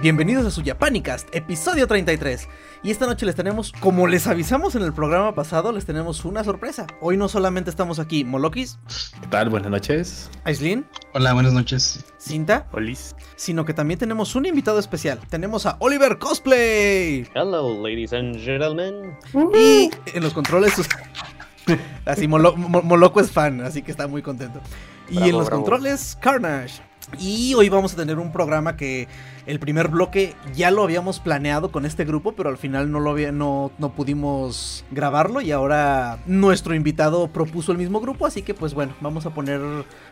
Bienvenidos a su Japanicast, episodio 33. Y esta noche les tenemos, como les avisamos en el programa pasado, les tenemos una sorpresa. Hoy no solamente estamos aquí, Molokis. ¿Qué tal? Buenas noches. Aislin. Hola, buenas noches. Cinta. Olis. Sino que también tenemos un invitado especial. Tenemos a Oliver Cosplay. Hello, ladies and gentlemen. Y en los controles... Así, Molo- Mo- Moloco es fan, así que está muy contento. Y Bravo, en los bravo. controles, Carnage. Y hoy vamos a tener un programa que el primer bloque ya lo habíamos planeado con este grupo, pero al final no lo había, no, no pudimos grabarlo y ahora nuestro invitado propuso el mismo grupo, así que pues bueno, vamos a poner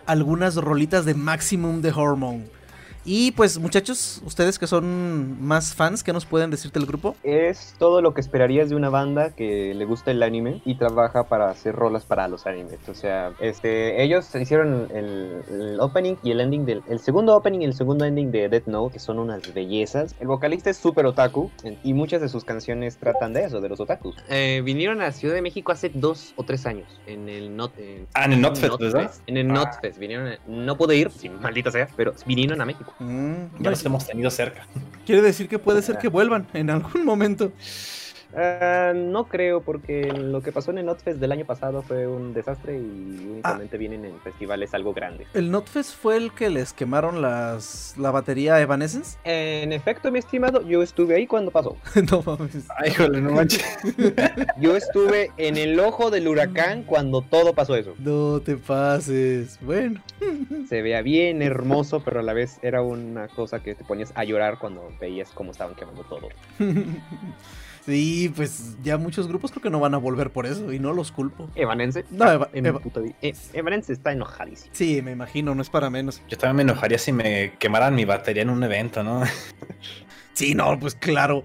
algunas rolitas de Maximum de Hormone. Y pues muchachos, ustedes que son más fans, ¿qué nos pueden decir del grupo? Es todo lo que esperarías de una banda que le gusta el anime y trabaja para hacer rolas para los animes. O sea, este, ellos hicieron el, el opening y el ending del el segundo opening y el segundo ending de Death Note, que son unas bellezas. El vocalista es súper otaku y muchas de sus canciones tratan de eso, de los otakus. Eh, vinieron a Ciudad de México hace dos o tres años en el Not. en- Ah, en el Notfest, ¿verdad? En el Ah. Notfest. Vinieron, a- no pude ir, sin maldita sea, pero vinieron a México. Mm, Ya los hemos tenido cerca. Quiere decir que puede ser que vuelvan en algún momento. Ah, no creo, porque lo que pasó en el Notfest del año pasado fue un desastre y Ah. únicamente vienen en festivales algo grandes. ¿El Notfest fue el que les quemaron las, la batería Evanescence? En efecto, mi estimado, yo estuve ahí cuando pasó. no mames. Ay, híjole, no manches. Yo estuve en el ojo del huracán cuando todo pasó eso. No te pases. Bueno. Se veía bien hermoso, pero a la vez era una cosa que te ponías a llorar cuando veías cómo estaban quemando todo. Sí, pues ya muchos grupos creo que no van a volver por eso y no los culpo. Evanense. No, Eva- en mi Eva- puta vida. Eh, Evanescence está enojadísimo. Sí, me imagino, no es para menos. Yo también me enojaría si me quemaran mi batería en un evento, ¿no? Sí, no, pues claro.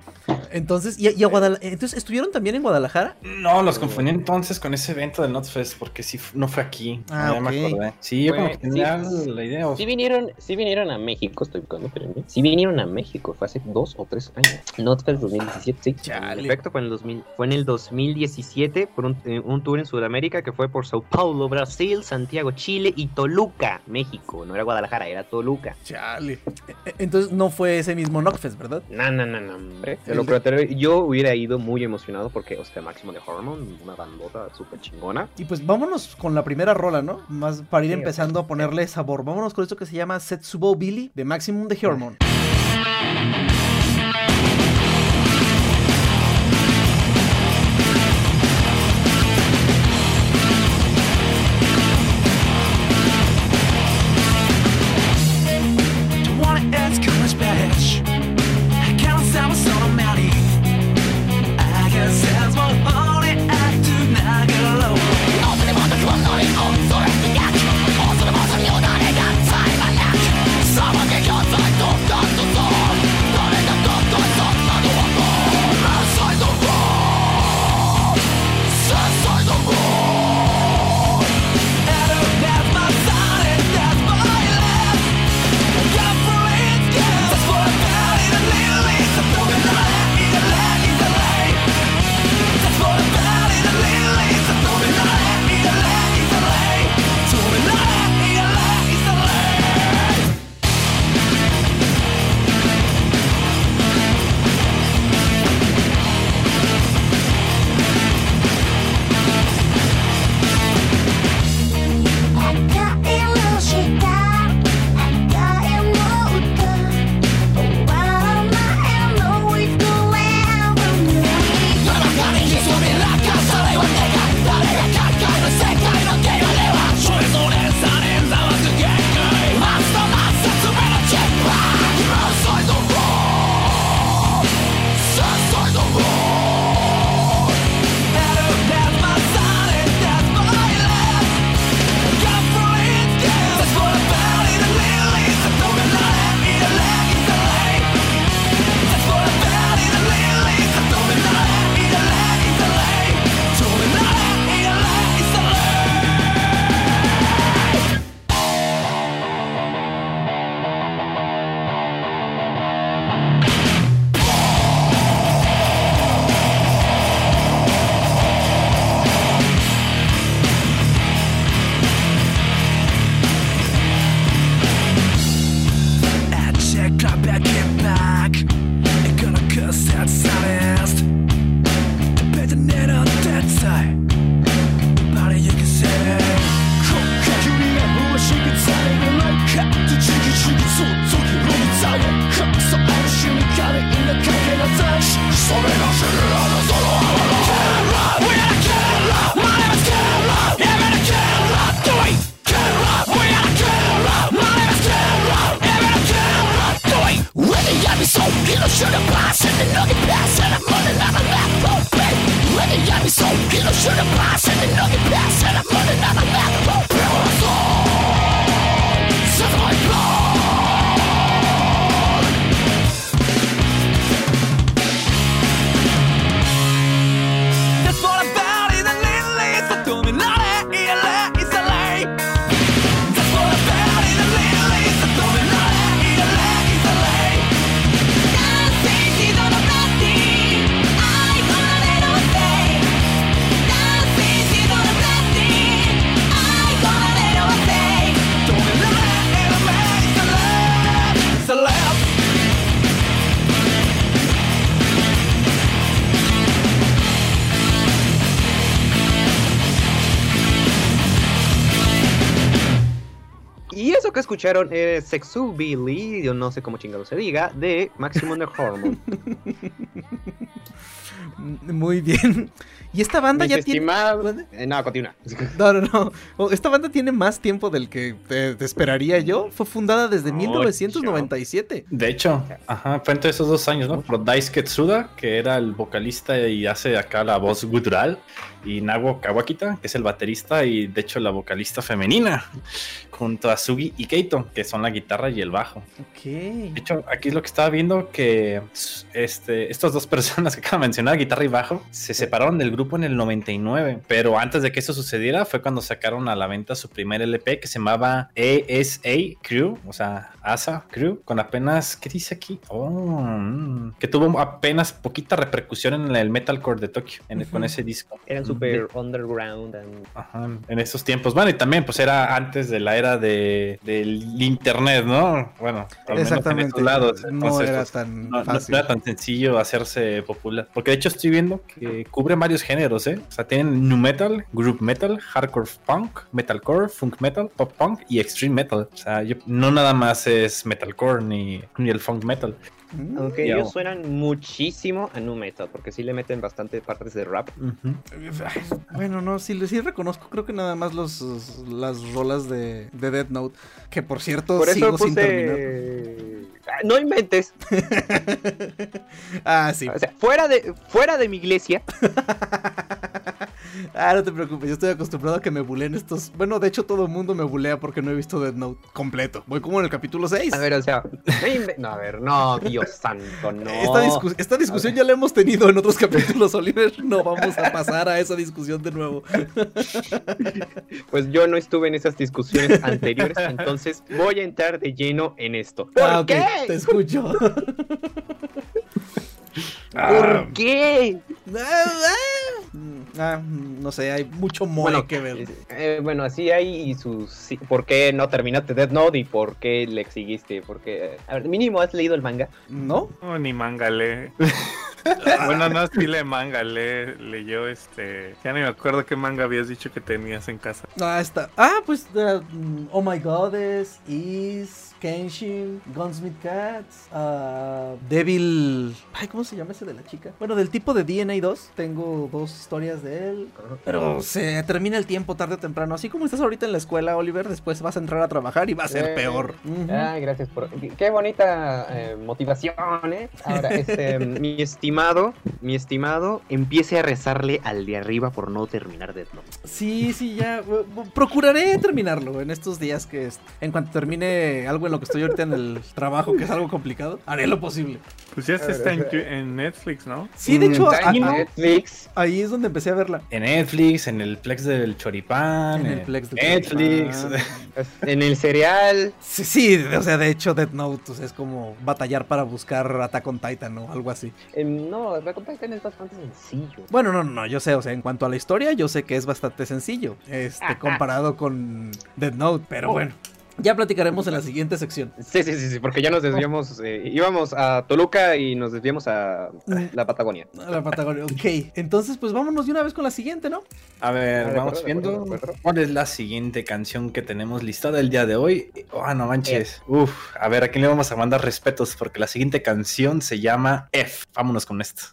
Entonces, ¿y, y a Guadala- Entonces, ¿estuvieron también en Guadalajara? No, los confundí entonces con ese evento del Notfest porque sí no fue aquí. Ah, ya me ok. acordé. Sí, yo como Fue- que tenía sí. la idea. o- Sí vinieron, sí vinieron a México, estoy buscando, espérenme. Sí vinieron a México, fue hace dos o tres años. Notfest 2017, sí. Chale. En efecto, fue en, el 2000, fue en el 2017 por un, eh, un tour en Sudamérica que fue por Sao Paulo, Brasil, Santiago, Chile y Toluca, México. No era Guadalajara, era Toluca. Chale. E- e- Entonces no fue ese mismo Knockfest, ¿verdad? No, no, no, no, hombre. El Lo de- yo hubiera ido muy emocionado porque, o sea, Máximo de Hormone, una bandota súper chingona. Y pues vámonos con la primera rola, ¿no? Más para ir Sí, empezando a ponerle sabor. Vámonos con esto que se llama Setsubo Billy de Maximum de Hormone. Escucharon eh, Sexu Billy, yo no sé cómo chingado se diga, de Maximum the Hormone. Muy bien. Y esta banda Mis ya tiene. estimados- ¿Mande? Eh, no, continúa. No, no, no. Oh, Esta banda tiene más tiempo del que te, te esperaría yo. Fue fundada desde Oh, 1997. De hecho, ajá, fue entre esos dos años, ¿no? Por Daisuke Tsuda, que era el vocalista y hace acá la voz gutural, y Nago Kawakita, que es el baterista y de hecho la vocalista femenina, junto a Sugi y Keito, que son la guitarra y el bajo. De hecho, aquí es lo que estaba viendo que este, estas dos personas que acabo de mencionar, guitarra y bajo, se separaron del grupo en el 99, pero antes de que eso sucediera fue cuando sacaron a la venta su primer LP que se llamaba ASA Crew, o sea, ASA Crew, con apenas, ¿qué dice aquí? Oh, mm, que tuvo apenas poquita repercusión en el metalcore de Tokio en- con ese disco. Eran super underground. and- Ajá, en esos tiempos. Bueno, y también pues era antes de la era de, del internet, ¿no? Bueno, al menos en Exactamente. estos lados. no era pues, tan no- fácil. no era tan sencillo hacerse popular. Porque de hecho estoy viendo que cubre varios géneros, ¿eh? O sea, tienen nu metal, group metal, hardcore punk, metalcore, funk metal, pop punk y extreme metal. O sea, yo- no nada más es metalcore ni, ni el funk metal. Aunque ellos suenan muchísimo a nu metal, porque sí le meten bastante partes de rap. Bueno, no, sí, sí reconozco, creo que nada más los, las rolas de, de Death Note, que por cierto Por eso sigo sin terminar. Ah, No inventes. Ah, sí. O sea, fuera de, fuera de mi iglesia. Ah, no te preocupes, yo estoy acostumbrado a que me buleen estos. Bueno, de hecho todo el mundo me bulea porque no he visto Death Note completo. Voy como en el capítulo 6. A ver, o sea. no a ver, no, Dios santo, no. Esta, discu- esta discusión ya la hemos tenido en otros capítulos, Oliver. No vamos a pasar a esa discusión de nuevo. Pues yo no estuve en esas discusiones anteriores, entonces voy a entrar de lleno en esto. ¿Por Ah, qué? Te escucho. ¿Por qué? Ah, no sé, hay mucho moe Bueno, que ver. eh, bueno, así hay sus... sí, ¿Por qué no terminaste Death Note y por qué le seguiste? Porque, a ver, mínimo has leído el manga. ¿No? No, ni manga lee. bueno, no, sí le manga, lee, leyó este... Ya ni me acuerdo qué manga habías dicho que tenías en casa. Ah, está. Ah, pues uh, mm, Oh My Goddess, Is, Kenshin, Gunsmith Cats, ah, Devil. Ay, ¿cómo se llama ese de la chica? Bueno, del tipo de DNA 2. Tengo dos historias de él. Pero se termina el tiempo tarde o temprano. Así como estás ahorita en la escuela, Oliver, después vas a entrar a trabajar y va a ser Eh, peor. Ay, gracias por... Qué bonita eh, motivación, ¿eh? Ahora, este, mi estimado, mi estimado, empiece a rezarle al de arriba por no terminar Death Note. Sí, sí, ya. Procuraré terminarlo en estos días que es- en cuanto termine algo en lo que estoy ahorita en el trabajo, que es algo complicado, haré lo posible. Pues ya se está en, en Netflix, ¿no? Sí, de hecho, a- Netflix. ahí es donde empecé a verla. En Netflix, en el Plex del Choripán, En el Plex del Netflix. Choripán. En el cereal. Sí, sí, o sea, de hecho, Death Note o sea, es como batallar para buscar Attack on Titan o algo así. em, no, la Titan es bastante sencillo. Bueno, no, no, no, yo sé, o sea, en cuanto a la historia, yo sé que es bastante sencillo, este, comparado con Death Note, pero bueno, ya platicaremos en la siguiente sección. Sí, sí, sí, sí, porque ya nos desviamos, eh, íbamos a Toluca y nos desviamos a la Patagonia. A La Patagonia, ok. Entonces, pues vámonos de una vez con la siguiente, ¿no? A ver, Ah, vamos viendo acuerdo, de acuerdo. cuál es la siguiente canción que tenemos listada el día de hoy. Ah, no manches. Uf, a ver, ¿a quién le vamos a mandar respetos? Porque la siguiente canción se llama F. Vámonos con esto.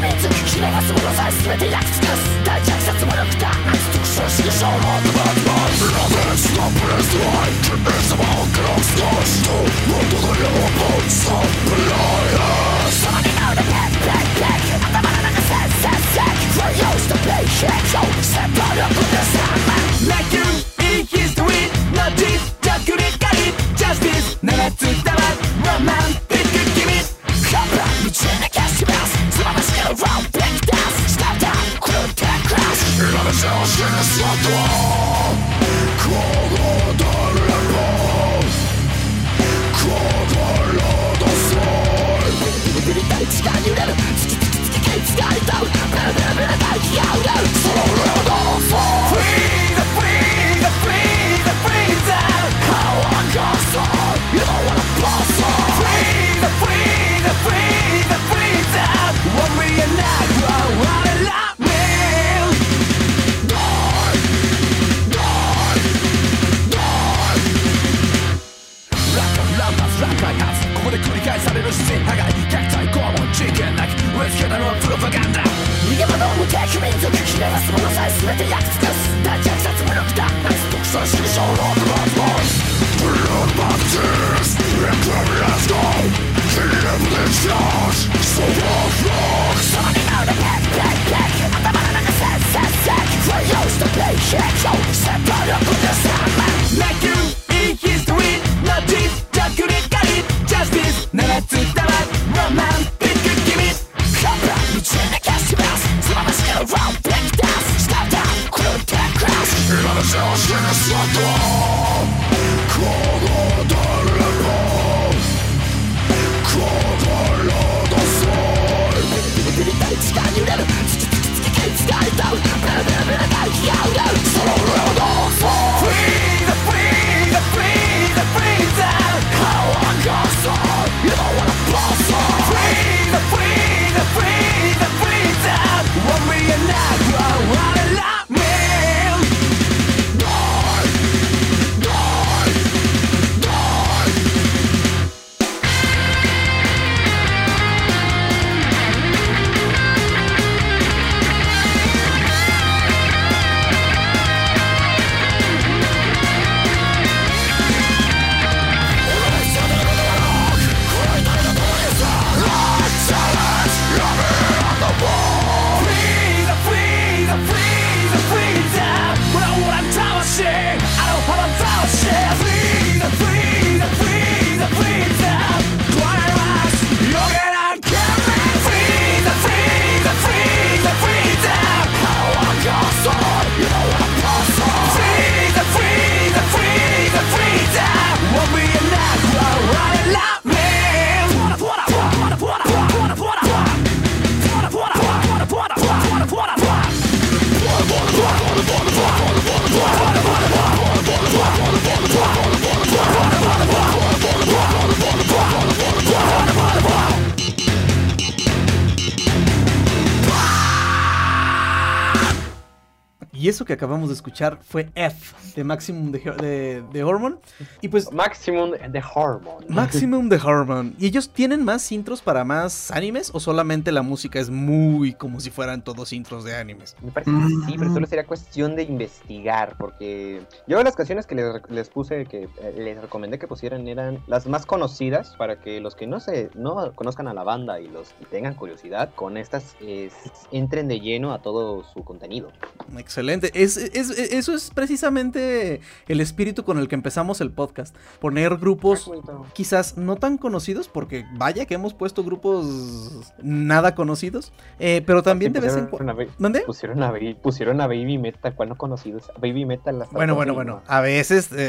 秘密ひらがすものさえ全て焼き尽くす大弱説無力だ圧特殊指揮者を持ってもらってます Nothing's not pressed right It's about cross touch To not to the new about some liars そばに合うだけ Black black 頭の中センセンセン We're used to play shit So step out of the sun Make you eat history Not this じゃくれかり Justice 7つだわ Romance que acabamos de escuchar fue F de Maximum de, de, Hormone. Y pues Maximum de Hormone. Maximum de Hormone. ¿Y ellos tienen más intros para más animes o solamente la música es muy como si fueran todos intros de animes? Me parece que sí, pero solo sería cuestión de investigar, porque yo las canciones que les, les puse, que eh, les recomendé que pusieran eran las más conocidas para que los que no se no conozcan a la banda y los que tengan curiosidad con estas eh, entren de lleno a todo su contenido. Excelente. Es, es- eso es precisamente el espíritu con el que empezamos el podcast. Poner grupos quizás no tan conocidos, porque vaya que hemos puesto grupos nada conocidos, eh, pero también de vez en cuando... ¿Dónde? Pusieron a, Baby- pusieron a Baby Metal, ¿cuál no conocidos? Baby Metal hasta Bueno, bueno, bueno. A veces eh,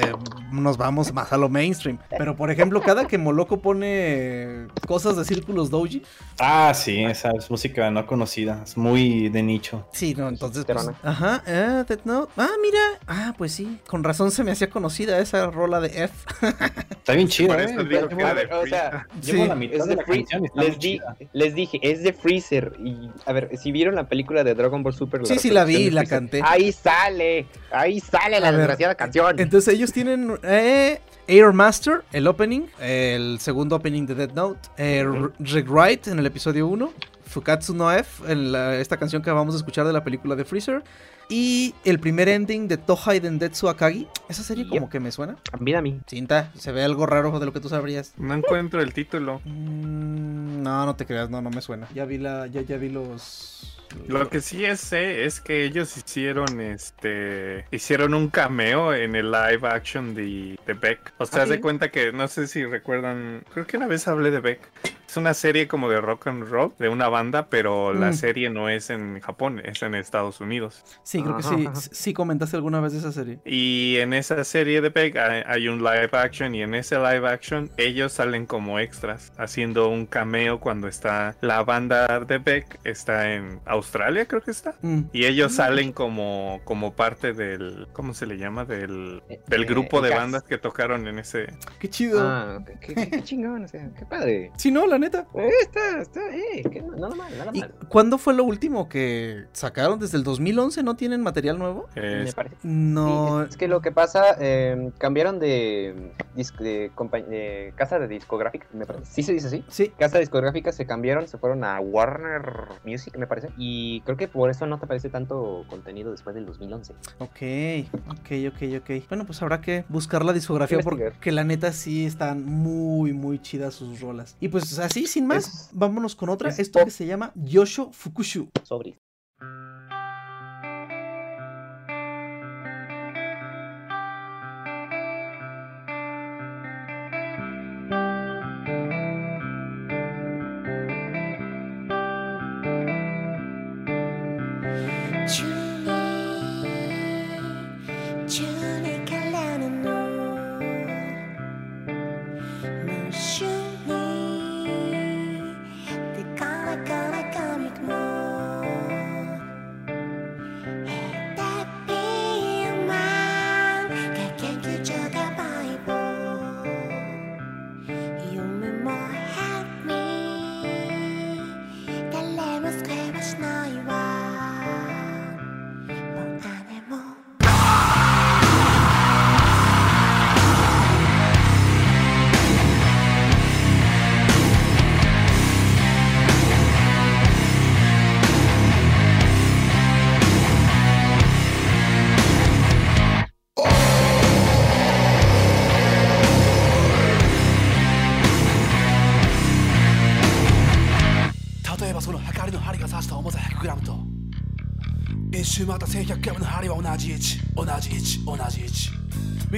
nos vamos más a lo mainstream. Pero, por ejemplo, cada que Moloco pone cosas de círculos doji, Ah, sí, esa es música no conocida, es muy de nicho. sí, no, entonces. pues, ajá, eh, Death Note. Ah, mira. Ah, pues sí. Con razón se me hacía conocida esa rola de F. Está bien chido, Por ¿eh? Digo que era de O sea, llevo Sí, la mitad Es de de la canción está les, di- chida. les dije, es de Freezer. Y a ver, si vieron la película de Dragon Ball Super. Sí, sí, la vi, la Freezer, canté. Ahí sale, ahí sale la A ver, desgraciada canción. Entonces ellos tienen eh, Air Master, el opening, el segundo opening de Dead Note, eh, R- Rick Wright en el episodio 1, Fukatsu no F, en la- esta canción que acabamos de escuchar de la película de Freezer, y el primer ending de Tohai Dendetsu Akagi. Esa serie como que me suena. Mira a mí. Cinta, se ve algo raro de lo que tú sabrías. No encuentro el título. Mm, no, no te creas, no, no me suena. Ya vi la, ya, ya vi los... Lo que sí es, sé es que ellos hicieron este hicieron un cameo en el live action de, de Beck. O sea, ¿Ah, haz de cuenta que no sé si recuerdan, creo que una vez hablé de Beck. Es una serie como de rock and roll de una banda, pero la Mm. serie no es en Japón, es en Estados Unidos. Sí, creo que sí, sí comentaste alguna vez de esa serie. Y en esa serie de Beck hay, hay un live action y en ese live action ellos salen como extras haciendo un cameo cuando está la banda de Beck está en Australia, creo que está. Mm. Y ellos salen como, como parte del, ¿cómo se le llama? Del, Eh, del eh, grupo de bandas que tocaron en ese... Qué chido. Ah, qué, qué- qué chingón, o sea, qué padre. Sí, no, la neta. Eh, está, está, eh, qué- nada mal, nada ¿Y mal. cuándo fue lo último que sacaron? ¿Desde el 2011 no tienen material nuevo? eh, Me parece. No. Sí, es, que lo que pasa, eh, cambiaron de, dis- de, casa de discográfica, me parece. Sí se dice así. Sí. Casa discográfica se cambiaron, se fueron a Warner Music, me parece. Y creo que por eso no te aparece tanto contenido después del 2011. Ok, ok, ok, ok. Bueno, pues habrá que buscar la discografía porque la neta sí están muy, muy chidas sus rolas. Y pues así, sin más, Es- vámonos con otra. es Esto que se llama Yosho Fukushu. Sobre.「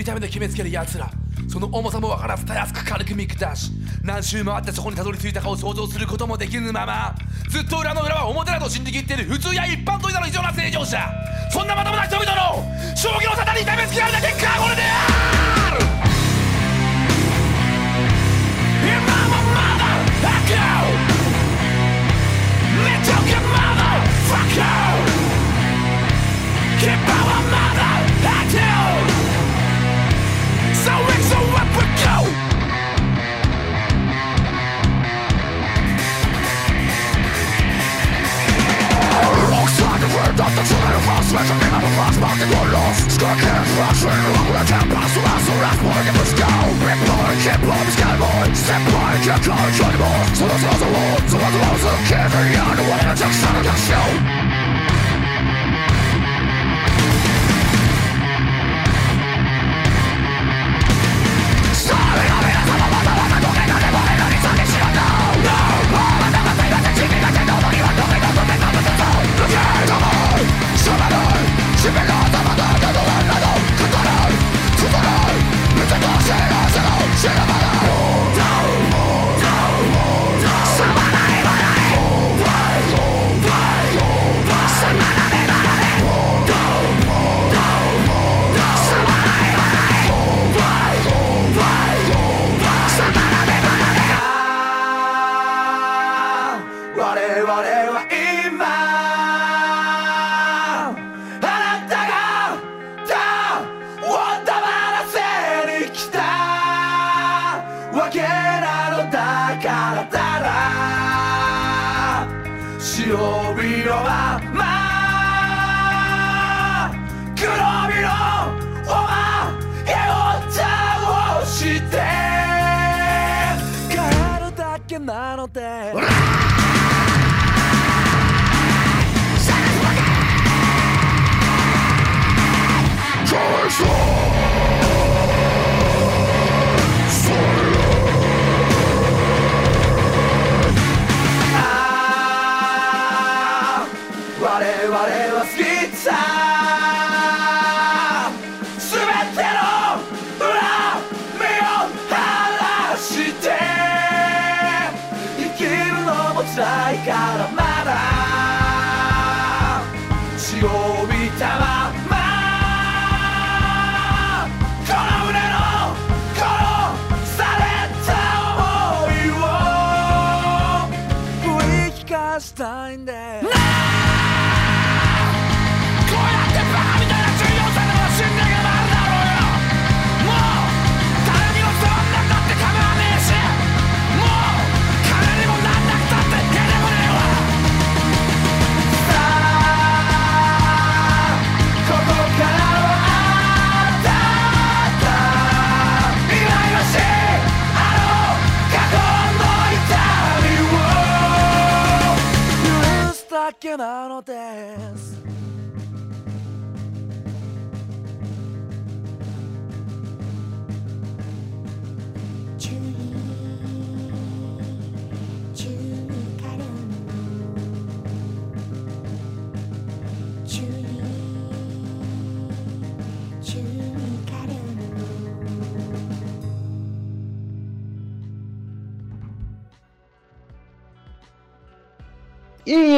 見た目で決めつける奴ら。その重さも分からずたやすく軽く見下し何周回ってそこにたどり着いたかを想像することもできぬままずっと裏の裏は表だと信じきっている普通や一般といたの異常な正常者。そんなまともな人々の将棋の沙汰に痛めつけられた結果はこれで。sparking the love Stuck in flashing along with tempest Last the rest more give us go Big boy, kid boy, sky boy Step boy, can't call it anymore So that's all the world, so that's all the kid For you, no one in a text, not a text show そばの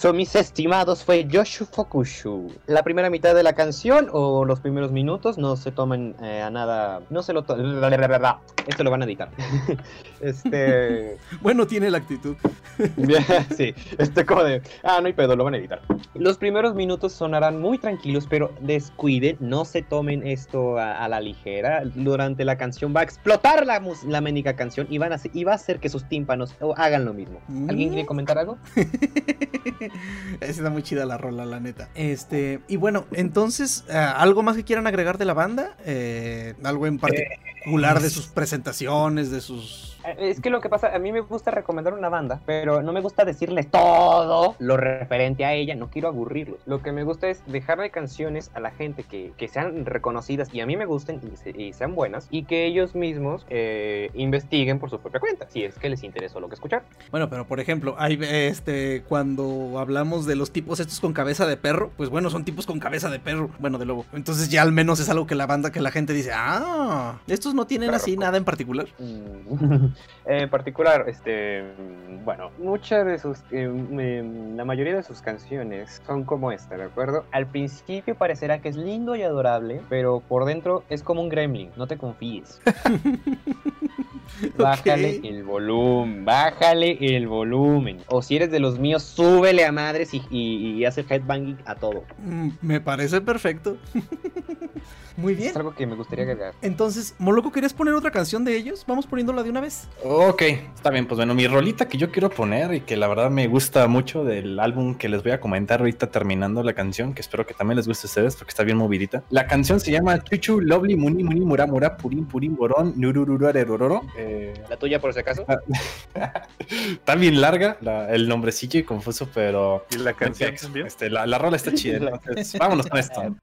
Eso, mis estimados, fue Yoshu Fokushu. La primera mitad de la canción o los primeros minutos no se tomen eh, a nada. No se lo to- Esto lo van a editar. este. Bueno, tiene la actitud. Sí, este como de, ah, no hay pedo, lo van a editar. Los primeros minutos sonarán muy tranquilos, pero descuiden, no se tomen esto a, a la ligera. Durante la canción va a explotar la, la médica canción y, van a, y va a hacer que sus tímpanos oh, hagan lo mismo. ¿Alguien Mm. quiere comentar algo? Está muy chida la rola, la neta. Este, y bueno, entonces, ah, ¿algo más que quieran agregar de la banda? Eh, ¿Algo en particular de sus presentaciones, de sus Eh, Es que lo que pasa, a mí me gusta recomendar una banda, pero no me gusta decirles todo lo referente a ella, no quiero aburrirlos. Lo que me gusta es dejarle canciones a la gente que, que sean reconocidas y a mí me gusten y, se- y sean buenas y que ellos mismos eh, investiguen por su propia cuenta, si es que les interesó lo que escuchar. Bueno, pero por ejemplo, hay este cuando hablamos de los tipos estos con cabeza de perro, pues bueno, son tipos con cabeza de perro, bueno, de lobo. Entonces ya al menos es algo que la banda que la gente dice, "Ah, estos no tienen así nada en particular." Mm, en particular, este, bueno, muchas de sus, eh, la mayoría de sus canciones son como esta, ¿de acuerdo? Al principio parecerá que es lindo y adorable, pero por dentro es como un gremlin, no te confíes. Bájale el volumen, bájale el volumen. O si eres de los míos, súbele a madres y, y, y hace headbanging a todo. Mm, Me parece perfecto. Muy bien. Es algo que me gustaría agregar. Entonces, Moloco, ¿querías poner otra canción de ellos? Vamos poniéndola de una vez. Ok, está bien, pues bueno, mi rolita que yo quiero poner y que la verdad me gusta mucho del álbum que les voy a comentar ahorita terminando la canción, que espero que también les guste a ustedes porque está bien movidita. La canción se llama Chuchu Lovely Muni Muni Mura Mura Purin Purin Borón Nurururarerororo. Eh, ¿La tuya por si acaso? está bien larga la- el nombrecillo y confuso, pero ¿Y la canción también? Este, la, la rola está chida, entonces vámonos con esto.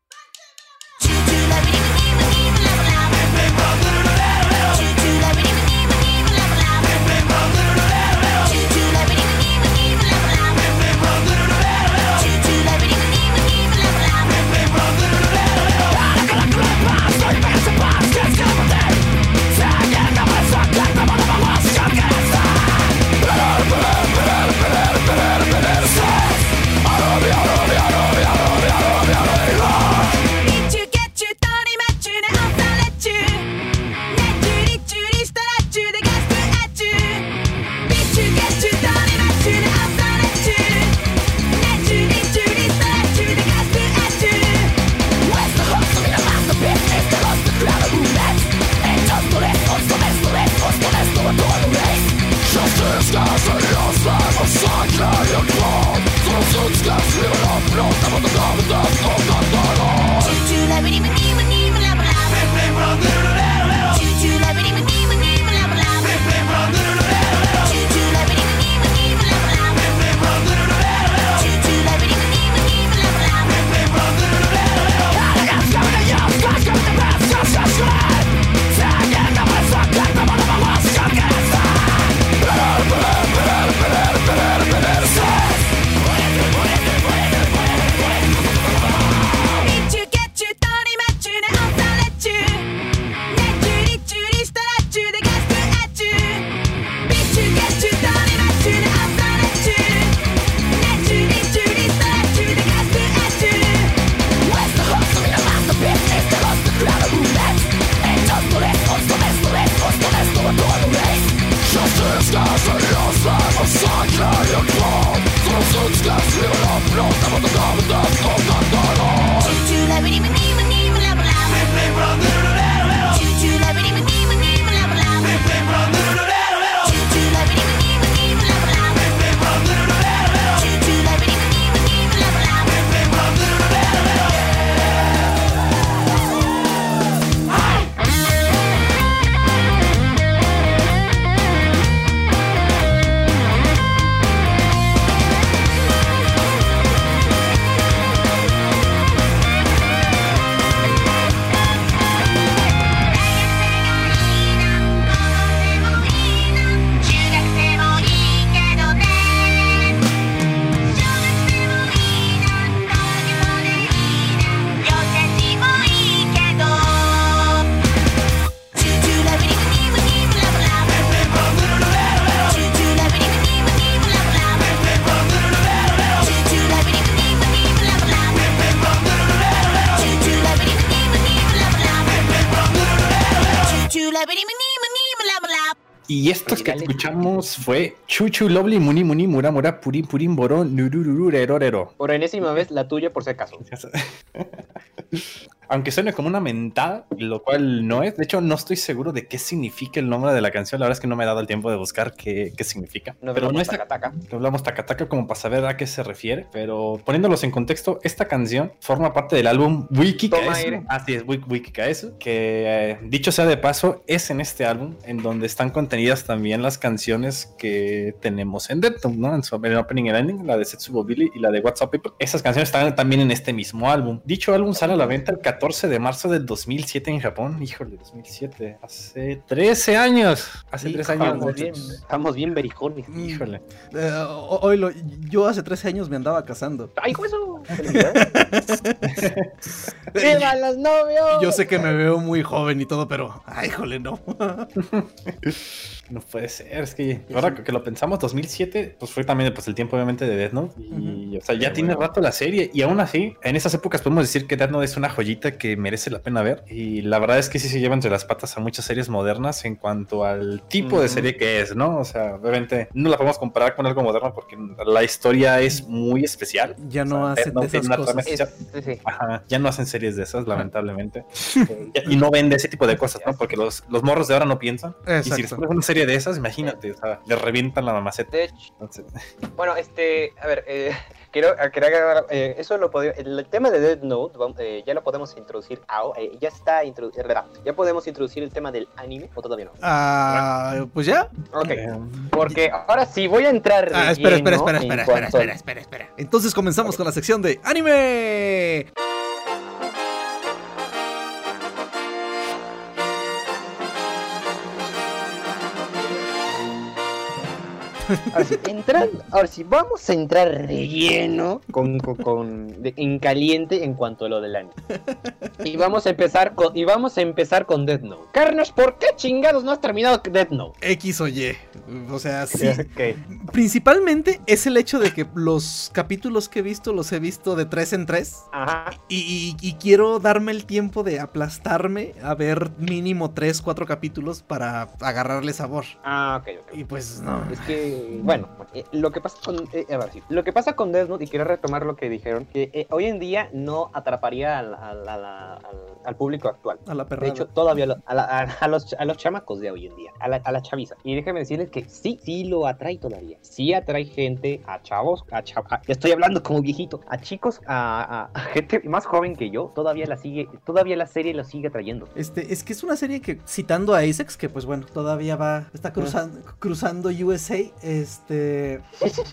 Glas, rövar av, pratar vad de gav Sivra blåsta mot de gamla estos que escuchamos fue Chuchu Lovely Muni Muni Mura Mura Purin Purin Borón Nururururerorero. Por enésima vez, la tuya por si acaso. aunque suene como una mentada, lo cual no es. De hecho, no estoy seguro de qué significa el nombre de la canción. La verdad es que no me he dado el tiempo de buscar qué, qué significa. Nos pero no taca, taca. Hablamos tacataca como para saber a qué se refiere, pero poniéndolos en contexto, esta canción forma parte del álbum Wiki Kaesu. Así es, Wiki, Kaesu, que eh, dicho sea de paso, es en este álbum en donde están contenidas también las canciones que tenemos en Note, ¿no? En su en opening y el ending, la de Setsubo Billy y la de What's Up People. Esas canciones están también en este mismo álbum. Dicho álbum sale a la venta el 14 de marzo del 2007 en Japón. Híjole, 2007. Hace 13 años. Hace 13 años. Estamos bien, estamos bien berijones. Mm, Híjole. eh, o- hoy lo- yo hace 13 años me andaba casando. ¡Ay, eso! ¡Viva los novios! Yo sé que me veo muy joven y todo, pero, ay, jole, no. No puede ser, es que ahora que lo pensamos, 2007, pues fue también pues, el tiempo obviamente de Death Note. Y, o sea, ya tiene rato la serie. Y aún así, en esas épocas podemos decir que Death Note es una joyita que merece la pena ver. Y la verdad es que sí se lleva entre las patas a muchas series modernas en cuanto al tipo de serie que es, ¿no? O sea, obviamente no la podemos comparar con algo moderno porque la historia es muy especial. Ya O no sea, hacen de esas una trama cosas. especial. Es- sí, sí. Ajá, ya no hacen series de esas, lamentablemente. Y no vende ese tipo de cosas, ¿no? Porque los, los morros de ahora no piensan. Y si les Exacto. pones una serie de esas, imagínate, o sea, le revientan la mamaceta. De hecho, Entonces, bueno, este, a ver, eh, quiero, agregar, eh, eso lo podía, el, tema de Dead Note vamos, eh, ya lo podemos introducir, ah, eh, ya está introducido, ya podemos introducir el tema del anime o todavía no. Ah, pues ya. Ok, eh, porque ahora sí voy a entrar. Ah, espera, espera, espera, espera, espera, espera, espera, espera. Entonces comenzamos con la sección de anime. Ahora sí, entrar- ahora sí, vamos a entrar de lleno con, con- con- de- en caliente en cuanto a lo del anime. Y vamos a empezar con y vamos a empezar con Death Note. Carnage, ¿por qué chingados no has terminado Death Note? X o Y. O sea, sí. Ok. Principalmente es el hecho de que los capítulos que he visto los he visto de tres en tres. Ajá. Y, y- y quiero darme el tiempo de aplastarme a ver mínimo tres, cuatro capítulos para agarrarle sabor. Ah, ok, ok. Y pues no. Es que, bueno, eh, lo que pasa con, eh, a ver, sí, lo que pasa con Death Note, y quiero retomar lo que dijeron, que eh, hoy en día no atraparía al, al- al- al- al público actual. A la De perrada. hecho, todavía lo- a, la- a- a los, a los chamacos de hoy en día, a la, a la chaviza. Y déjenme decirles que sí, sí lo atrae todavía. Sí atrae gente, a chavos, a chav- estoy hablando como viejito, a chicos, a, gente más joven que yo, todavía la sigue, todavía la serie lo sigue trayendo. Este, es que es una serie que, citando a Isaacs, que pues bueno, todavía va, está cruzando, cruzando USA, este,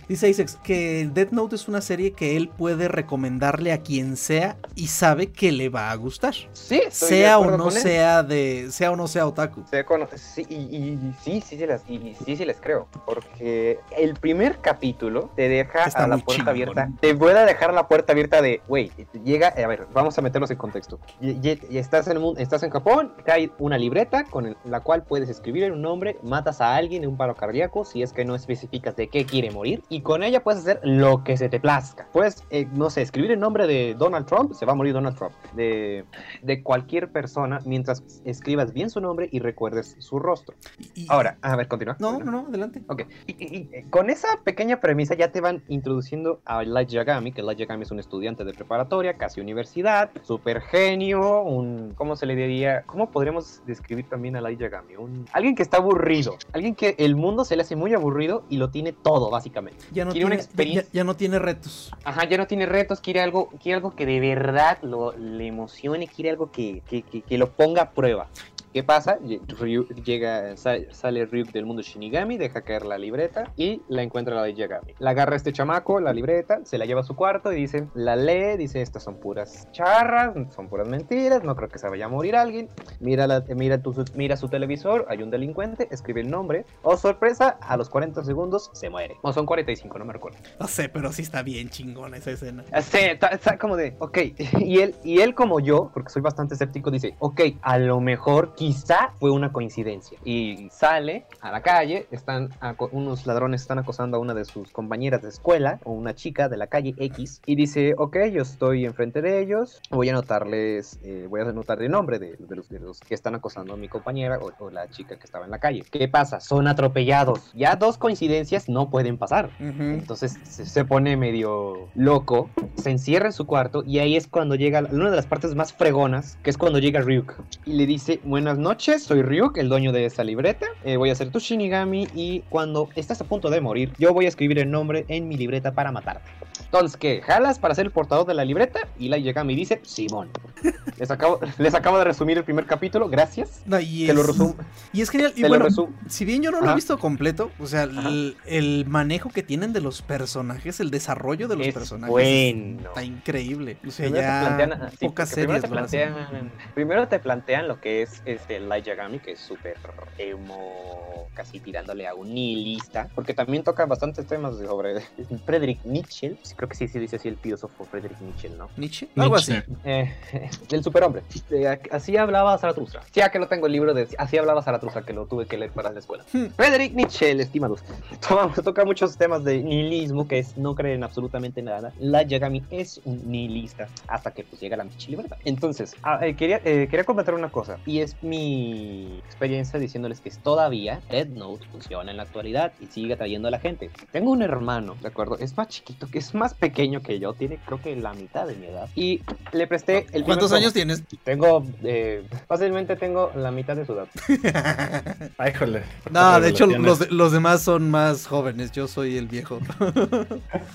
dice Isaacs que Death Note es una serie que él puede recomendarle a quien sea y sabe que le va a gustar. Sí, estoy de Sea o no sea de, sea o no sea otaku. Se sí, y, y- sí, sí, sí, las, y, y sí, sí les creo. Porque el primer capítulo te deja Está a la puerta abierta. Te puede dejar la puerta abierta de, güey, llega, a ver, vamos a meternos en contexto. Y, estás, en estás en Japón, cae una libreta con el- la cual puedes escribir un nombre, matas a alguien en un paro cardíaco si es que no especificas de qué quiere morir. Y con ella puedes hacer lo que se te plazca. Puedes, eh, no sé, escribir el nombre de Donald Trump, se va a morir Donald Trump. De, de cualquier persona mientras escribas bien su nombre y recuerdes su rostro. Y- Ahora, a ver, continúa. No, no, no, adelante. Ok, y, y- y, eh, con esa pequeña premisa ya te van introduciendo a Light Yagami, que Light Yagami es un estudiante de preparatoria, casi universidad, super genio, un, ¿cómo se le diría? ¿Cómo podríamos describir también a Light Yagami? Un, alguien que está aburrido, alguien que el mundo se le hace muy aburrido y lo tiene todo, básicamente. Ya no Quiere tiene, una experiencia- ya- ya no tiene retos. Ajá, ya no tiene retos, quiere algo, quiere algo que de verdad lo, le emocione, quiere algo que, que, que- que lo ponga a prueba. ¿Qué pasa? Ryu- llega, sa- sale Ryuk del mundo Shinigami, deja caer la libreta y la encuentra la de Yagami. La agarra este chamaco, la libreta, se la lleva a su cuarto y dice, la lee, dice, estas son puras charras, son puras mentiras, no creo que se vaya a morir alguien. Mira, la, mira, tu, su- mira su televisor, hay un delincuente, escribe el nombre. Oh, sorpresa, a los 40 segundos se muere. O son 45, no me recuerdo. No sé, pero sí está bien chingona esa escena. Sí, está, está como de, ok, y él, y él como yo, porque soy bastante escéptico, dice, ok, a lo mejor quizá fue una coincidencia. Y sale a la calle, están unos ladrones están acosando a una de sus compañeras de escuela, o una chica de la calle X, y dice, ok, yo estoy enfrente de ellos, voy a anotarles, eh, voy a anotar el nombre de, de los, de los que están acosando a mi compañera o, o la chica que estaba en la calle. ¿Qué pasa? Son atropellados. Ya dos coincidencias no pueden pasar. Ujú. Entonces se, se pone medio loco, se encierra en su cuarto y ahí es cuando llega una de las partes más fregonas, que es cuando llega Ryuk y le dice, buenas noches, soy Ryuk, el dueño de esta libreta, eh, voy a ser tu Shinigami y cuando estás a punto de morir, yo voy a escribir el nombre en mi libreta para matarte. Entonces, ¿qué? ¿Jalas para ser el portador de la libreta? Y la Yagami dice, Simón. Les acabo, les acabo de resumir el primer capítulo, gracias. No, y, Te lo es, resumo. y es genial. Y Te lo bueno, resumo. si bien yo no lo he visto completo, o sea, el, el manejo que tienen de los personajes, el desarrollo de los Es personajes bueno. está increíble. O sea, ya plantean, ah, sí, pocas primero series te lo hacen. plantean, primero te plantean lo que es este Light Yagami, que es súper emo, casi tirándole a un nihilista, porque también toca bastantes temas sobre Friedrich Nietzsche, sí, creo que sí se dice así el filósofo Friedrich Nietzsche, ¿no? Nietzsche, algo así. Eh, del superhombre. Eh, así hablaba Zaratustra. Ya que lo tengo el libro de Así hablaba Zaratustra, que lo tuve que leer para la escuela. Hmm. Friedrich Nietzsche, el estimados. Toma- toca muchos temas de nihilismo, que es no creer en absolutamente nada. La Yagami es un nihilista hasta que pues llega la pinche libertad. Entonces, ah, eh, quería, eh, quería comentar una cosa, y es mi experiencia diciéndoles que todavía Dead Note funciona en la actualidad y sigue atrayendo a la gente. Tengo un hermano, ¿de acuerdo? Es más chiquito, que es más pequeño que yo, tiene creo que la mitad de mi edad. Y le presté el ¿Cuántos tomo. años tienes? Tengo, eh, fácilmente tengo la mitad de su edad. Ay, híjole. No, de hecho, los, los demás son más jóvenes. Yo soy el viejo.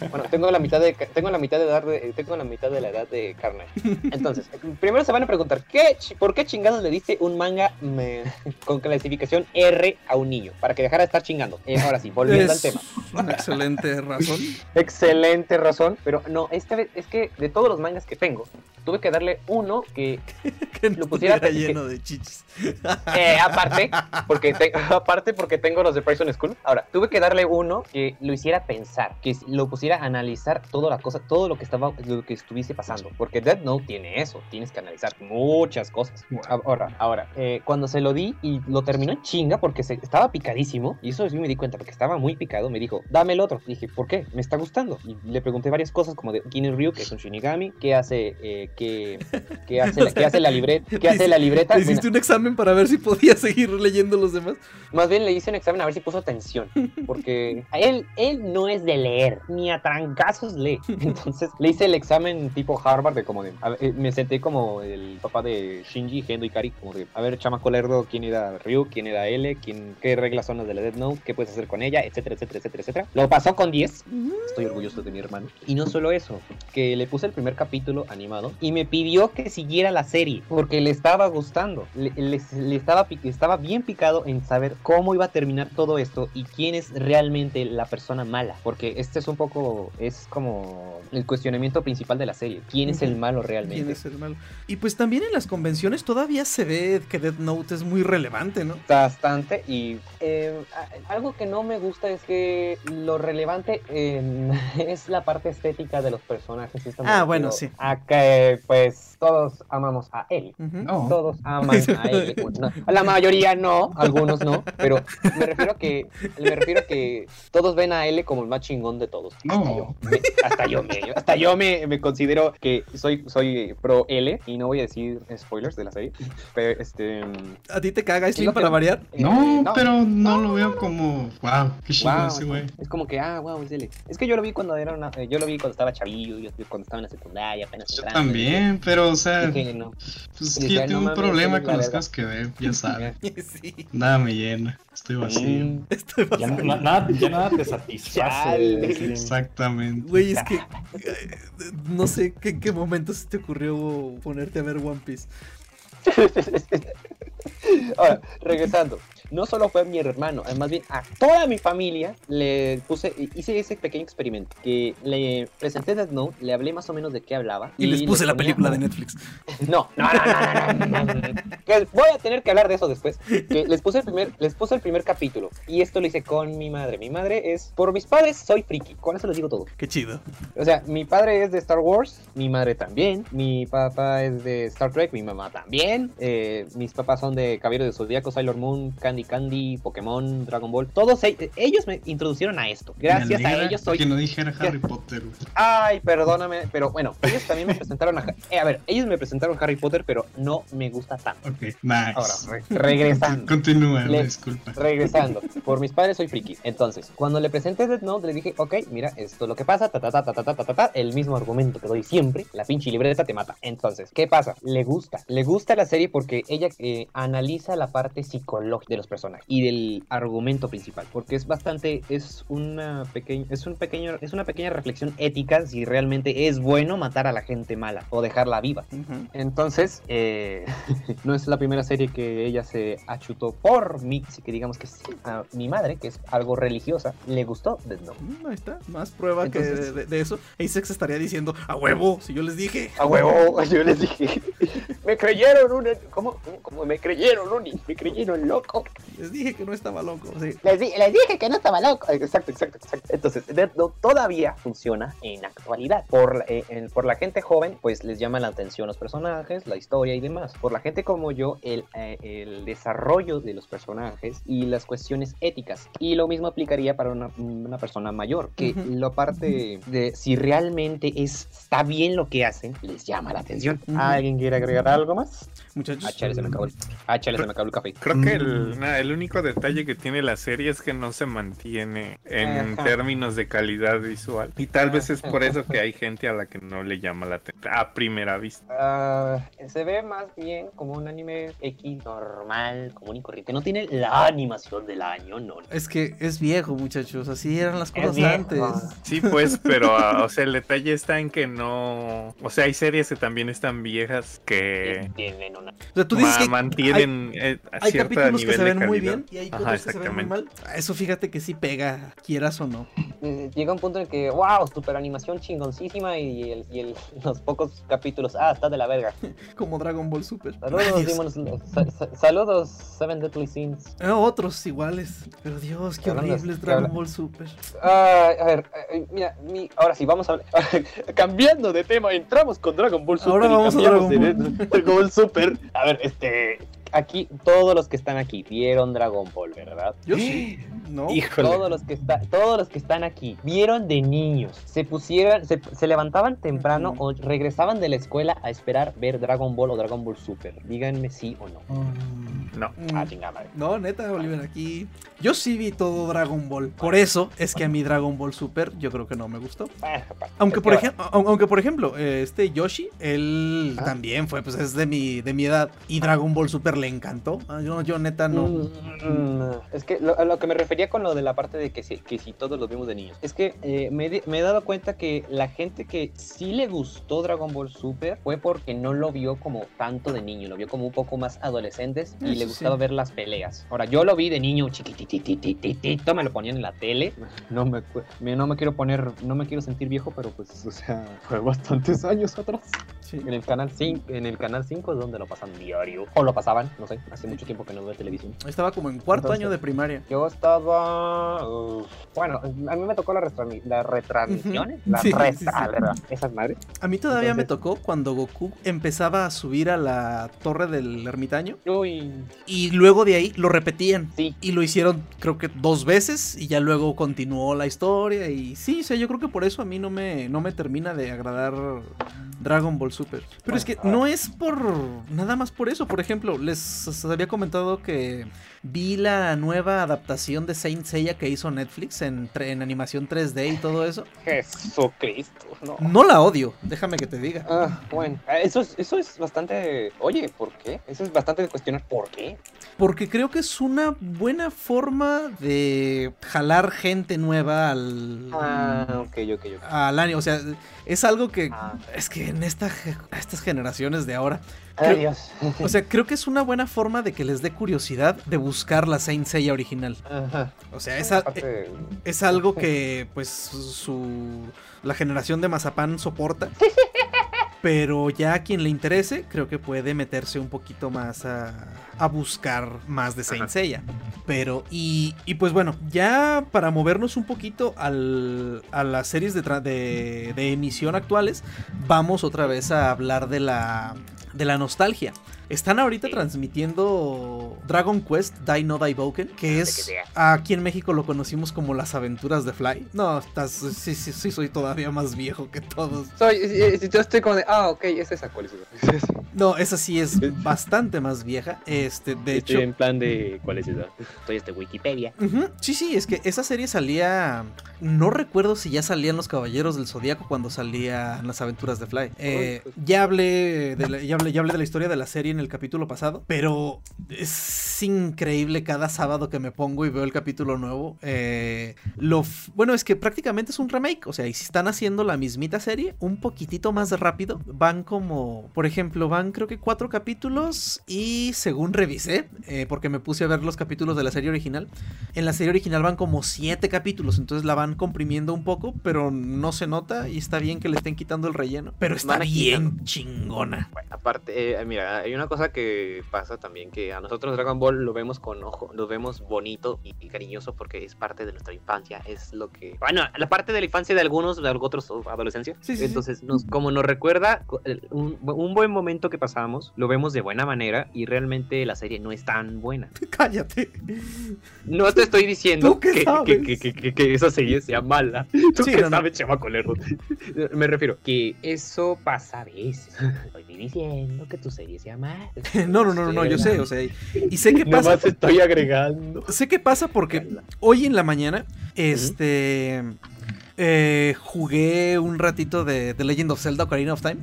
Bueno, tengo la mitad de tengo la mitad de edad de, tengo la mitad de la edad de carne. Entonces, primero se van a preguntar, ¿qué, ¿por qué chingados le diste un manga me- con clasificación R a un niño? Para que dejara de estar chingando. Eh, ahora sí, volviendo al tema. una excelente razón. Excelente razón, pero no, esta vez es que de todos los mangas que tengo, tuve que darle uno que Que no Lo pusiera- lleno de chichis. Eh, aparte, porque te- aparte porque tengo los de Prison School. Ahora, tuve que darle uno que lo hiciera pensar, que lo pusiera a analizar toda la cosa, todo lo que estaba, lo que estuviese pasando. Porque Dead Note tiene eso, tienes que analizar muchas cosas. Ahora, ahora, eh, cuando se lo di y lo terminó en chinga porque se, estaba picadísimo, y eso sí me di cuenta porque estaba muy picado, me dijo, dame el otro. Dije, ¿por qué? Me está gustando. Y le pregunté varias cosas como de es Ryu, que es un Shinigami, qué hace, eh, qué, qué hace, la- qué hace la libreta, qué hace la libreta. ¿Le Mira, hiciste un examen para ver si podía seguir leyendo los demás? más bien le hice un examen a ver si puso atención, porque él, él no es de leer, ni a trancazos lee. Entonces le hice el examen tipo Harvard de como de, a eh, me senté como el papá de Shinji, Gendo y Kari, como de, a ver, chamaco lerdo, quién era Ryu, quién era L, quién, qué reglas son las de la Death Note, qué puedes hacer con ella, etcétera, etcétera, etcétera, etcétera. Lo pasó con 10, estoy orgulloso de mi hermano. Y no solo eso, que le puse el primer capítulo animado y me pidió que siguiera la serie porque le estaba gustando. Le, le- estaba, estaba bien picado en saber cómo iba a terminar todo esto y quién es realmente la persona mala. Porque este es un poco, es como el cuestionamiento principal de la serie. ¿Quién es el malo ¿Quién realmente? es el malo? Y pues también en las convenciones todavía se ve que Death Note es muy relevante, ¿no? Bastante y eh, algo que no me gusta es que lo relevante eh, es la parte estética de los personajes. Ah, bueno, sí. A que pues todos amamos a él. No. Todos aman a él. No, la mayoría no, algunos no, pero me refiero a que me refiero a que todos ven a L como el más chingón de todos. Hasta No. yo, me, hasta yo me hasta yo me, me considero que soy soy pro L y no voy a decir spoilers de la serie, pero este ¿A ti te caga Es Slim que- para variar? eh, No, pero no lo veo como, wow, qué chingón Wow, ese güey. es como que, ah, wow, es L. Es que yo lo vi cuando era una, eh, yo lo vi cuando estaba chavillo, yo cuando estaba en la secundaria, apenas Yo entrando, también, pero o sea, Dije, no. pues dije, que yo no tengo un problema con la las cosas que veo, ya sabes. sí. Nada me llena, estoy vacío. Mm, Estoy Ya, na- nada, ya nada te satisface. Exactamente. Güey, es que eh, no sé qué- en qué momento se te ocurrió ponerte a ver One Piece. Ahora, regresando no solo fue a mi hermano, más bien a toda mi familia le puse, e, hice ese pequeño experimento que le presenté Death Note, le hablé más o menos de qué hablaba. Y, y les puse les la película de Netflix. No, no, no, no, no, no voy a tener que hablar de eso después. Que les puse el primer, les puse el primer capítulo y esto lo hice con mi madre. Mi madre es por mis padres soy friki, con eso les digo todo. Qué chido. O sea, mi padre es de Star Wars, mi madre también, mi papá es de Star Trek, mi mamá también, eh, mis papás son de Caballero de Zodíaco, Sailor Moon, Candy Candy, Pokémon, Dragon Ball, todos e- ellos me introducieron a esto. Gracias a ellos soy... Que no dijera Harry Potter. Ay, perdóname, pero bueno, ellos también me presentaron a... eh, a ver, ellos me presentaron Harry Potter, pero no me gusta tanto. Ok, nice. Ahora, re- regresando. Continúa, Le- disculpa. Regresando, por mis padres soy friki. Entonces, cuando le presenté Death Note, le dije, ok, mira, esto es lo que pasa, ta ta ta ta ta ta ta ta, ta, el mismo argumento que doy siempre, la pinche libreta te mata. Entonces, ¿qué pasa? Le gusta, le gusta la serie porque ella eh, analiza la parte psicológica de los personajes y del argumento principal, porque es bastante, es una pequeña, es un pequeño, es una pequeña reflexión ética si realmente es bueno matar a la gente mala o dejarla viva. Entonces, eh, no es la primera serie que ella se achutó por mí, así que digamos que sí, a mi madre, que es algo religiosa, le gustó Death Note. Mm, Ahí está, más prueba Entonces- que de, de eso. Asex estaría diciendo, a huevo, si yo les dije. A huevo, yo les dije, me creyeron un, ¿cómo, cómo, cómo me creyeron un, me creyeron loco? Les dije que no estaba loco. Sí. Les, di- les dije que no estaba loco. Exacto, exacto, exacto. Entonces, Death Note todavía funciona en actualidad. Por, la- eh, en- por la gente joven, pues les llama la atención los personajes, la historia y demás. Por la gente como yo, el, eh, el desarrollo de los personajes y las cuestiones éticas. Y lo mismo aplicaría para una, una persona mayor, que Ujú. la parte de si realmente es, está bien lo que hacen, les llama la atención. Ujú. ¿Alguien quiere agregar algo más? Muchachos. Ah, chale, se me acabó el, ah, chale, se me acabó el café. Creo que el, El único detalle que tiene la serie es que no se mantiene en Ajá. términos de calidad visual. Y tal vez es por eso que hay gente a la que no le llama la atención a primera vista. Ah, se ve más bien como un anime X normal, común y corriente. No tiene la animación del año, no. Es que es viejo, muchachos. Así eran las cosas antes. Sí, pues, pero o sea, el detalle está en que no, o sea, hay series que también están viejas que Tienen una. O sea, tú dices ma- que hay, mantienen eh, a hay que nivel se de ven muy bien y hay otros que se ven muy mal. Eso fíjate que sí pega, quieras o no. eh, Llega un punto en el que, wow, super animación chingoncísima y, el, y el- los pocos capítulos, ah, está de la verga. Como Dragon Ball Super. Saludos. Demon saludos, Seven Deadly Sins. Ah, otros iguales. Pero Dios, qué Hablando- horrible es Dragon Ball Super. A ver, eh, mira, mi- ahora sí, vamos a hablar. Cambiando de tema, entramos con Dragon Ball Super. Ahora y vamos a Dragon de- Dragon Ball Super. A ver, este. Aquí, todos los que están aquí vieron Dragon Ball, ¿verdad? Yo sí. ¿No? Híjole. Todos los que está, todos los que están aquí vieron de niños, se pusieron, se, se levantaban temprano o regresaban de la escuela a esperar ver Dragon Ball o Dragon Ball Super. Díganme sí o no. No. Mm, Ah, chingada madre. No, neta, Oliver, aquí. Yo sí vi todo Dragon Ball. Por eso es que a mí Dragon Ball Super yo creo que no me gustó. Aunque por, ejemplo, aunque por ejemplo, eh, este Yoshi, él Ah. también fue, pues es de mi, de mi edad. Y Dragon Ball Super le encantó. Ah, yo, yo neta no. Mm, Es que lo, a lo que me refería con lo de la parte de que si, que si todos los vimos de niños. Es que eh, me, he dado cuenta que la gente que sí le gustó Dragon Ball Super fue porque no lo vio como tanto de niño, lo vio como un poco más adolescentes y Eso le gustaba sí. ver las peleas. Ahora, yo lo vi de niño chiquitititititito, me lo ponían en la tele. No me, no me quiero poner, no me quiero sentir viejo, pero pues, o sea, fue bastantes años atrás. Sí. En el canal 5, en el canal 5 es donde lo pasan diario. O lo pasaban, no sé, hace mucho tiempo que no veo televisión. Estaba como en cuarto Entonces- año de primaria. Yo estaba. uf, bueno, a mí me tocó la las retransmisiones. Ujú. Las Sí, ret- sí. Esas madres. A mí todavía me tocó cuando Goku empezaba a subir a la torre del ermitaño. Uy, Y luego de ahí lo repetían. sí. Y lo hicieron creo que dos veces y ya luego continuó la historia y sí, o sea, yo creo que por eso a mí no me, no me termina de agradar Dragon Ball Super. Pero es que no es por nada más por eso, por ejemplo, les había comentado que vi la nueva adaptación de Saint Seiya que hizo Netflix en, en animación 3D y todo eso. Jesucristo, no. No la odio, déjame que te diga. Ah, bueno, ah, eso es, eso es bastante. Oye, ¿por qué? Eso es bastante de cuestionar por qué. Porque creo que es una buena forma de jalar gente nueva al, Ah, ok, ok, ok. al anime. O sea, es algo que Ah. es que en esta estas generaciones de ahora. Creo- Dios. O sea, creo que es una buena forma de que les dé curiosidad de buscar la Saint Seiya original. Ajá. O sea, esa, Aparte, es algo que pues su la generación de Mazapán soporta. Pero ya a quien le interese, creo que puede meterse un poquito más a, a buscar más de Saint Seiya. Pero, y, y pues bueno, ya para movernos un poquito al- a las series de, de emisión actuales, vamos otra vez a hablar de la, de la nostalgia. Están ahorita transmitiendo Dragon Quest Die No Die Boken, que es aquí en México lo conocimos como las aventuras de Fly. No, estás, sí, sí, sí, soy todavía más viejo que todos. Soy, yo estoy como de, ah, ok, es esa cuál es esa. No, esa sí es bastante más vieja. Este, de Estoy hecho. en plan de, ¿cuál es esa? Estoy este Wikipedia. Sí, sí, es que esa serie salía. No recuerdo si ya salían los Caballeros del Zodíaco cuando salían las aventuras de Fly. Eh, ya, hablé de la, ya, hablé, ya hablé de la historia de la serie en el capítulo pasado, pero es increíble cada sábado que me pongo y veo el capítulo nuevo. Eh, lo bueno, es que prácticamente es un remake, o sea, y si están haciendo la mismita serie, un poquitito más rápido, van como, por ejemplo, van creo que cuatro capítulos y según revisé, eh, porque me puse a ver los capítulos de la serie original, en la serie original van como siete capítulos, entonces la van comprimiendo un poco, pero no se nota y está bien que le estén quitando el relleno. Pero está Van bien chingona. Bueno, aparte, eh, mira, hay una cosa que pasa también que a nosotros Dragon Ball lo vemos con ojo, lo vemos bonito y, y cariñoso porque es parte de nuestra infancia, es lo que... Bueno, la parte de la infancia de algunos, de otros o adolescencia. Sí, sí, sí. Entonces, nos, como nos recuerda un, un buen momento que pasamos, lo vemos de buena manera y realmente la serie no es tan buena. Cállate. No te estoy diciendo ¿Tú qué que, sabes? que, que- que- que esa serie sea mala. Tú Sí, qué no, no. sabes, lerdo. Me refiero que eso pasa a veces. Estoy diciendo que tu serie sea mala. No, no, no, no, no, yo sé, o sea, y, y sé que pasa. Nomás estoy agregando. Sé que pasa porque hoy en la mañana, este. eh, jugué un ratito de The Legend of Zelda Ocarina of Time.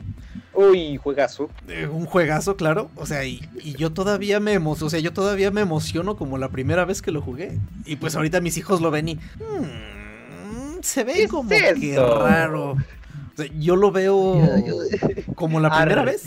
Uy, juegazo. Eh, un juegazo, claro. O sea, y, y yo todavía me emociono. O sea, yo todavía me emociono como la primera vez que lo jugué. Y pues ahorita mis hijos lo ven y. "Mm, se ve es como que raro. O sea, yo lo veo como la primera vez.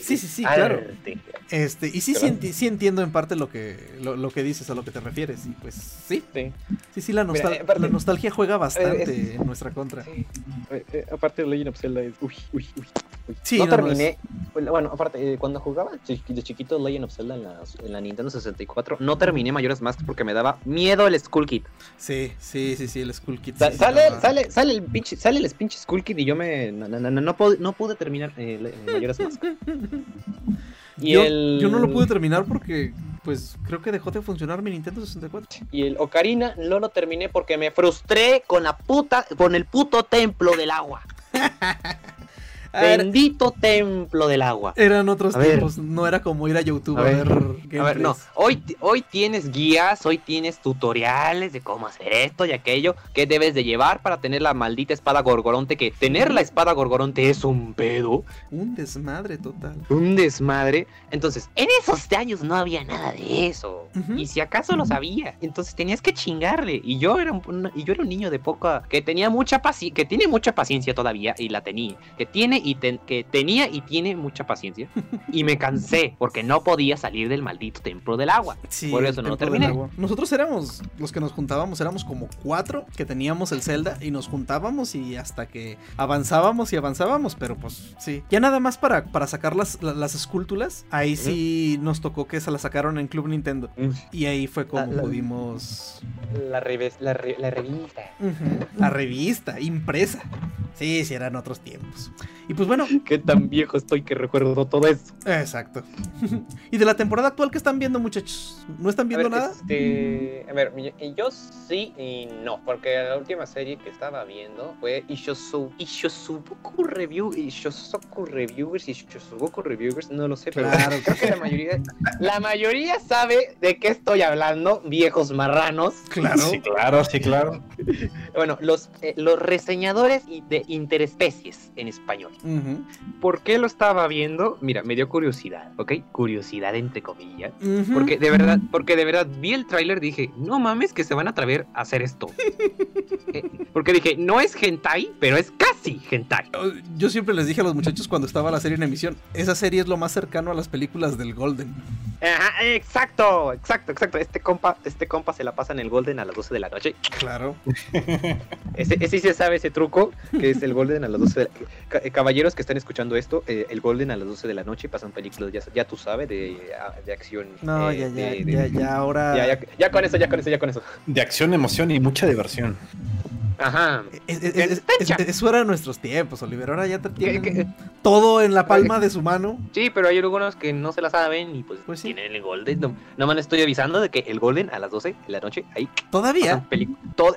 Sí, sí, sí, claro. Arte. Este, y sí, sí, Claro. sí entiendo en parte lo que, lo, lo que dices, a lo que te refieres. Y pues sí, Sí. sí, sí, la, nostal- eh, aparte- la nostalgia juega bastante es- en nuestra contra. Sí. Eh, eh, aparte Legend of Zelda es. Uy, uy, uy. uy. Sí, no, no, no, terminé. Bueno, aparte, eh, cuando jugaba de chiquito Legend of Zelda en la, en la Nintendo 64, no terminé Mayores Mask porque me daba miedo el Skull Kid. Sí, sí, sí, sí, el Skull. Sa- sí sale, sale, sale el pinche, sale el pinche Skull Kid y yo me no, no, no, no, no pude, no pude terminar eh, eh, Majora's Mask. Y yo, el yo no lo pude terminar porque, pues, creo que dejó de funcionar mi Nintendo 64. y el Ocarina no lo terminé porque me frustré con la puta con el puto templo del agua. Bendito templo del agua. eran otros A ver. tiempos, no era como ir a YouTube a, A ver, ver, A ver, no, hoy, hoy tienes guías, hoy tienes tutoriales de cómo hacer esto y aquello, que debes de llevar para tener la maldita espada gorgoronte, que tener la espada gorgoronte es un pedo, Un desmadre total. un desmadre. Entonces, en esos años no había nada de eso. Y si acaso lo sabía, entonces tenías que chingarle. Y yo era un, y yo era un niño de poca, que tenía mucha paciencia, que tiene mucha paciencia todavía, y la tenía, que tiene y ten- que tenía y tiene mucha paciencia. y me cansé, porque no podía salir del maldito templo del agua. Sí, Por eso no terminé. Nosotros éramos, los que nos juntábamos, éramos como cuatro que teníamos el Zelda y nos juntábamos y hasta que avanzábamos y avanzábamos, pero pues sí. Ya nada más para, para sacar las, la- las esculturas, ahí sí nos tocó que se las sacaron en Club Nintendo. Y ahí fue como La- pudimos... La, reves- la, re- la revista. Ujú, La revista, impresa. Sí, sí, eran otros tiempos. Y pues bueno, Qué tan viejo estoy que recuerdo todo eso. exacto. y de la temporada actual que están viendo, muchachos, ¿no están viendo a ver, nada? Este, a ver, yo sí y no, porque la última serie que estaba viendo fue Ishosu, Ishosuboku Review, Ishosoku Reviewers, Ishosuboku Reviewers, no lo sé, pero Claro creo que la mayoría, la mayoría sabe de qué estoy hablando, viejos marranos. Claro. Sí, claro, sí, claro. Bueno, los, eh, los reseñadores y de interespecies en español. Ujú, ¿Por qué lo estaba viendo? Mira, me dio curiosidad, ¿ok? Curiosidad entre comillas. Porque de verdad, porque de verdad vi el tráiler dije, no mames que se van a atrever a hacer esto. Eh, porque dije, no es hentai, pero es casi hentai. Yo siempre les dije a los muchachos cuando estaba la serie en emisión, esa serie es lo más cercano a las películas del Golden. Ajá, exacto, exacto, exacto. Este compa, este compa se la pasa en el Golden a las 12 de la noche. Claro. Ese, ese sí se sabe ese truco, que es el Golden a las 12 de la... Eh, Caballeros que están escuchando esto, eh, el Golden a las 12 de la noche pasan películas, ya, ya tú sabes, de, de acción. No, eh, ya, ya, de- de- ya, ya, ahora... ya, ya, ya con eso, ya con eso, ya con eso. De acción, emoción y mucha diversión. Ajá. Es- es- es- es- es- Eso era nuestros tiempos, Oliver. Ahora ya te ¿Qué- tienen qué- todo en la palma de su mano. Sí, pero hay algunos que no se la saben y pues, Pues sí. tienen el Golden. No, no me estoy avisando de que el Golden a las 12 de la noche, ahí Todavía.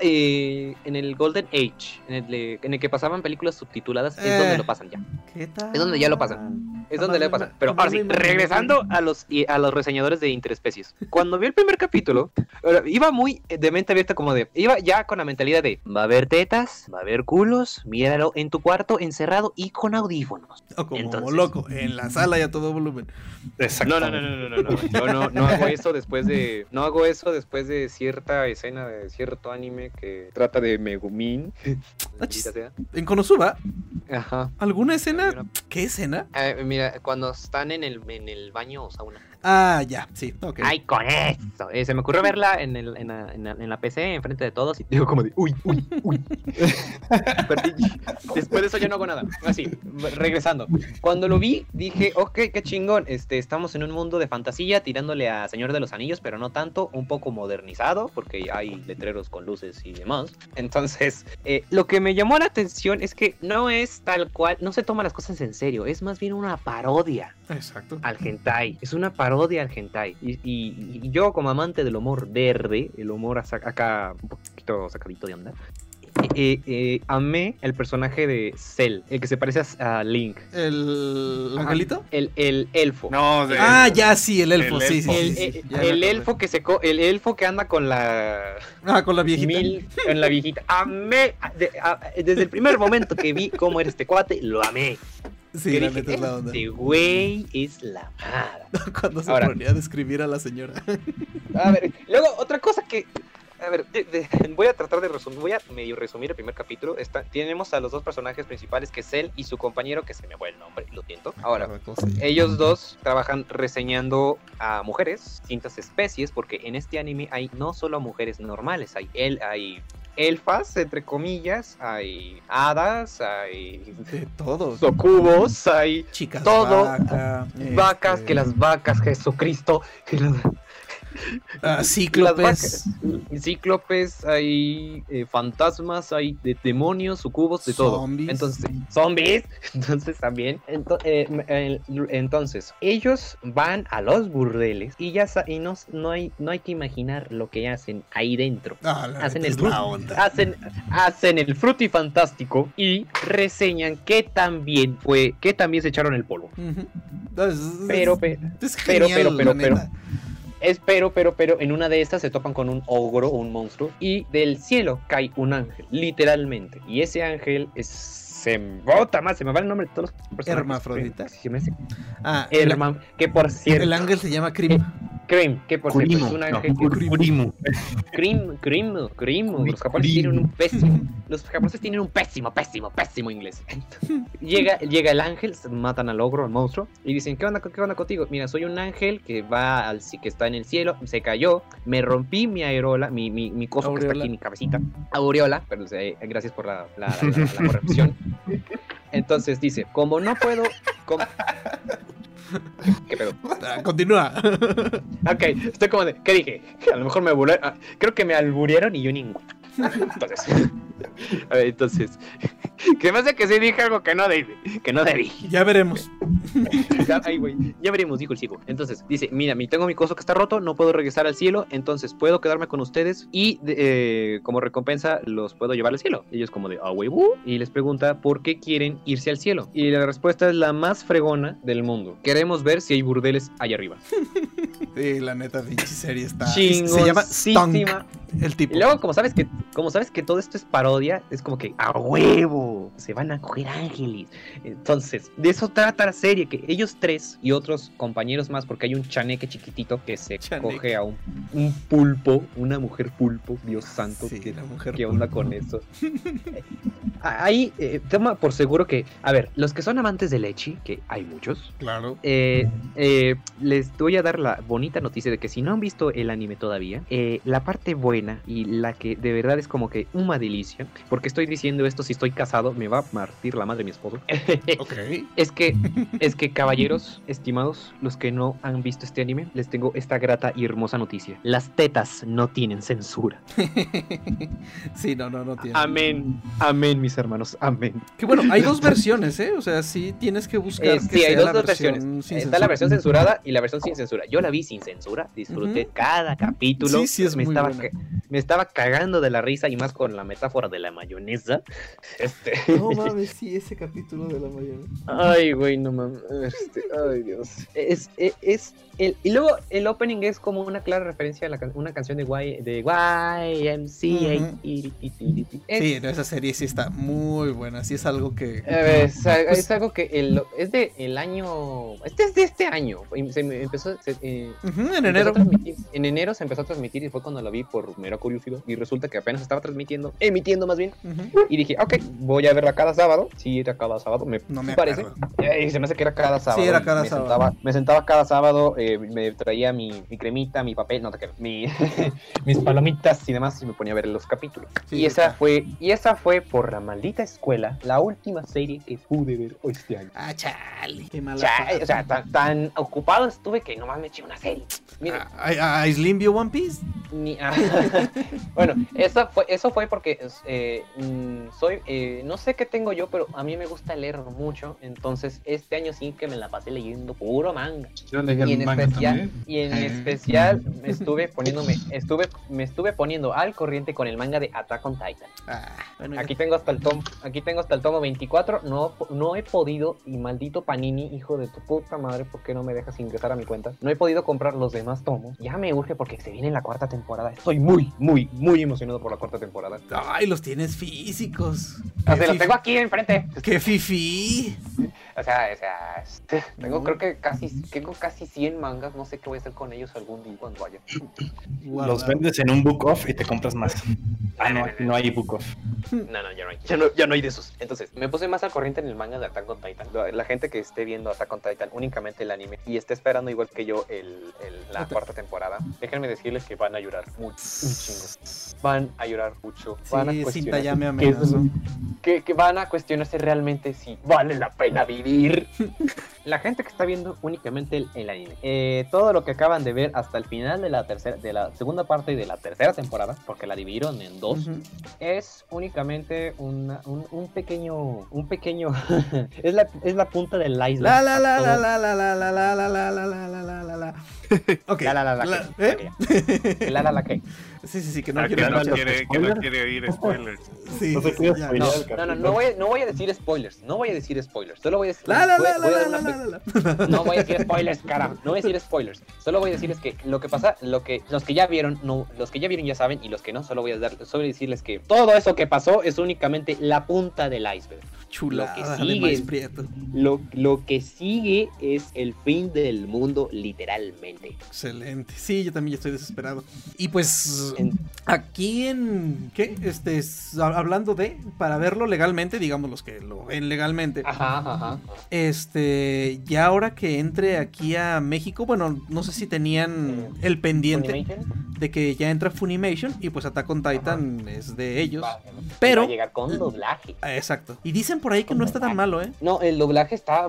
eh, en el Golden Age, en el, de- en el que pasaban películas subtituladas, es Eh. donde lo pasan ya. ¿Qué tal? Es donde ya lo pasan. Es donde me- pasan. Pero ahora sí, regresando a los, a los reseñadores de interespecies. Cuando vi el primer capítulo, iba muy de mente abierta como de... Iba ya con la mentalidad de... Va a haber tetas, va a haber culos, míralo en tu cuarto encerrado y con audífonos. O como Entonces- loco, en la sala y a todo volumen. No, Exactamente. no, no, no, no, no, no. Yo no, no hago eso después de. No hago eso después de cierta escena de cierto anime que trata de Megumin. Sea. En Konosuba, Ajá. ¿alguna escena? ¿Qué escena? Eh, mira, cuando están en el, en el baño o sauna. Ah, ya, sí, ok. ¡Ay, con eso! Eh, se me ocurrió verla en, el, en, la, en, la, en la PC, enfrente de todos, y digo como de, uy, uy, uy. Después de eso yo no hago nada. Así, regresando. Cuando lo vi, dije, ok, qué chingón. Este, estamos en un mundo de fantasía, tirándole a Señor de los Anillos, pero no tanto, un poco modernizado, porque hay letreros con luces y demás. Entonces, eh, lo que me llamó la atención es que no es tal cual, no se toma las cosas en serio, es más bien una parodia Exacto. al hentai. Es una parodia al hentai. Y, y- y yo, como amante del humor verde, el humor acá un poquito sacadito de onda, eh, eh, amé el personaje de Cell, el que se parece a, a Link. ¿El angelito? El, el elfo. No, de- Ah, ya, sí, el elfo, El sí, elfo. sí, El, sí, el- sí, ya me el elfo que se co- el elfo que anda con la Ah, con la viejita. mil en la viejita. Amé de- a- desde el primer momento que vi cómo era este cuate, lo amé. Sí, la neta es la onda. Este güey es la madre. Cuando se Ahora. ponía a describir a la señora. A ver, luego otra cosa que. A ver, de- de- voy a tratar de resumir, voy a medio resumir el primer capítulo. Está, tenemos a los dos personajes principales, que es él y su compañero, que se me fue el nombre, lo siento. Ahora, ellos dos trabajan reseñando a mujeres, distintas especies, porque en este anime hay no solo mujeres normales, hay él, hay elfas, entre comillas, hay hadas, hay De todos. socubos, hay Chicas todo. vaca, vacas, este, que las vacas, Jesucristo, que las- ah, cíclopes. cíclopes, hay eh, fantasmas, hay de- demonios, sucubos, de todo. Zombies. Entonces, zombies, entonces también. Ento- eh, el- entonces, ellos van a los burdeles y ya y no, no hay no hay que imaginar lo que hacen ahí dentro. Ah, Hacen el. Hacen, hacen el frutifantástico y reseñan que también fue, que también se echaron el polvo. Es- es- Pero, pero, pero, pero, pero. Es pero, pero, pero, en una de estas se topan con un ogro un monstruo y del cielo cae un ángel, literalmente. Y ese ángel es... Se bota más, se me va el nombre de todos los personajes. Hermafrodita. Se me hace- Ah, el, Herma- que por cierto... el ángel se llama Krim. Cream, que por cierto es un no, ángel... Cream, cream, cream. Los japoneses tienen un pésimo... Los japoneses tienen un pésimo, pésimo, pésimo inglés. llega, llega el ángel, se matan al ogro, al monstruo, y dicen, ¿qué onda, qué onda contigo? Mira, soy un ángel que va al ci- que está en el cielo, se cayó, me rompí mi aerola, mi, mi, mi coso que está Aureola. aquí, mi cabecita, aureola, pero eh, gracias por la, la, la- la- la corrección. Entonces dice, como no puedo... ¿Qué pedo? Ah, continúa. Ok, estoy como de, ¿qué dije? A lo mejor me alburearon, ah, creo que me alburearon y yo ninguno. Entonces, a ver, entonces, que hace que sí dije algo que no debí, que no debí. ya veremos. Ya- Ay, güey, ya veremos, dijo el ciego. Entonces, dice, mira, mi, tengo mi coso que está roto, no puedo regresar al cielo, entonces puedo quedarme con ustedes y eh, como recompensa los puedo llevar al cielo. Ellos como de, ah, güey, uh", y les pregunta por qué quieren irse al cielo. Y la respuesta es la más fregona del mundo. Queremos ver si hay burdeles allá arriba. Sí, la neta, pinche serie está. Se llama. Stunk, el tipo. Y luego, como sabes que, como sabes que todo esto es parodia, es como que a huevo se van a coger ángeles. Entonces, de eso trata la serie, que ellos tres y otros compañeros más, porque hay un chaneque chiquitito que se Chaneque. coge a un, un pulpo, una mujer pulpo, Dios santo, Sí, ¿qué, la mujer qué onda pulpo. con eso? Ahí, eh, toma por seguro que, a ver, los que son amantes de leche, que hay muchos, Claro. eh, eh, les voy a dar la bonita noticia de que si no han visto el anime todavía, eh, la parte buena y la que de verdad es como que una delicia, porque estoy diciendo esto si estoy casado, me va a martir la madre mi esposo. Ok. es que, es que caballeros, estimados, los que no han visto este anime, les tengo esta grata y hermosa noticia. Las tetas no tienen censura. sí, no, no, no tiene. Amén, amén, mis hermanos, amén. Que bueno, hay dos versiones, ¿eh? O sea, sí tienes que buscar. Eh, que sí, hay dos, la dos versiones. Está censura. la versión censurada y la versión sin censura. Yo la vi sin censura, disfruté cada capítulo. Sí, sí, es me muy estaba me estaba cagando de la risa y más con la metáfora de la mayonesa. Este. No mames, sí, ese capítulo de la mañana. Ay, güey, no mames. Este, ay, Dios. Es, es, es el, y luego el opening es como una clara referencia a la can- una canción de Y de YMCA. Sí, no, esa serie sí está muy buena. Sí es algo que. Es, Pues- es algo que el, es de el año. Este es de este año. Se me empezó. se- eh, Ujú, en enero. en enero se empezó a transmitir y fue cuando la vi por mera curiosidad. Y resulta que apenas estaba transmitiendo, emitiendo más bien. Y dije, ok, voy a verla cada sábado. Sí, era cada sábado, me, No me parece. Eh, se me hace que era cada sábado. era y cada me sábado. Sentaba, me sentaba cada sábado, eh, me traía mi, mi cremita, mi papel, no te creo, mi, mis palomitas y demás y me ponía a ver los capítulos. Sí, y esa fue, y esa fue por la maldita escuela, la última serie que pude ver este año. Ah, chale. Qué mala. Pata. o sea, tan, tan ocupado estuve que nomás me eché una serie. Mire, Ah, ¿A, a Slim vio One Piece? ni- ah, bueno, eso fue, eso fue porque eh, mm, soy, eh, no sé qué tengo yo, pero a mí me gusta leer mucho, entonces este año sí que me la pasé leyendo puro manga. Yo leí Y en manga especial, también. y en Eh. especial me estuve poniéndome, estuve, me estuve poniendo al corriente con el manga de Attack on Titan. Ah, bueno, Aquí tengo hasta el tomo, aquí tengo hasta el tomo 24, no, no he podido, y maldito Panini, hijo de tu puta madre, ¿por qué no me dejas ingresar a mi cuenta? No he podido comprar los demás tomos. Ya me urge porque se viene la cuarta temporada. Estoy muy, muy, muy emocionado por la cuarta temporada. Ay, los tienes físicos. Los fif- tengo aquí enfrente. ¡Qué fifi! O sea, o sea, tengo No. creo que casi, tengo casi 100 mangas, no sé qué voy a hacer con ellos algún día cuando vaya. Los vendes en un book off y te compras más. Ah, no, no hay book off. No, no, ya no hay. Ya no, ya no hay de esos. Entonces, me puse más al corriente en el manga de Attack on Titan. La, la gente que esté viendo Attack on Titan únicamente el anime y esté esperando igual que yo el, el- la cuarta temporada, déjenme decirles que van a llorar mucho, un chingo. Van a llorar mucho. Sí, van a Cinta cuestionarse lo- que, que van a cuestionarse realmente si vale la pena vivir. La gente que está viendo únicamente el, el anime. Eh, todo lo que acaban de ver hasta el final de la tercera, de la segunda parte de la tercera temporada, porque la dividieron en dos, Ujú. es únicamente una- un, un pequeño, un pequeño, es la, es la punta del iceberg. La la la la la la la la la la la la la la la la la. La, la, la, la, la- ¿eh? la, la. Sí, sí, sí, que no Ah, que quiero no hablar. quiere, que no quiere oír spoilers. Sí, No sí, ya. spoilear. No, no, no, no voy, a- no voy a decir spoilers, no voy a decir spoilers, solo voy a decir, La la voy- la voy a una la pe- la la. No voy a decir spoilers, caramba. No voy a decir spoilers. Solo voy a decirles que lo que pasa, lo que los que ya vieron, no, los que ya vieron ya saben y los que no, solo voy a dar, solo decirles que todo eso que pasó es únicamente la punta del iceberg. Chulada Lo que de sigue. Maíz Prieto. Lo, lo que sigue es el fin del mundo, literalmente. Excelente. Sí, yo también ya estoy desesperado. Y pues En- aquí en ¿qué? Este es- ha- hablando de para verlo legalmente, digamos los que lo ven legalmente. Ajá, ajá. Este, ya ahora que entre aquí a México, bueno, no sé si tenían el pendiente Funimation, de que ya entra Funimation y pues Attack on Titan es de ellos. va- Pero- va a llegar con doblaje. Ah, Exacto. Y dicen por ahí que no está tan malo, ¿eh? No, el doblaje está.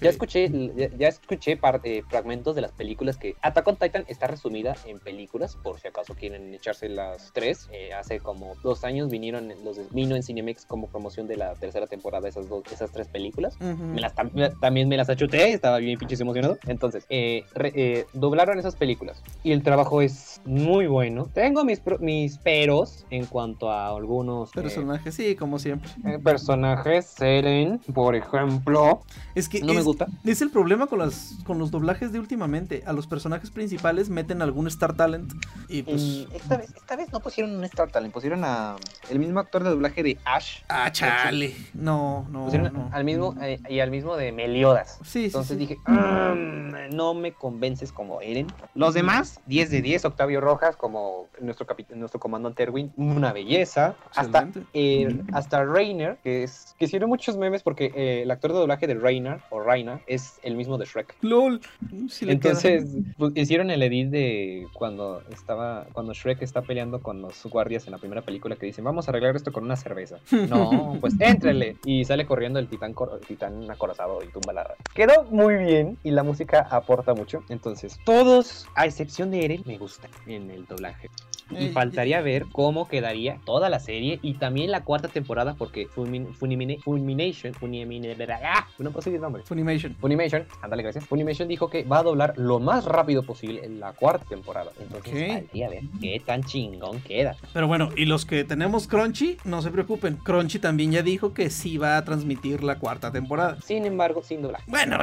Ya escuché, ya, ya escuché parte, fragmentos de las películas que Attack on Titan está resumida en películas, por si acaso quieren echarse las tres. Eh, hace como dos años vinieron los de- vino en Cinemex como promoción de la tercera temporada esas dos, esas tres películas. Me las, también me las achuté, estaba bien pinches emocionado. Entonces, eh, re- eh, doblaron esas películas y el trabajo es muy bueno. Tengo mis, mis peros en cuanto a algunos eh, Personajes, sí, como siempre. eh, personajes. Seren, por ejemplo, Es que no me es, gusta. es el problema con las con los doblajes de últimamente. A los personajes principales meten algún Star Talent y pues. Y esta vez, esta vez no pusieron un Star Talent, pusieron a el mismo actor de doblaje de Ash. Ah, chale. No, no, Pusieron no. al mismo eh, y al mismo de Meliodas. Sí, sí, Entonces sí. dije, "Mm, no me convences como Eren. Los demás, 10 de 10, Octavio Rojas como nuestro nuestro comandante Erwin, una belleza. Hasta eh, hasta Rainer, que es que hicieron muchos memes porque eh, el actor de doblaje de Rainer o Raina es el mismo de Shrek. LOL. Queda. Entonces, pues, hicieron el edit de cuando estaba, cuando Shrek está peleando con los guardias en la primera película que dicen, vamos a arreglar esto con una cerveza. No, pues éntrele. Y sale corriendo el titán, el titán acorazado y tumba la... Quedó muy bien y la música aporta mucho. Entonces, todos, a excepción de Eren, me gustan en el doblaje. Y Eh, faltaría ver cómo quedaría toda la serie y también la cuarta temporada porque Fulmin, Funimine- Fulmination, Funimine, ¡ah! no puedo seguir nombre. Funimation. Funimation, ándale, gracias. Funimation dijo que va a doblar lo más rápido posible en la cuarta temporada. Entonces, faltaría ver qué tan chingón queda. Pero bueno, y los que tenemos Crunchy, no se preocupen. Crunchy también ya dijo que sí va a transmitir la cuarta temporada. Sin embargo, sin doblaje. Bueno,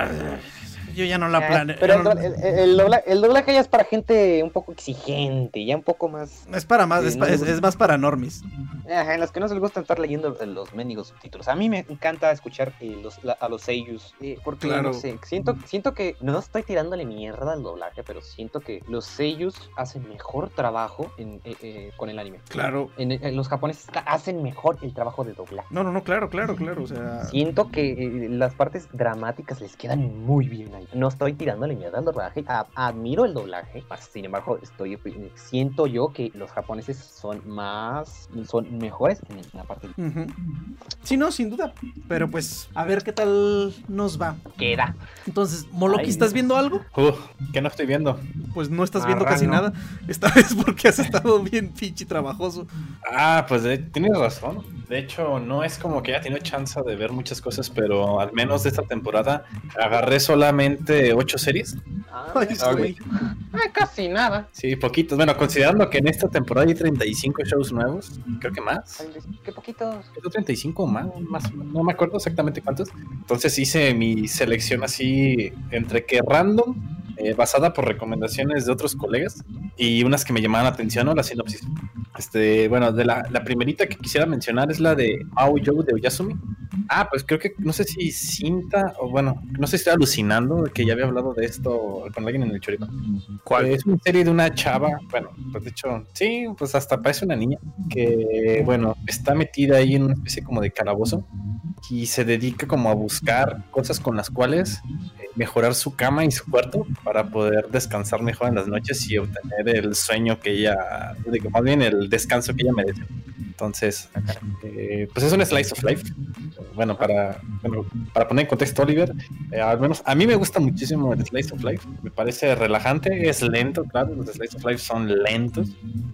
yo ya no la Ah, planeo. pero el, do- el- el dobla- el doblaje ya es para gente un poco exigente, ya un poco más. Es para más, no es más para normis. En los que no les gusta estar leyendo los mendigos subtítulos. A mí me encanta escuchar eh, los- la- a los seiyus. eh, porque Claro. no sé, siento, siento que no estoy tirándole mierda al doblaje, pero siento que los seiyus hacen mejor trabajo en, eh, eh, con el anime. Claro. En, en los japoneses hacen mejor el trabajo de doblaje. No, no, no, claro, claro, claro. O sea. Siento que las partes dramáticas les quedan muy bien ahí. No estoy tirándole mierda al doblaje. a- admiro el doblaje. Sin embargo, estoy siento yo que los japoneses son más, son mejores en la parte. Sí, no, sin duda. Pero pues, a ver qué tal nos va. queda. Entonces, Moloki, Ay. ¿estás viendo algo? Uh, ¿Qué no estoy viendo? Pues no estás viendo Marrano. casi nada. Esta vez porque has estado bien pinche trabajoso. Ah, pues de- tienes razón. De hecho, no es como que ya tenido chance de ver muchas cosas, pero al menos de esta temporada agarré solamente ocho series. Ay, Ah, güey. Ay, casi nada. Sí, poquitos. Bueno, considerando que en esta temporada hay 35 shows nuevos, creo que más. Qué poquitos. Creo 35 o más, más, no me acuerdo exactamente cuántos. Entonces hice mi selección así entre que random, eh, basada por recomendaciones de otros colegas y unas que me llamaban la atención, ¿no? La sinopsis. Este, bueno, de la, la primerita que quisiera mencionar es la de Mao Joe de Oyasumi. Ah, pues creo que, no sé si Cinta, o bueno, no sé si estoy alucinando que ya había hablado de esto con alguien en el chorizo. ¿Cuál? Es una serie de una chava, bueno, pues de hecho, sí, pues hasta parece una niña, que, bueno, está metida ahí en una especie como de calabozo y se dedica como a buscar cosas con las cuales mejorar su cama y su cuarto para poder descansar mejor en las noches y obtener el sueño que ella, digo, más bien el descanso que ella merece. Entonces, eh, pues es un slice of life. Bueno, para, bueno, para poner en contexto, Oliver, eh, al menos a mí me gusta muchísimo el slice of life. Me parece relajante, es lento, claro, los slice of life son lentos.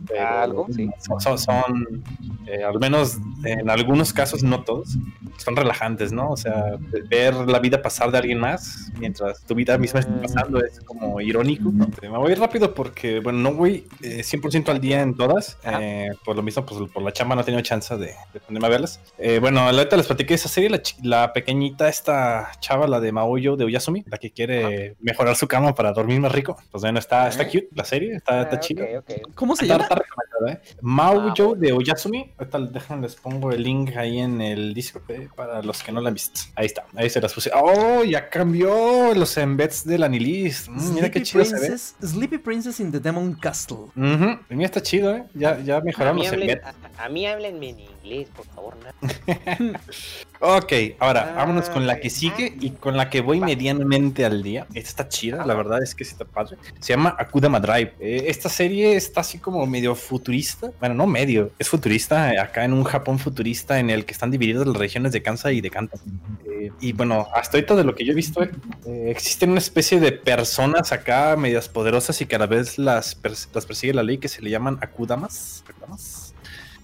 pero Algo, sí. Son, son- son, eh, al menos en algunos casos, no todos, son relajantes, ¿no? O sea, ver la vida pasar de alguien más mientras tu vida misma está pasando es como irónico. Me voy rápido porque, bueno, no voy eh, 100% al día en todas. eh, por lo mismo, pues por la chamba no he tenido chance de, de ponerme a verlas. Eh, bueno, ahorita les platiqué esa serie, la, la pequeñita, esta chava, la de Maoyo de Oyasumi, la que quiere mejorar su cama para dormir más rico. Pues bueno, está, está cute la serie, está, está Ah, chida. ok, ok. ¿Cómo se Está, llama? está recomendada, ¿eh? Maoyo de Oyasumi. Ahorita déjenme les pongo el link ahí en el Discord eh, para los que no la han visto. Ahí está, ahí se las puse. ¡Oh! Ya cambió los embeds del Anilist. Mm, mira qué chido se ve. Princess, Sleepy Princess in the Demon Castle. Ujú, Mira, está chido, ¿eh? Ya, ya mejoraron los embeds. a, a mí háblenme en inglés, por favor. ¿no? Ok, ahora Ah, vámonos con la que sigue y con la que voy medianamente al día. Esta está chida, la verdad es que está padre. Se llama Akudama Drive. Eh, esta serie está así como medio futurista. Bueno, no medio, es futurista. eh, Acá en un Japón futurista en el que están divididas las regiones de Kansai y de Kanto. Eh, y bueno, hasta ahorita de lo que yo he visto, eh, existen una especie de personas acá medias poderosas y que a la vez las, pers- las persigue la ley que se le llaman Akudamas. Akudamas.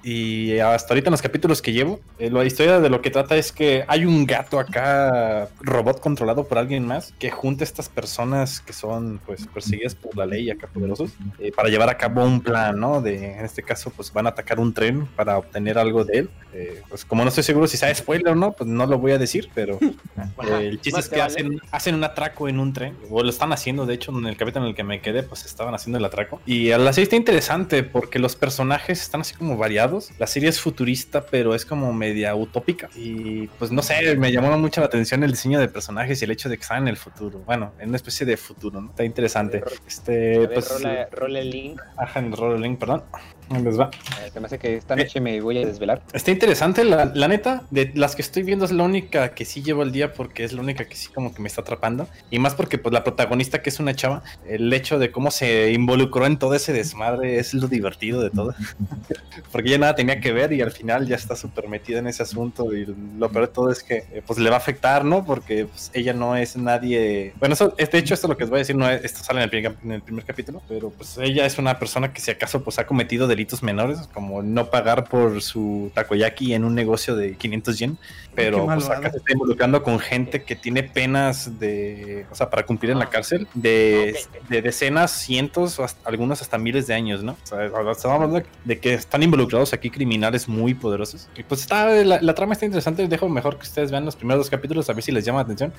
Y hasta ahorita en los capítulos que llevo, eh, la historia de lo que trata es que hay un gato acá, robot controlado por alguien más, que junta a estas personas que son pues perseguidas por la ley acá poderosos, eh, para llevar a cabo un plan, ¿no? De, en este caso, pues van a atacar un tren para obtener algo de él. Eh, pues como no estoy seguro si sea spoiler o no, pues no lo voy a decir, pero eh, el chiste es que vale. hacen, hacen un atraco en un tren, o lo están haciendo, de hecho, en el capítulo en el que me quedé, pues estaban haciendo el atraco. Y la serie está interesante porque los personajes están así como variados. La serie es futurista, pero es como media utópica. Y pues no sé, me llamó mucho la atención el diseño de personajes y el hecho de que están en el futuro. Bueno, en una especie de futuro, ¿no? Está interesante. Este, pues, rola, rola el link. ajá, en Rolling, perdón. Les va. Eh, Se me hace que esta noche me voy a desvelar. Está interesante, la, la neta, de las que estoy viendo es la única que sí llevo el día porque es la única que sí como que me está atrapando. Y más porque pues la protagonista que es una chava, el hecho de cómo se involucró en todo ese desmadre es lo divertido de todo. porque ella nada tenía que ver y al final ya está súper metida en ese asunto y lo peor de todo es que eh, pues le va a afectar, ¿no? Porque pues, ella no es nadie... Bueno, eso, de hecho esto lo que les voy a decir, no es- esto sale en el, primer, en el primer capítulo, pero pues ella es una persona que si acaso pues ha cometido delitos menores, como no pagar por su takoyaki en un negocio de 500 yen, pero pues acá se está involucrando con gente que tiene penas de, o sea, para cumplir en la cárcel de, de decenas, cientos, o hasta- algunos hasta miles de años, ¿no? O sea, estamos hablando de que están involucrados aquí criminales muy poderosos. Y pues está, la, la trama está interesante, dejo mejor que ustedes vean los primeros dos capítulos a ver si les llama la atención.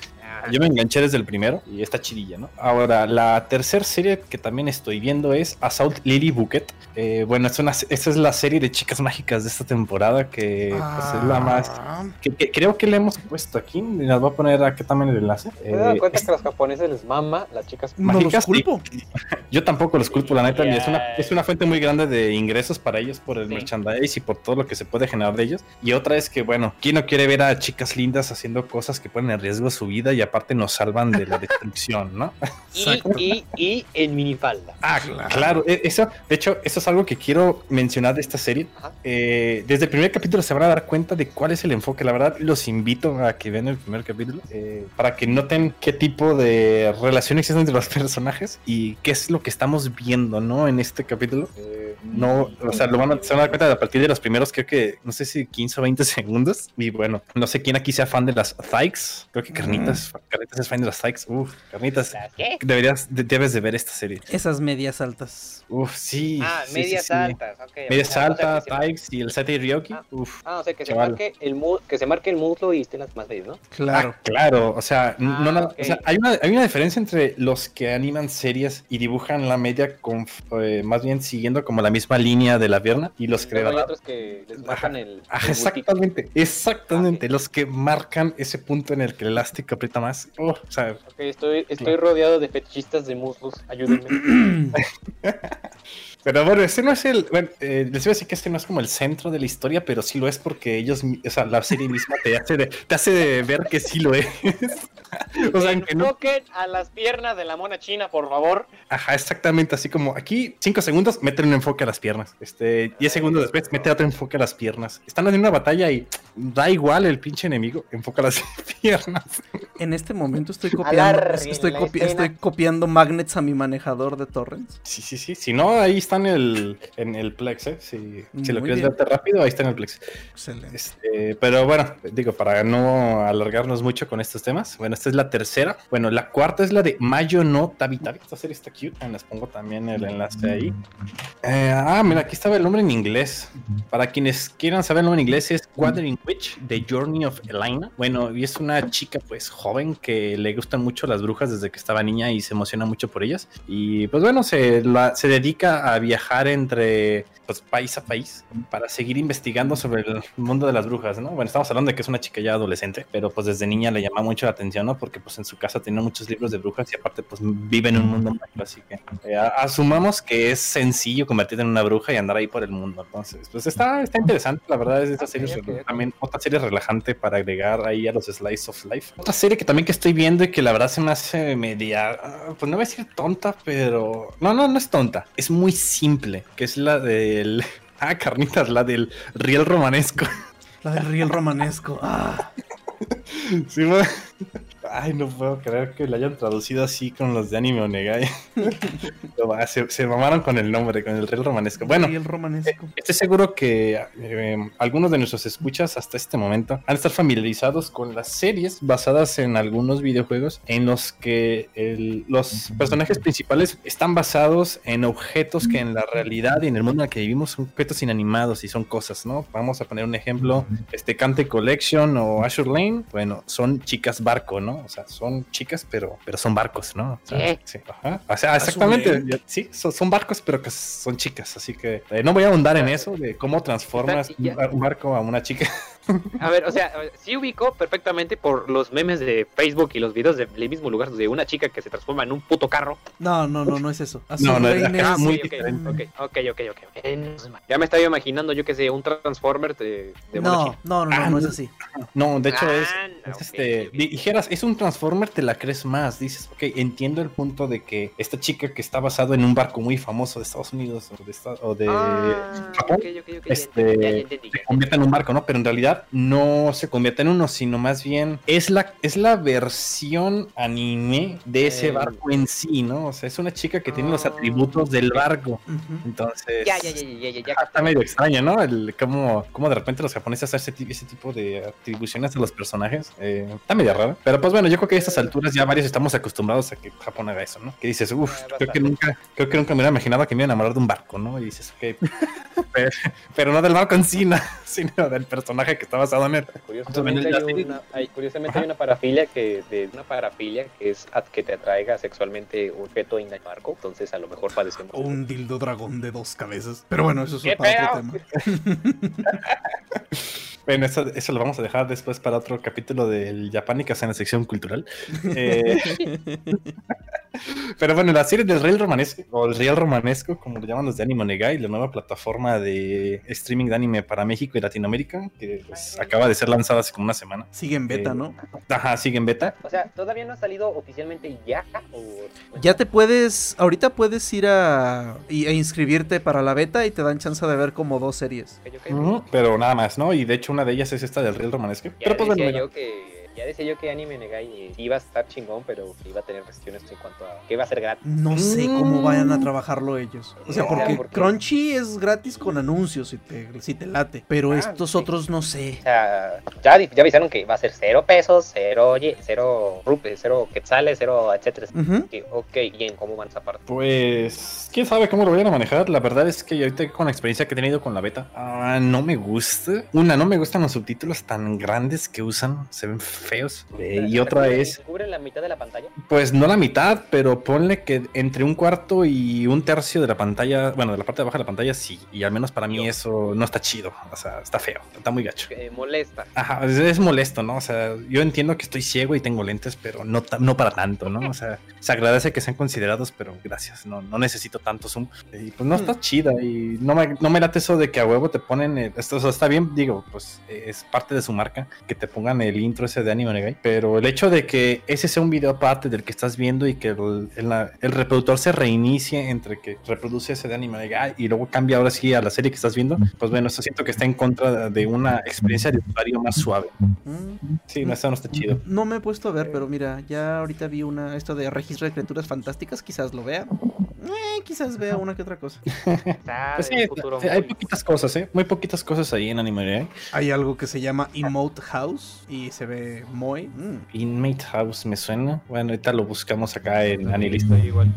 Yo me enganché desde el primero y está chidilla, ¿no? Ahora, la tercera serie que también estoy viendo es Assault Lily Bucket. Eh, bueno, es una, esta es la serie de chicas mágicas de esta temporada que pues, es la más... Ah, Que, que creo que le hemos puesto aquí. Y las voy a poner aquí también el enlace. ¿Te das Eh, cuenta es- que a los japoneses les mama las chicas? No mágicas, culpo. yo tampoco los culpo, la neta. y Es, una, Yeah. es una fuente muy grande de ingresos para ellos por el Sí. merchandise y por todo lo que se puede generar de ellos. Y otra es que, bueno, ¿quién no quiere ver a chicas lindas haciendo cosas que ponen en riesgo su vida y aparte nos salvan de la destrucción, ¿no? Y, y, y en minifalda. Ah, claro. e- Eso, de hecho, eso es algo que quiero mencionar de esta serie. Eh, desde el primer capítulo se van a dar cuenta de cuál es el enfoque. La verdad, los invito a que vean el primer capítulo eh, para que noten qué tipo de relación existe entre los personajes y qué es lo que estamos viendo, ¿no? En este capítulo. Eh, no, o sea, lo van a, se van a dar cuenta a partir de los primeros, creo que, no sé si 15 o 20 segundos. Y bueno, no sé quién aquí sea fan de las Thikes. Creo que Carnitas, Carnitas es fan de las Thikes. Uf, Carnitas. ¿Las qué? Deberías, de- debes de ver esta serie. Esas medias altas. Uf, sí. Ah, sí, medias sí, sí. altas. Ok. Medias O sea, altas, o sea, que se- Tikes y el Sete Ryoki. Ah. Uf. Ah, o sea, que se, marque el mu- que se marque el muslo y estén las más bellas, ¿no? Claro. Ah, claro, o sea, no Ah, o sea, hay, una, hay una diferencia entre los que animan series y dibujan la media con eh, más bien siguiendo como la misma línea de la pierna y los que de Luego hay verdad- otros que les marcan el. Ah, el multi- exactamente, exactamente, Ah, los que marcan ese punto en el que el elástico aprieta más. Oh, o sea, estoy, estoy rodeado de fetichistas de muslos. Ayúdenme. Pero bueno, este no es el. Bueno, eh, les iba a decir que este no es como el centro de la historia, pero sí lo es porque ellos, o sea, la serie misma te hace, de- te hace de ver que sí lo es. o sea, que no. Enfoquen a las piernas de la mona china, por favor. Ajá, exactamente. Así como aquí, 5 segundos, meten un enfoque a las piernas. Este, 10 segundos después, mete otro enfoque a las piernas. Están haciendo una batalla y da igual el pinche enemigo, enfoca las piernas. En este momento estoy copiando, estoy, copi- escena. estoy copiando magnets a mi manejador de torrents. Sí, sí, sí. Si no, ahí está en el, en el Plex, ¿eh? Si, si lo Muy quieres verte rápido, ahí está en el Plex. Excelente. Este, pero bueno, digo, para no alargarnos mucho con estos temas, bueno, esta es la tercera. Bueno, la cuarta es la de Mayo no Tabi Tabi. Esta serie está cute. eh, Les pongo también el enlace ahí. Eh, ah, mira, aquí estaba el nombre en inglés. Para quienes quieran saber el nombre en inglés, es Wuthering Witch, The Journey of Elena. Bueno, y es una chica, pues, joven que le gustan mucho las brujas desde que estaba niña y se emociona mucho por ellas. Y pues bueno, se, la- se dedica a viajar entre pues, país a país para seguir investigando sobre el mundo de las brujas, ¿no? Bueno, estamos hablando de que es una chica ya adolescente, pero pues desde niña le llama mucho la atención, ¿no? Porque pues en su casa tiene muchos libros de brujas y aparte pues vive en un mundo mágico, así que eh, asumamos que es sencillo convertirte en una bruja y andar ahí por el mundo. Entonces, pues está, está interesante, la verdad es de estas Ok, series ok, ok. también otra serie relajante para agregar ahí a los Slice of Life. Otra serie que también que estoy viendo y que la verdad se me hace media, pues no voy a decir tonta, pero no, no, no es tonta, es muy simple, que es la del, ah, carnitas, la del riel romanesco. La del riel romanesco. Ah, Sí, bueno. Ay, no puedo creer que lo hayan traducido así con los de anime Onegai. Se, se mamaron con el nombre, con el real romanesco. Bueno, el romanesco. Estoy seguro que eh, algunos de nuestros escuchas hasta este momento han estar familiarizados con las series basadas en algunos videojuegos en los que el- los personajes principales están basados en objetos que en la realidad y en el mundo en el que vivimos son objetos inanimados y son cosas, ¿no? Vamos a poner un ejemplo, este Cante Collection o Azure Lane, bueno, son chicas barco, ¿no? O sea, son chicas, pero, pero son barcos, ¿no? O sea, sí, ajá. O sea, exactamente. Lane. Sí, son, son barcos, pero que son chicas. Así que eh, no voy a ahondar en eso de cómo transformas un barco a una chica. A ver, o sea, sí ubico perfectamente por los memes de Facebook y los videos del mismo lugar de una chica que se transforma en un puto carro. No, no, no, no es eso. Azul No, no, es- muy ok, diferente. ok, ok, ok, ok, ok. Ya me estaba imaginando yo que sé, un Transformer de, de una No, chica. no, no, Ah, no, no es así. No, de hecho es, Ah, es este, dijeras, es un Transformer, te la crees más. Dices, ok, entiendo el punto de que esta chica que está basado en un barco muy famoso de Estados Unidos o de, de Ah, Japón, ok, ok, ok, ya este, se convierte en un barco, ¿no? Pero en realidad no se convierte en uno, sino más bien es la, es la versión anime de ese Eh. barco en sí, ¿no? O sea, es una chica que tiene los Ah, atributos del barco. Entonces, Ya, ya, ya, ya, ya, ya. Ah, Está medio extraño, ¿no? El cómo, cómo de repente los japoneses hacen ese, ti- ese tipo de atribuciones a los personajes. Eh, está medio raro. Pero pues bueno, yo creo que a estas alturas ya varios estamos acostumbrados a que Japón haga eso, ¿no? Que dices, uff, Eh, creo que nunca, creo que nunca me hubiera imaginado que me iba a enamorar de un barco, ¿no? Y dices, ok. pero, pero no del barco en sí, no, sino del personaje que está basado en él. Curiosamente, la hay una, hay, curiosamente hay una parafilia que de una parafilia que es a- que te atraiga sexualmente un objeto inanimarco, entonces a lo mejor padecemos. O un dildo dragón de dos cabezas. Pero bueno, eso es ¿Qué para otro tema. Bueno, eso, eso lo vamos a dejar después para otro capítulo del Japánicas en la sección cultural. Eh, pero bueno, la serie del Real Romanesco, o el Real Romanesco, como lo llaman los de Anime Negai, la nueva plataforma de streaming de anime para México y Latinoamérica, que pues, acaba de ser lanzada hace como una semana. Sigue en beta, Eh, ¿no? Ajá, sigue en beta. O sea, todavía no ha salido oficialmente ya. O... Ya te puedes, ahorita puedes ir a, y- a inscribirte para la beta y te dan chance de ver como dos series. Pero nada más, ¿no? Y de hecho una de ellas es esta del Real Romanesco. Ya Pero pues bueno, yo que ya decía yo que Anime Negai iba a estar chingón, pero iba a tener cuestiones en cuanto a que iba a ser gratis. No sé cómo vayan a trabajarlo ellos. O sea, No, porque porque- Crunchy es gratis con anuncios si te, si te late. Pero Ah, estos sí. otros no sé. O sea, ya, ya avisaron que va a ser cero pesos, cero, oye, cero rupes, cero quetzales, cero, etcétera. Sí, Ok, bien, ¿cómo van esa parte? Pues, quién sabe cómo lo vayan a manejar. La verdad es que ahorita con la experiencia que he tenido con la beta, ah, no me gusta. Una, no me gustan los subtítulos tan grandes que usan, se ven feos. Eh, y otra es, ¿Cubre la mitad de la pantalla? pues no la mitad, pero ponle que entre un cuarto y un tercio de la pantalla, bueno, de la parte de abajo de la pantalla sí. Y al menos para mí eso no está chido. O sea, está feo, está muy gacho. Que molesta. Ajá, es, es molesto, ¿no? O sea, yo entiendo que estoy ciego y tengo lentes, pero no, no para tanto, ¿no? O sea, se agradece que sean considerados, pero gracias, no, no necesito tanto zoom. Y pues no está chida y no me, no me late eso de que a huevo te ponen, el- esto o sea, está bien, digo, pues eh, es parte de su marca, que te pongan el intro ese de Anime Negai, pero el hecho de que ese sea un video aparte del que estás viendo y que el, el- reproductor se reinicie entre que reproduce ese de Anime Negai y luego cambia ahora sí a la serie que estás viendo, pues bueno, eso siento que está en contra de una experiencia de usuario más suave. Sí, no, eso no está chido. No me he puesto a ver, pero mira, ya ahorita vi una, esto de registro de criaturas fantásticas, quizás lo vea. Eh, quizás vea una que otra cosa. Pues sí, hay poquitas cosas, ¿eh? Muy poquitas cosas ahí en Anime Negai. Hay algo que se llama Emote House y se ve muy... mm. Inmate House me suena. Bueno, ahorita lo buscamos acá en Anilista. igual.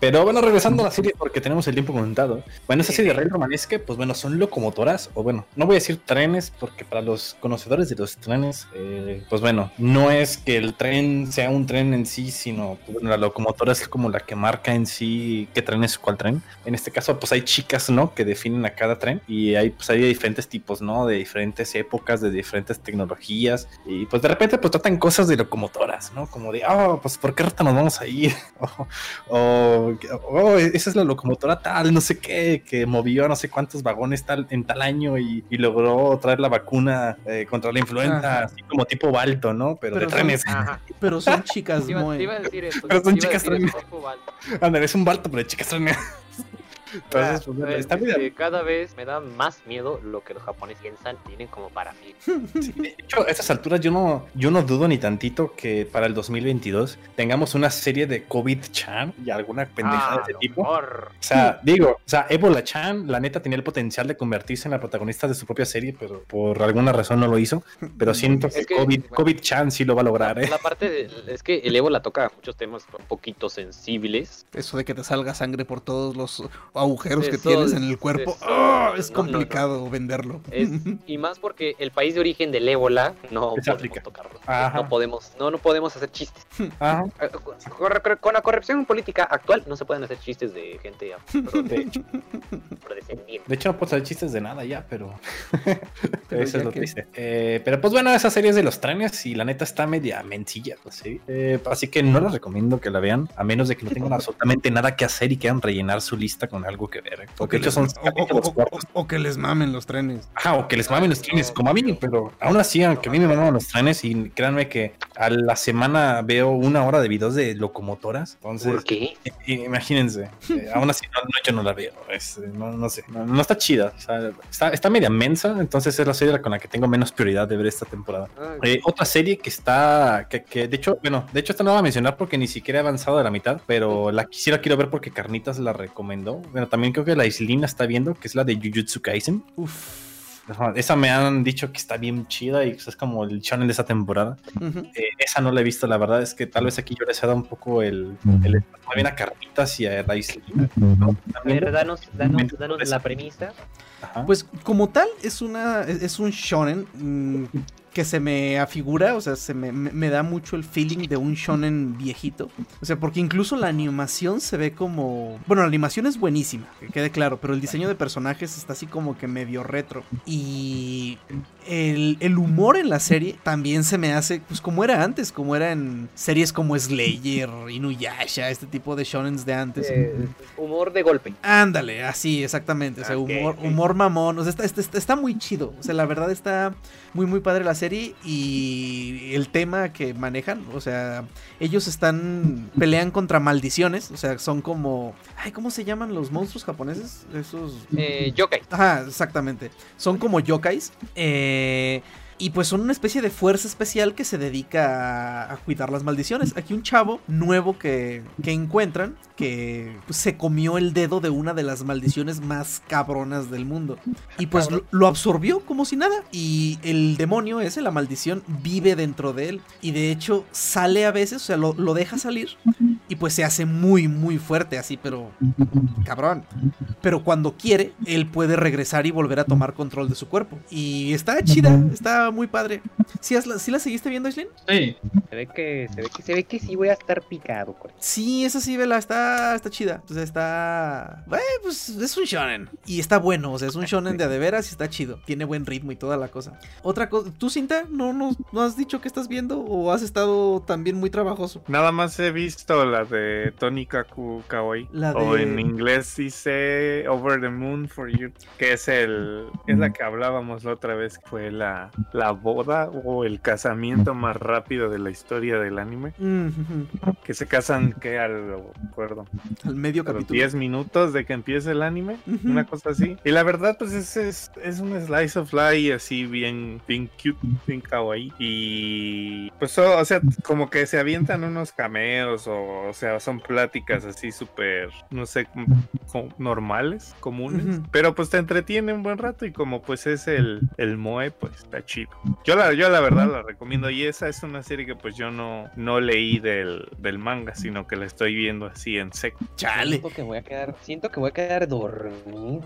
Pero bueno, regresando a la serie porque tenemos el tiempo contado. Bueno, esa serie de Rey Romanesque, pues bueno, son locomotoras, o bueno, no voy a decir trenes, porque para los conocedores de los trenes, eh, pues bueno, no es que el tren sea un tren en sí, sino pues, bueno, la locomotora es como la que marca en sí qué tren es cuál tren. En este caso, pues hay chicas, ¿no? Que definen a cada tren y hay, pues hay diferentes tipos, ¿no? De diferentes épocas, de diferentes tecnologías y pues de repente pues tratan cosas de locomotoras, ¿no? Como de, oh, pues ¿por qué rata nos vamos a ir? o, oh, esa es la locomotora tal, no sé qué, que movió a no sé cuántos vagones tal en tal año y, y logró traer la vacuna eh, contra la influenza, Ajá. así como tipo Balto, ¿no? Pero, Pero de son- trenes. Ajá. Pero son chicas muy... te iba a decir eso. Pero son chicas. Ándale, es un Balto, pero chicas. Entonces, pues, Ah, está es bien. que cada vez me da más miedo lo que los japoneses piensan, tienen como para mí. Sí, de hecho, a estas alturas yo no, yo no dudo ni tantito que para el 2022 tengamos una serie de COVID-chan y alguna pendejada Ah, de ese tipo. mejor. O sea, digo, o sea, Ebola Chan, la neta, tenía el potencial de convertirse en la protagonista de su propia serie, pero por alguna razón no lo hizo. Pero siento que, Es que, COVID, bueno. COVID Chan sí lo va a lograr, ¿eh? La parte de- es que el ébola toca muchos temas un poquito sensibles. Eso de que te salga sangre por todos los agujeros que tienes en el cuerpo. ¡ah! es no, no, no. complicado venderlo. Es- y más porque el país de origen del ébola no Es podemos África. tocarlo. Ajá. No podemos, no, no podemos hacer chistes. Ajá. Eh, Con, la corrupción política actual no se pueden hacer chistes de gente De hecho, afrodescendiente. de hecho, no puedo hacer chistes de nada ya, pero. Pero Eso ya es lo que- triste. Eh, pero pues bueno, esa serie es de los trenes y la neta está media mencilla la serie. Eh, así que no les recomiendo que la vean, a menos de que no tengan absolutamente nada que hacer y quieran rellenar su lista con algo que ver. ¿eh? Porque de hecho son les- o- o- o- o que les mamen los trenes. Ajá, o que les mamen los trenes, como a mí, pero aún así, aunque a mí me maman los trenes, y créanme que a la semana veo una hora de videos de locomotoras, entonces, ¿Por qué? imagínense, eh, aún así, no, no, yo no la veo, es, eh, no, no sé, no, no está chida, o sea, está, está media mensa, entonces es la serie con la que tengo menos prioridad de ver esta temporada. Eh, otra serie que está, que, que de hecho, bueno, de hecho esta no la voy a mencionar porque ni siquiera he avanzado de la mitad, pero la quisiera quiero ver porque Carnitas la recomendó. Bueno, también creo que la Islina está viendo, que es la de Jujutsu Kaisen. Uf. Ajá, esa me han dicho que está bien chida y que es como el shonen de esa temporada. Eh, esa no la he visto, la verdad es que tal vez aquí yo les he dado un poco el, el más bien a Carnitas y a la Islina. ¿no? A ver, danos, danos, danos la premisa. Ajá. Pues como tal es una es es un shonen mm, que se me afigura, o sea, se me, da mucho el feeling de un shonen viejito. O sea, porque incluso la animación se ve como... Bueno, la animación es buenísima, que quede claro, pero el diseño de personajes está así como que medio retro. Y el, el humor en la serie también se me hace, pues como era antes, como era en series como Slayer, Inuyasha, este tipo de shonens de antes. Eh, humor de golpe. Ándale, así, exactamente. O sea, humor, humor mamón. O sea, está, está- está muy chido. O sea, la verdad está muy, muy padre la serie. Y el tema que manejan, o sea, ellos están. pelean contra maldiciones. O sea, son como. Ay, ¿cómo se llaman los monstruos japoneses? Esos. Eh, yokai. Ajá, exactamente. Son como yokais. eh, y pues son una especie de fuerza especial que se dedica a, a cuidar las maldiciones. Aquí un chavo nuevo que, que encuentran que pues, se comió el dedo de una de las maldiciones más cabronas del mundo. Y pues lo, lo absorbió como si nada. Y el demonio ese, la maldición, vive dentro de él. Y de hecho sale a veces, o sea, lo, lo deja salir. Y pues se hace muy, muy fuerte así, pero cabrón. Pero cuando quiere, él puede regresar y volver a tomar control de su cuerpo. Y está chida, está muy padre. ¿Sí, has la, ¿sí la seguiste viendo, Aislinn? Sí, Se ve que, se ve que, se ve que sí voy a estar picado. con- Sí, esa sí, vela, está, está chida. O sea, está. Bueno, pues es un shonen. Y está bueno, o sea, es un shonen de a de veras y está chido. Tiene buen ritmo y toda la cosa. Otra cosa, ¿tú, Cinta, no, no, no has dicho que estás viendo o has estado también muy trabajoso? Nada más he visto la de Tony Kaku Kawaii. La O en inglés dice Over the Moon for You. Que es el. Es la que hablábamos la otra vez. Fue la, la boda o el casamiento más rápido de la historia del anime. Mm, ujú. Que se casan, que al acuerdo. Al medio capítulo. 10 minutos de que empiece el anime, Ujú. una cosa así. Y la verdad, pues es, es, es un slice of life así bien, bien cute, bien kawaii. Y pues, o, o sea, como que se avientan unos cameos o, o sea, son pláticas así súper, no sé, normales, comunes. Ujú. Pero pues te entretiene un buen rato y como pues es el, el Moe, pues está chido. Yo la, yo la verdad la recomiendo y esa es una serie que pues yo no, no leí del, del manga, sino que la estoy viendo así en seco. Chale. Siento que voy a quedar, siento que voy a quedar dormido.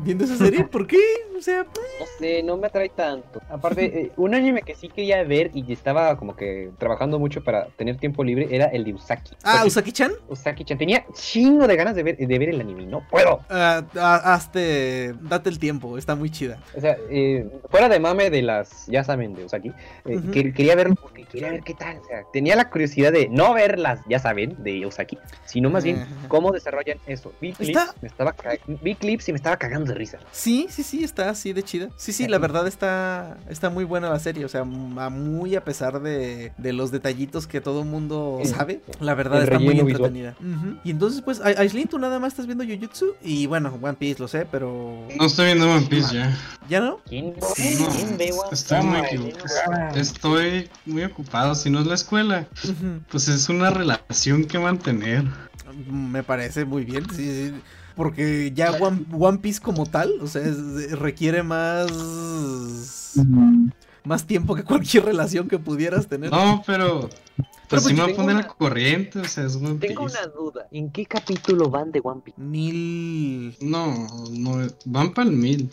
¿Viendo esa serie? ¿Por qué? O sea, No sé, no me atrae tanto. Aparte, eh, un anime que sí quería ver y estaba como que trabajando mucho para tener tiempo libre era el de Usaki. ah, Usaki-chan. Usaki-chan. Tenía chingo de ganas de ver, de ver el anime. No puedo. Ah, hazte, date el tiempo, está muy chida. O sea, eh, fuera de mame de las, ya saben, de Usaki. eh, que- quería verlo porque quería ver qué tal. O sea, tenía la curiosidad de no verlas, ya saben, de Usaki, sino más bien cómo desarrollan eso. Vi clips, Está- me estaba ca- vi clips y me estaba cagando de risa. Sí, sí, sí, está así de chida. Sí, sí, la verdad está, está muy buena la serie. O sea, muy a pesar de, de los detallitos que todo el mundo sabe, la verdad el está muy entretenida. Y entonces, pues, Ai- Aislinn, tú nada más estás viendo Jujutsu y bueno, One Piece, lo sé, pero. No estoy viendo One Piece ya. ¿Ya no? ¿Quién, No, ¿quién ve One estoy muy Piece? equivocado. Estoy muy ocupado. Si no es la escuela, pues es una relación que mantener. Me parece muy bien, sí, sí. Porque ya One, One Piece como tal, o sea, es- requiere más. Más tiempo que cualquier relación que pudieras tener. No, pero. Pues pues, si me va a tengo poner una- corriente, o sea, es One Tengo Piece. una duda. ¿En qué capítulo van de One Piece? Mil. No, no, van para el mil.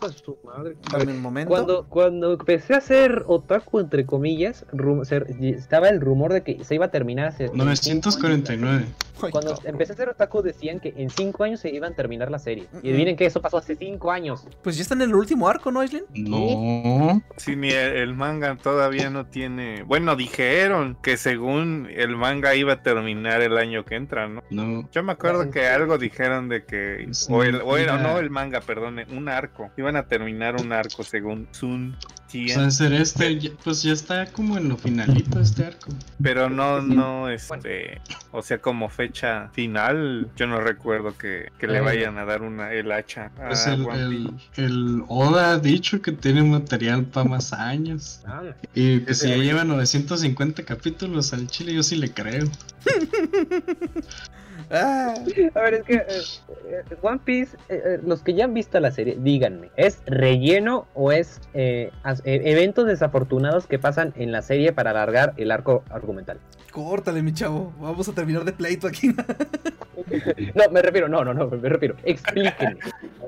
Hijo de su madre. Ver, un momento. Cuando, cuando empecé a ser otaku, entre comillas, rum- estaba el rumor de que se iba a terminar hace... 949. Ay, Cuando empecé a ser otaku decían que en 5 años se iban a terminar la serie. Y adivinen que eso pasó hace 5 años. Pues ya están en el último arco, ¿no, Aislinn? No. Sí, ni el, el manga todavía no tiene. Bueno, dijeron que según el manga iba a terminar el año que entra, ¿no? No. Yo me acuerdo que algo dijeron de que. O, el, o era- mentira. no el manga, perdón, un arco. Iban a terminar un arco según Sun O Tien. sea, ser este, ya- pues ya está como en lo finalito este arco. Pero no, no, este. O sea, como fecha final, yo no recuerdo que, que le Ah. vayan a dar una el hacha a Pues el, One el, Piece. el Oda ha dicho que tiene material para más años. Y que si ya lleva 950 capítulos al chile, yo sí le creo. Ah, A ver, es que eh, eh, One Piece, eh, eh, los que ya han visto la serie, díganme, ¿es relleno o es eh, eh, eventos desafortunados que pasan en la serie para alargar el arco argumental? Córtale, mi chavo. Vamos a terminar de pleito aquí. No, me refiero, no, no, no, me refiero. Explíquenme.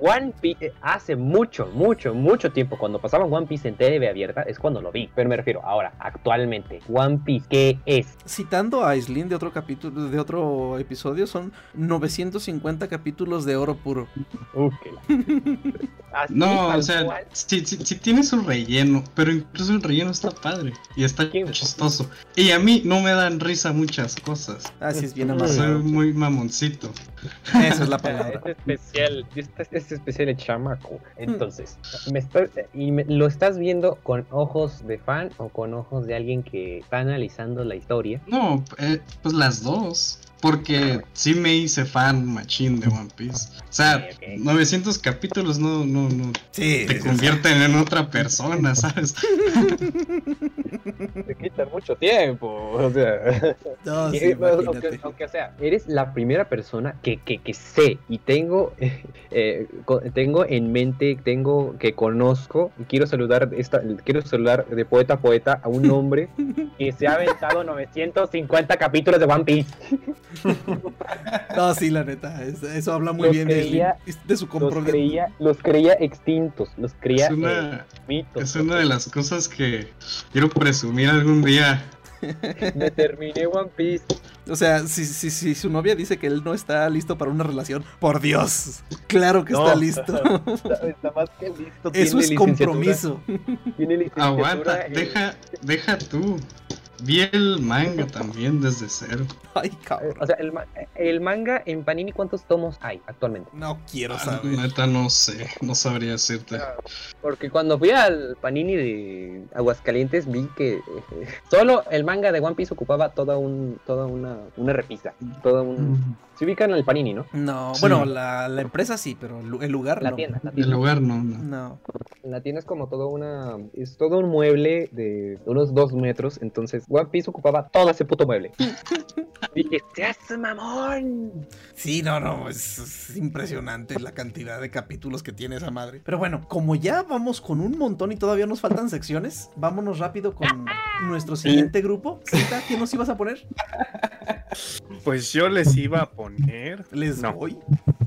One Piece, hace mucho, mucho, mucho tiempo, cuando pasaban One Piece en TV abierta, es cuando lo vi. Pero me refiero, ahora, actualmente, One Piece, ¿qué es? Citando a Aislinn de otro capítulo, de otro episodio, son 950 capítulos de oro puro. Así, No, o sea, sí, sí, sí tiene su relleno, pero incluso el relleno está padre y está chistoso. Y a mí no me dan risa muchas cosas. Así es bien Mm. amasado. Soy muy mamoncito. Esa es la palabra. Es especial, este, este especial el chamaco. Entonces, me estoy- y me- ¿lo estás viendo con ojos de fan o con ojos de alguien que está analizando la historia? No, eh, pues las dos. Porque sí me hice fan machín de One Piece. O sea, Ok, ok. 900 capítulos no, no, no Sí, te sí, sí. convierten en otra persona, ¿sabes? Te quitan mucho tiempo, o sea... No, Y, sí, aunque, aunque, o sea, eres la primera persona que, que, que sé y tengo, eh, tengo en mente, tengo que conozco, y quiero saludar, esta, quiero saludar de poeta a poeta a un hombre que se ha aventado 950 capítulos de One Piece. No, sí, la neta. es- Eso habla muy Los bien de, creía- Aislinn, de su Los compromiso. creía, los creía extintos, los creía Es eh, una, mitos. es una de las cosas que quiero presumir algún día. Me terminé One Piece. O sea, si, si, si su novia dice que él no está listo para una relación, por Dios, claro que No. está listo. Está, está más que listo. Eso tiene es compromiso. Tiene licenciatura Aguanta, en- deja, deja tú. Vi el manga también desde cero. Ay, cabrón. O sea, el, ma- el manga en Panini, ¿cuántos tomos hay actualmente? No quiero Ah, saber. neta no sé, no sabría decirte. Porque cuando fui al Panini de Aguascalientes vi que eh, solo el manga de One Piece ocupaba toda un toda una, una repisa, toda un se ubican al Panini, ¿no? No, Sí. bueno, la, la empresa sí, pero el lu- el lugar La no. tienda, la El tienda. lugar no, no. No. La tienda es como todo una es todo un mueble de unos dos metros, entonces One Piece ocupaba todo ese puto mueble. Dije, ¡seas mamón! Sí, no, no, es, es impresionante la cantidad de capítulos que tiene esa madre. Pero bueno, como ya vamos con un montón y todavía nos faltan secciones, vámonos rápido con nuestro siguiente grupo. Cita, ¿qué nos ibas a poner? Pues yo les iba a poner. Les No. voy.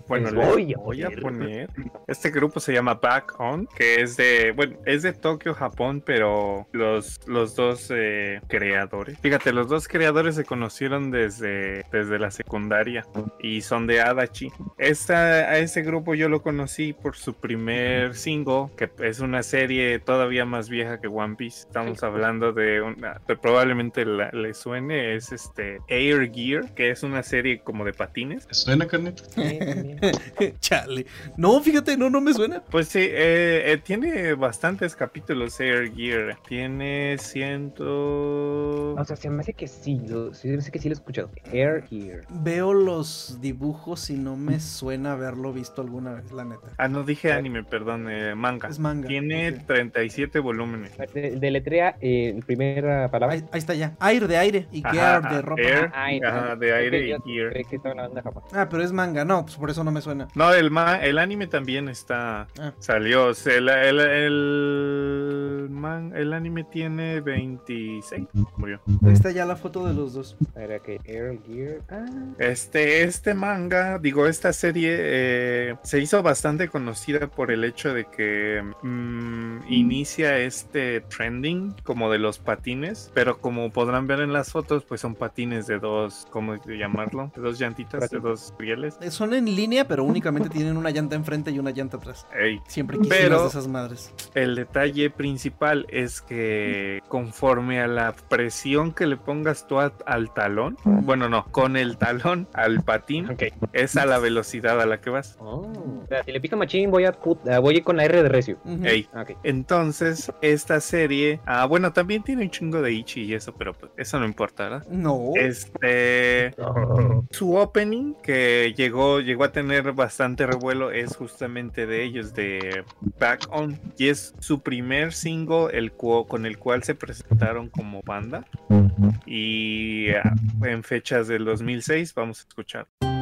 Bueno, Les les voy a voy a poner. poner. Este grupo se llama Back On, que es de, bueno, es de Tokio, Japón, pero los, los dos eh, creadores. Fíjate, los dos creadores se conocieron desde, desde la secundaria y son de Adachi. Esta, a ese grupo yo lo conocí por su primer single, que es una serie todavía más vieja que One Piece. Estamos hablando de una, probablemente la- le suene, es este Air Gear, que es una serie como de patines. ¿Te suena, también. Chale. No, fíjate, no, no me suena. Pues sí, eh, eh, tiene bastantes capítulos Air Gear. Tiene ciento... O sea, se me hace que sí, lo, se me hace que sí lo he escuchado. Air Ear. Veo los dibujos y no me suena haberlo visto alguna vez, la neta. Ah, no dije anime, perdón, eh, manga. Es manga. Tiene ok. 37 volúmenes. De, deletrea, eh, primera palabra. Ahí, ahí está ya. Air de aire y Ajá, gear de ropa. Air, Ah, ajá, de aire y gear. que hablando de Japón. Ah, pero es manga. No, pues por eso no me suena. No, el, ma- el anime también está... Ah. Salió. o sea, El, el, el, man- el anime tiene 26. Murió. Ahí está ya la foto de los dos. Era que Air Gear. Ah, Este, este manga, digo, esta serie eh, se hizo bastante conocida por el hecho de que mm, inicia este trending como de los patines, pero como podrán ver en las fotos, pues son patines de dos, ¿cómo llamarlo? De dos llantitas, de dos rieles. Eh, Son en línea, pero únicamente tienen una llanta enfrente y una llanta atrás. Ey, Siempre quise Pero- unas de esas madres. El detalle principal es que conforme a la presión que le pongas tú a- al talón, bueno, no, con el talón al patín, ok. es a la velocidad a la que vas. Oh. O sea, si le piso machín, voy a, put- ah, voy con la R de recio. Ey, Ah, Ok. Entonces, esta serie, ah, bueno, también tiene un chingo de Ichi y eso, pero pues, eso no importa, ¿verdad? No. Este, su opening que llegó, llegó a tener bastante revuelo es justamente de ellos, de Back On, y es su primer single el cu- con el cual se presentaron como banda y ah, en fechas del 2006 vamos a escuchar.「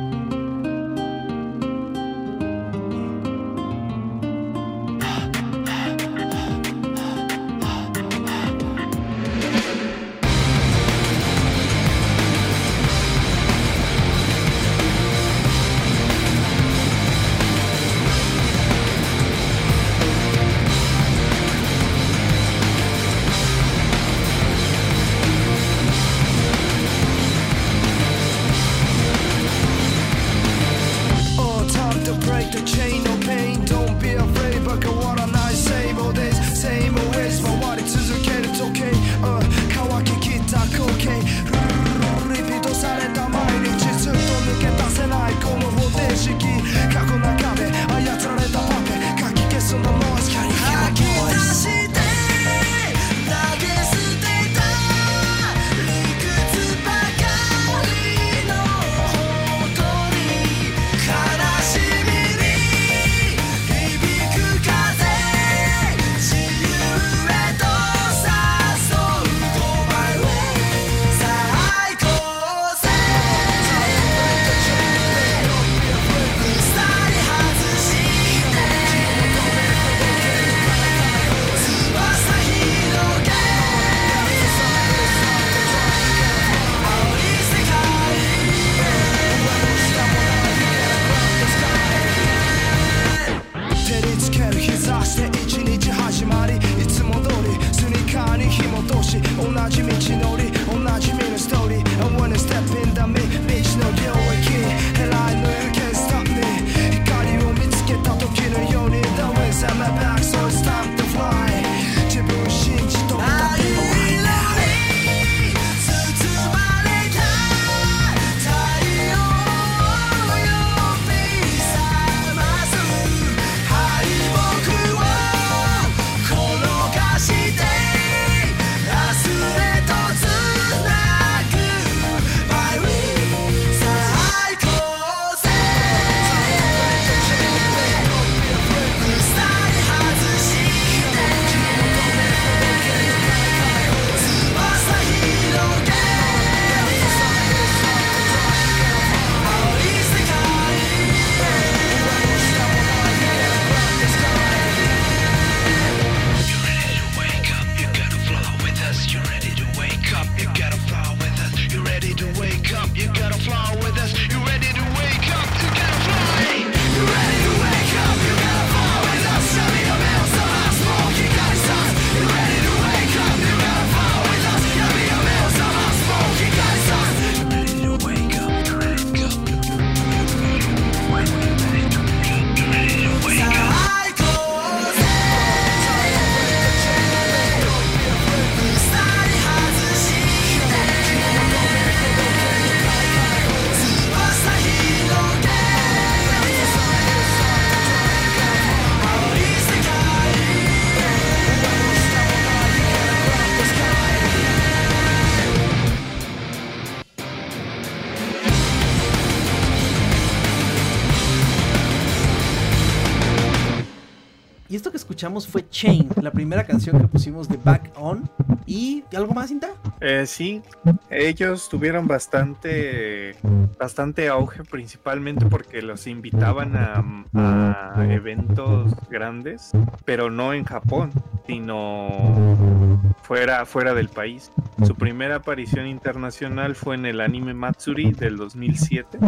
Fue Chain, la primera canción que pusimos de Back On. ¿Y algo más, Cinta? Eh, sí, ellos tuvieron bastante, bastante auge, principalmente porque los invitaban a, a eventos grandes, pero no en Japón, sino fuera, fuera del país. Su primera aparición internacional fue en el anime Matsuri del 2007,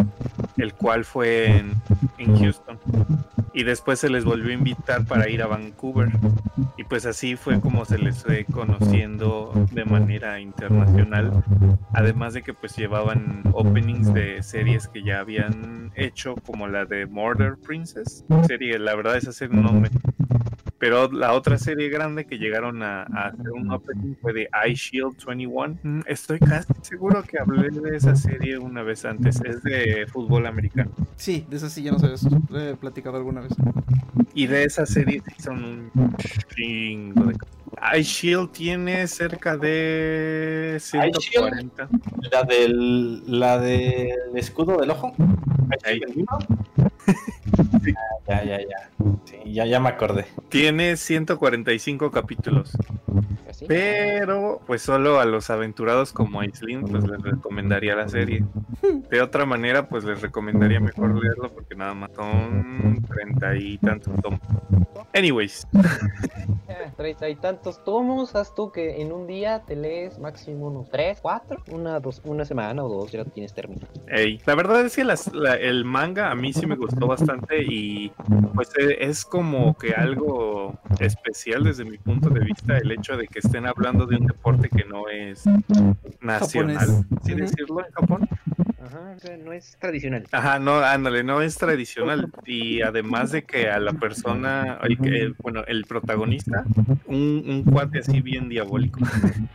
el cual fue en, en Houston. Y después se les volvió a invitar para ir a Vancouver. Y pues así fue como se les fue conociendo de manera internacional. Además de que pues llevaban openings de series que ya habían hecho, como la de Murder Princess. Serie, la verdad esa serie no me... Pero la otra serie grande que llegaron a, a hacer un opening fue de Eye Shield 21. Mm, Estoy casi seguro que hablé de esa serie una vez antes. Es de fútbol americano. Sí, de eso sí ya nos habías eh, platicado alguna vez. Y de esa serie sí son un chingo de Eye Shield tiene cerca de Shield. 140. La del, la del escudo del ojo. Ahí. Ya, ya, ya. Sí, ya, ya me acordé. Tiene 145 capítulos. Así. Pero, pues solo a los aventurados como Aislinn, pues les recomendaría la serie. De otra manera, pues les recomendaría mejor leerlo porque nada más son treinta y tantos tomos. Anyways, Treinta y tantos tomos, haz tú que en un día te lees máximo unos tres, cuatro, una, dos, una semana o dos, ya lo tienes terminado. ey, la verdad es que las- la- el manga a mí sí me gustó bastante y pues eh, es como que algo especial desde mi punto de vista el hecho de que estén hablando de un deporte que no es nacional, Japonés. ¿sí decirlo en Japón? Ajá, no es tradicional. Ajá, no, ándale, no es tradicional. Y además de que a la persona, el bueno, el protagonista, un, un cuate así bien diabólico,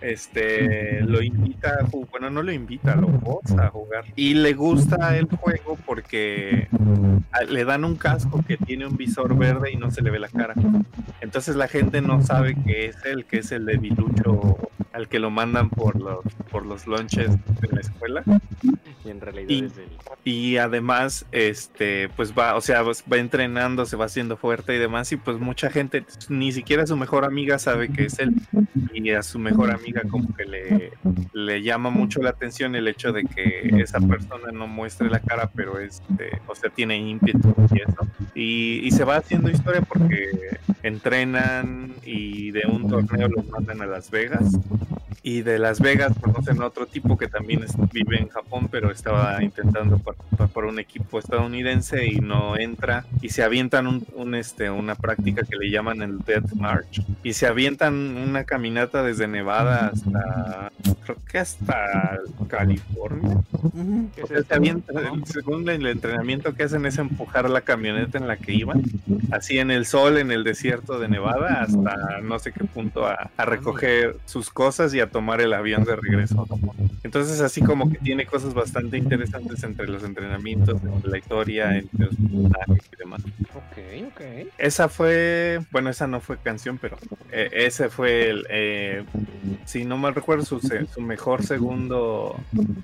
este, lo invita a jugar, bueno, no lo invita, lo forza a jugar. Y le gusta el juego porque a- le dan un casco que tiene un visor verde y no se le ve la cara. Entonces la gente no sabe que es él, que es el debilucho al que lo mandan por los, por los lunches de la escuela. En realidad Y- es el... Y además, este, pues va, o sea, va entrenando, se va haciendo fuerte y demás, y pues mucha gente, ni siquiera su mejor amiga sabe que es él. Y a su mejor amiga como que le, le llama mucho la atención el hecho de que esa persona no muestre la cara, pero este, o sea, tiene ímpetu y eso. Y, y se va haciendo historia porque entrenan y de un torneo los mandan a Las Vegas. Y de Las Vegas conocen a otro tipo que también vive en Japón, pero intentando por un equipo estadounidense y no entra. Y se avientan un, este, una práctica que le llaman el Death March. Y se avientan una caminata desde Nevada hasta, creo que hasta California. ¿Qué es avientan- según el entrenamiento que hacen es empujar la camioneta en la que iban, así en el sol, en el desierto de Nevada, hasta no sé qué punto a, a recoger sus cosas y a tomar el avión de regreso. Entonces así como que tiene cosas bastante interesantes entre los entrenamientos, entre la historia, entre los personajes y demás. Ok, ok. Esa fue, bueno, esa no fue canción, pero eh, ese fue el, eh, si no mal recuerdo, su, se- mejor segundo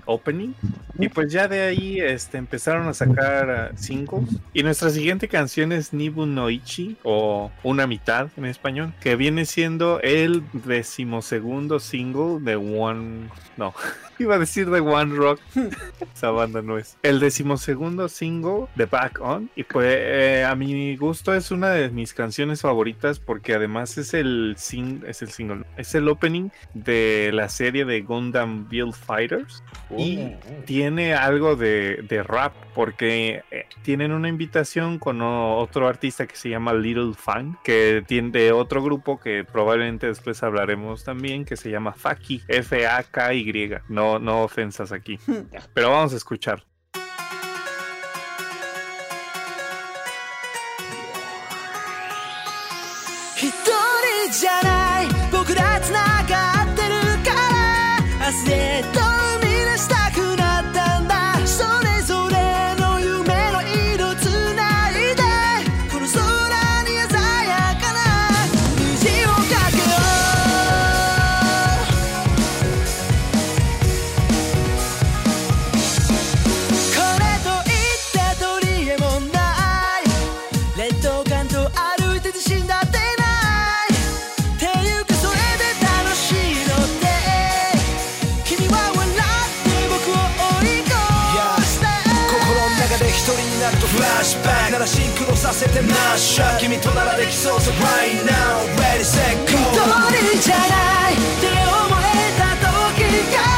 opening. Y pues ya de ahí este, empezaron a sacar singles. Y nuestra siguiente canción es Nibu Noichi, o Una Mitad en español, que viene siendo el decimosegundo single de One... No, iba a decir de One Rock. Esa banda no es. El decimosegundo single de Back On. Y pues eh, a mi gusto es una de mis canciones favoritas porque además es el, sing es el single, es el opening de la serie de Gundam Build Fighters. Y Mm, tiene algo de, de rap porque eh, tienen una invitación con otro artista que se llama Little Fang, que tiene de otro grupo que probablemente después hablaremos también, que se llama Faki, F-A-K-Y. No, no ofensas aquí. Pero vamos a escuchar. せてマッシャー君とならできそうさ Right now Ready set go 一人じゃない。って思えた時か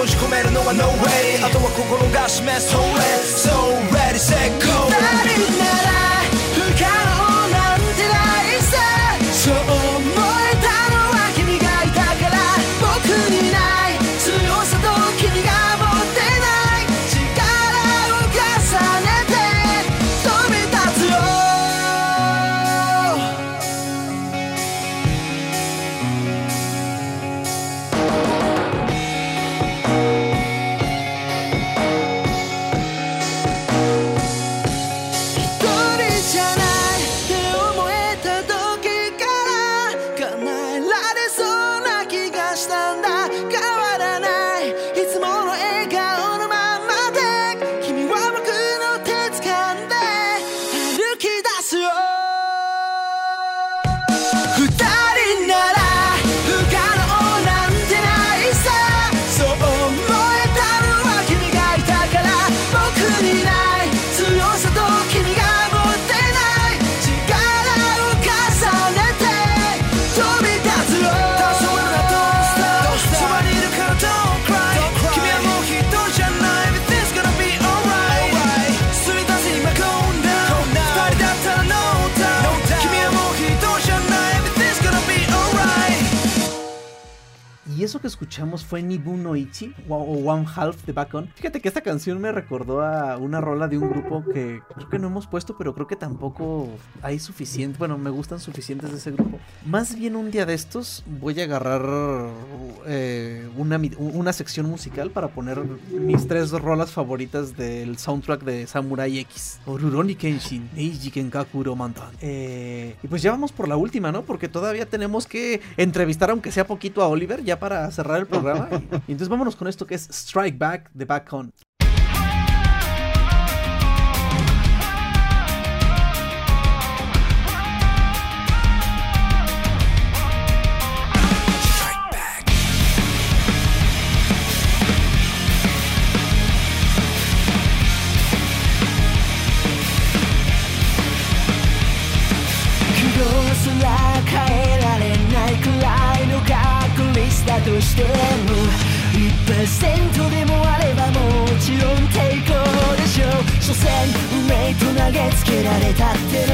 閉じ込めるのは No way あとは心が示す So let's So ready set go 二人なら que escuchamos fue Nibu no Ichi o One Half de Back On. Fíjate que esta canción me recordó a una rola de un grupo que creo que no hemos puesto, pero creo que tampoco hay suficiente. Bueno, me gustan suficientes de ese grupo. Más bien un día de estos voy a agarrar eh, una, una sección musical para poner mis tres rolas favoritas del soundtrack de Samurai X. Oruroni Kenshin, Neiji Kenkaku Romantan. Eh, y pues ya vamos por la última, ¿no? Porque todavía tenemos que entrevistar, aunque sea poquito, a Oliver, ya para cerrar el programa. y, y entonces vámonos con esto que es Strike Back de Back On. つけられたっての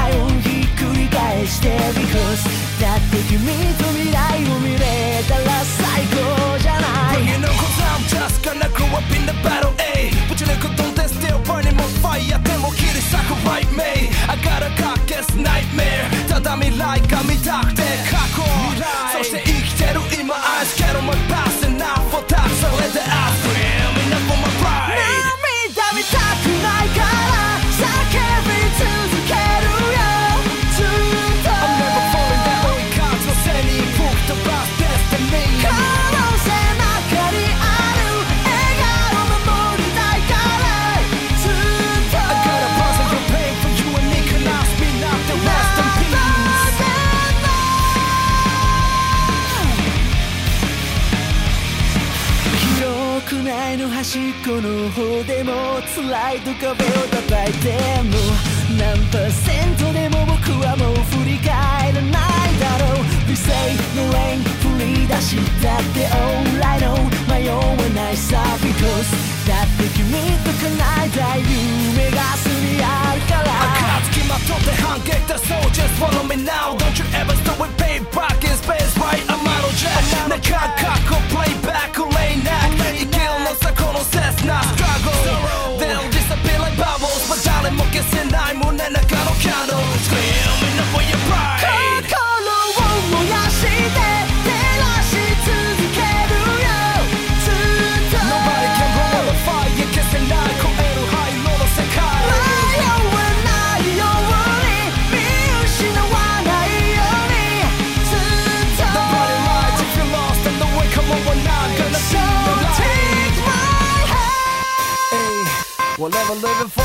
愛をひっくり返して Because だって君と未来を見れたら最高じゃない Bring it on cause I'm just gonna grow up in the battle A ぶち抜く don't they still burning more fire でも切り裂く right me I got a cock against nightmare ただ未来が見たくて過去そして生きてる今 I scared my past この方でも辛いと壁を叩いても何パーセントでも僕はもう振り返らないだろう理性のレーン振り出したって Alright no 迷わないさ Because だって君と叶えたい夢がすにあるから暁まとって反撃だ So just follow me now Don't you ever stop with payback in space right I'm out of jet なか過去 playback レイナック生きるのさ この切な struggle They'll disappear like bubbles But 誰も消せない胸中の candle Screaming I'm a living for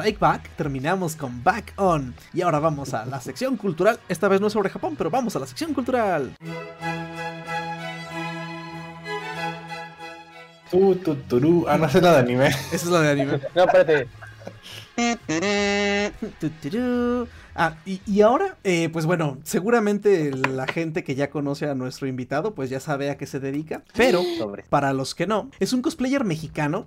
Strike Back terminamos con Back On. Y ahora vamos a la sección cultural. Esta vez no es sobre Japón, pero vamos a la sección cultural. Tu, tu, turú. Ah, no sé nada de anime. Esa es la de anime. No, espérate. Tuturú. Ah, y, y ahora, eh, pues bueno, seguramente la gente que ya conoce a nuestro invitado, pues ya sabe a qué se dedica. Pero, para los que no, es un cosplayer mexicano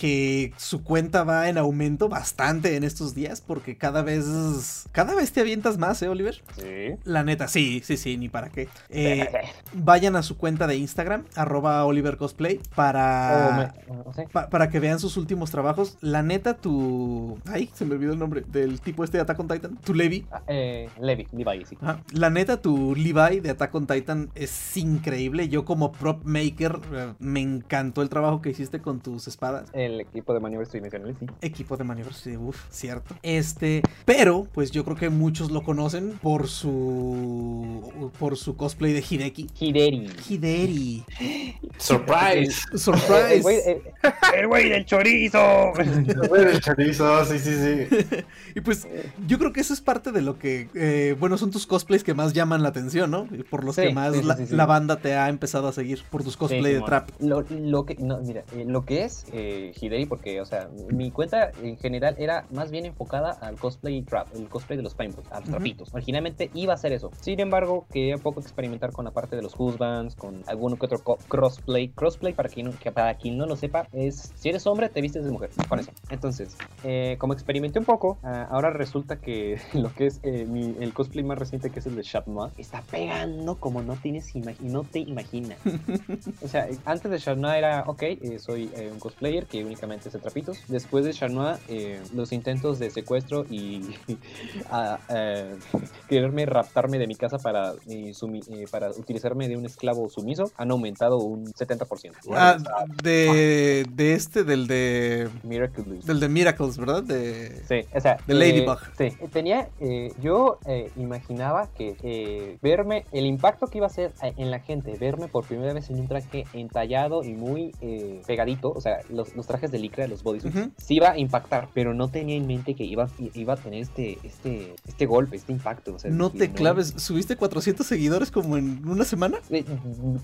que su cuenta va en aumento bastante en estos días porque cada vez, cada vez te avientas más, ¿eh, Oliver? Sí. La neta, sí, sí, sí, ni para qué. Eh, vayan a su cuenta de Instagram, arroba Oliver Cosplay, para... O me- o sea, Pa- para que vean sus últimos trabajos. La neta, tu. Ay, se me olvidó el nombre del tipo este de Attack on Titan. Tu Levi. ah, eh, Levi, Levi, sí. La neta, tu Levi de Attack on Titan es increíble. Yo, como prop maker, eh, me encantó el trabajo que hiciste con tus espadas. El equipo de maniobras tridimensionales, sí. Equipo de maniobras, sí, uff, cierto. Este, pero, pues yo creo que muchos lo conocen por su. por su cosplay de Hideki. Hideri. Hideri. Surprise. El Surprise. güey, el- el güey del chorizo. El chorizo, sí, sí, sí. Y pues yo creo que eso es parte de lo que, eh, bueno, son tus cosplays que más llaman la atención, ¿no? Y Por los Sí, que más sí, sí, la, sí, sí. la banda te ha empezado a seguir, por tus cosplay Sí, de trap. Lo, lo que, no, mira, eh, lo que es eh, Hideri, porque, o sea, mi cuenta en general era más bien enfocada al cosplay trap, el cosplay de los paintballs, a los trapitos. Originalmente iba a hacer eso. Sin embargo, quería un poco experimentar con la parte de los husbands, con alguno que otro crossplay. Crossplay, para quien, no- que para quien no lo sepa, es si eres hombre, te vistes de mujer. Con eso. Entonces, eh, como experimenté un poco, ah, ahora resulta que lo que es eh, mi- el cosplay más reciente, que es el de Noir, está pegando como no tienes y no te imaginas. O sea, antes de Charnois era, ok, eh, soy un cosplayer que únicamente hace trapitos. Después de Charnois, eh, los intentos de secuestro y a, eh, quererme raptarme de mi casa para, eh, sumi- eh, para utilizarme de un esclavo sumiso han aumentado un 70%. Ah, de, de este, del de, Miraculous. del de Miracles, ¿verdad? De... Sí, o sea. De Ladybug. sí, tenía. eh, yo imaginaba que verme, el impacto que iba a ser en la gente, verme por primera vez en un traje entallado y muy pegadito, o sea, los, los trajes de licra, los bodysuits, Ujú. sí iba a impactar, pero no tenía en mente que iba, iba a tener este, este, este golpe, este impacto. O sea, No te claves, ¿subiste 400 seguidores como en una semana? eh,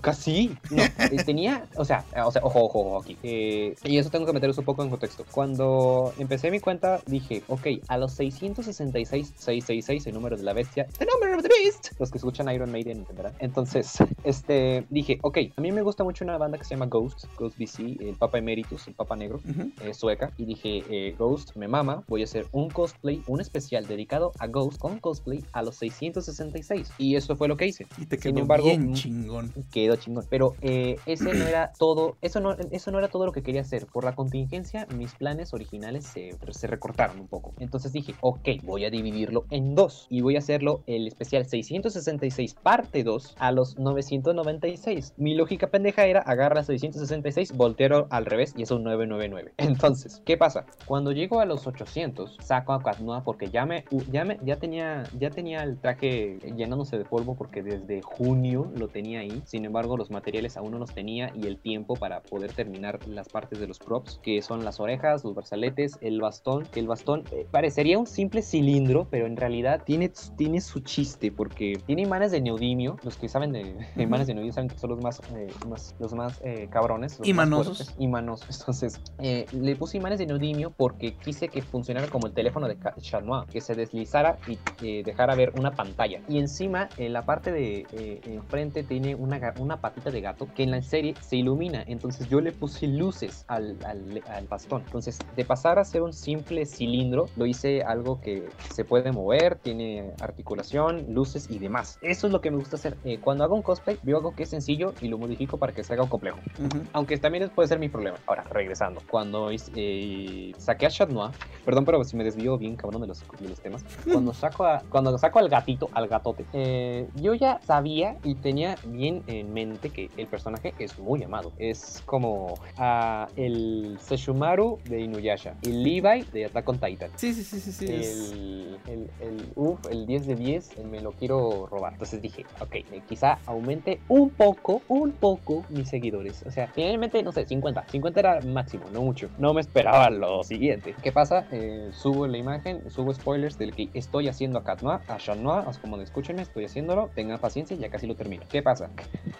casi. No, eh, tenía, o sea, o sea, ojo, ojo, ojo aquí. Eh, y eso tengo que meteros un poco en contexto. Cuando empecé mi cuenta, dije, ok, a los 666, 666, el número de la bestia, the number of the beast. Los que escuchan Iron Maiden entenderán. Entonces, este, dije, ok, a mí me gusta mucho una banda que se llama Ghost, Ghost BC, el Papa Emeritus, el Papa Negro Ujú. eh, sueca y dije eh, Ghost me mama voy a hacer un cosplay un especial dedicado a Ghost con cosplay a los 666 y eso fue lo que hice. Y te Sin quedó embargo, bien mm, chingón. quedó chingón. Pero eh, ese no era todo eso no eso no era todo lo que quería hacer. Por la contingencia mis planes originales se, se recortaron un poco. Entonces dije ok voy a dividirlo en dos. Y voy a hacerlo el especial 666 parte 2 a los 996 mi lógica pendeja era agarra 666 volteo al revés y es un 999 entonces qué pasa cuando llego a los 800 saco a Katnoa porque ya me ya me ya tenía ya tenía el traje llenándose de polvo porque desde junio lo tenía ahí sin embargo los materiales aún no los tenía y el tiempo para poder terminar las partes de los props que son las orejas los brazaletes el bastón el bastón eh, parecería un simple cilindro pero en realidad tiene, tiene su chiste porque tiene imanes de neodimio. Los que saben de, de imanes de neodimio saben que son los más, eh, más- los más eh, cabrones. Los Y más manosos. fuertes, Y manosos. Entonces, eh, le puse imanes de neodimio porque quise que funcionara como el teléfono de Noir, que se deslizara y eh, dejara ver una pantalla. Y encima, en la parte de eh, enfrente tiene una, una patita de gato que en la serie se ilumina. Entonces yo le puse luces al, al, al bastón. Entonces, de pasar a ser un simple cilindro, lo hice algo que se puede mover, tiene articulación, luces y demás. Eso es lo que me gusta hacer. Eh, cuando hago un cosplay, veo algo que es sencillo y lo modifico para que se haga complejo. Ujú. Aunque también puede ser mi problema. Ahora, regresando. Cuando hice- eh, saqué a Chat Noir, perdón, pero si me desvío bien, cabrón, de los, de los temas. Cuando saco, a- cuando saco al gatito, al gatote, eh, yo ya sabía y tenía bien en mente que el personaje es muy amado. Es como ah, el Seshumaru de Inuyasha, el Levi de Attack on Titan. Sí, sí, sí, sí, sí. El, el, el, uf, el 10 de 10 eh, me lo quiero robar. Entonces dije, ok, eh, quizá aumente un poco, un poco mis seguidores. O sea, finalmente, no sé, 50. 50 era máximo, no mucho. No me esperaba lo siguiente. ¿Qué pasa? Eh, subo la imagen, subo spoilers del que estoy haciendo a Cat Noir, a sea, como escúchenme, estoy haciéndolo. Tengan paciencia, ya casi lo termino. ¿Qué pasa?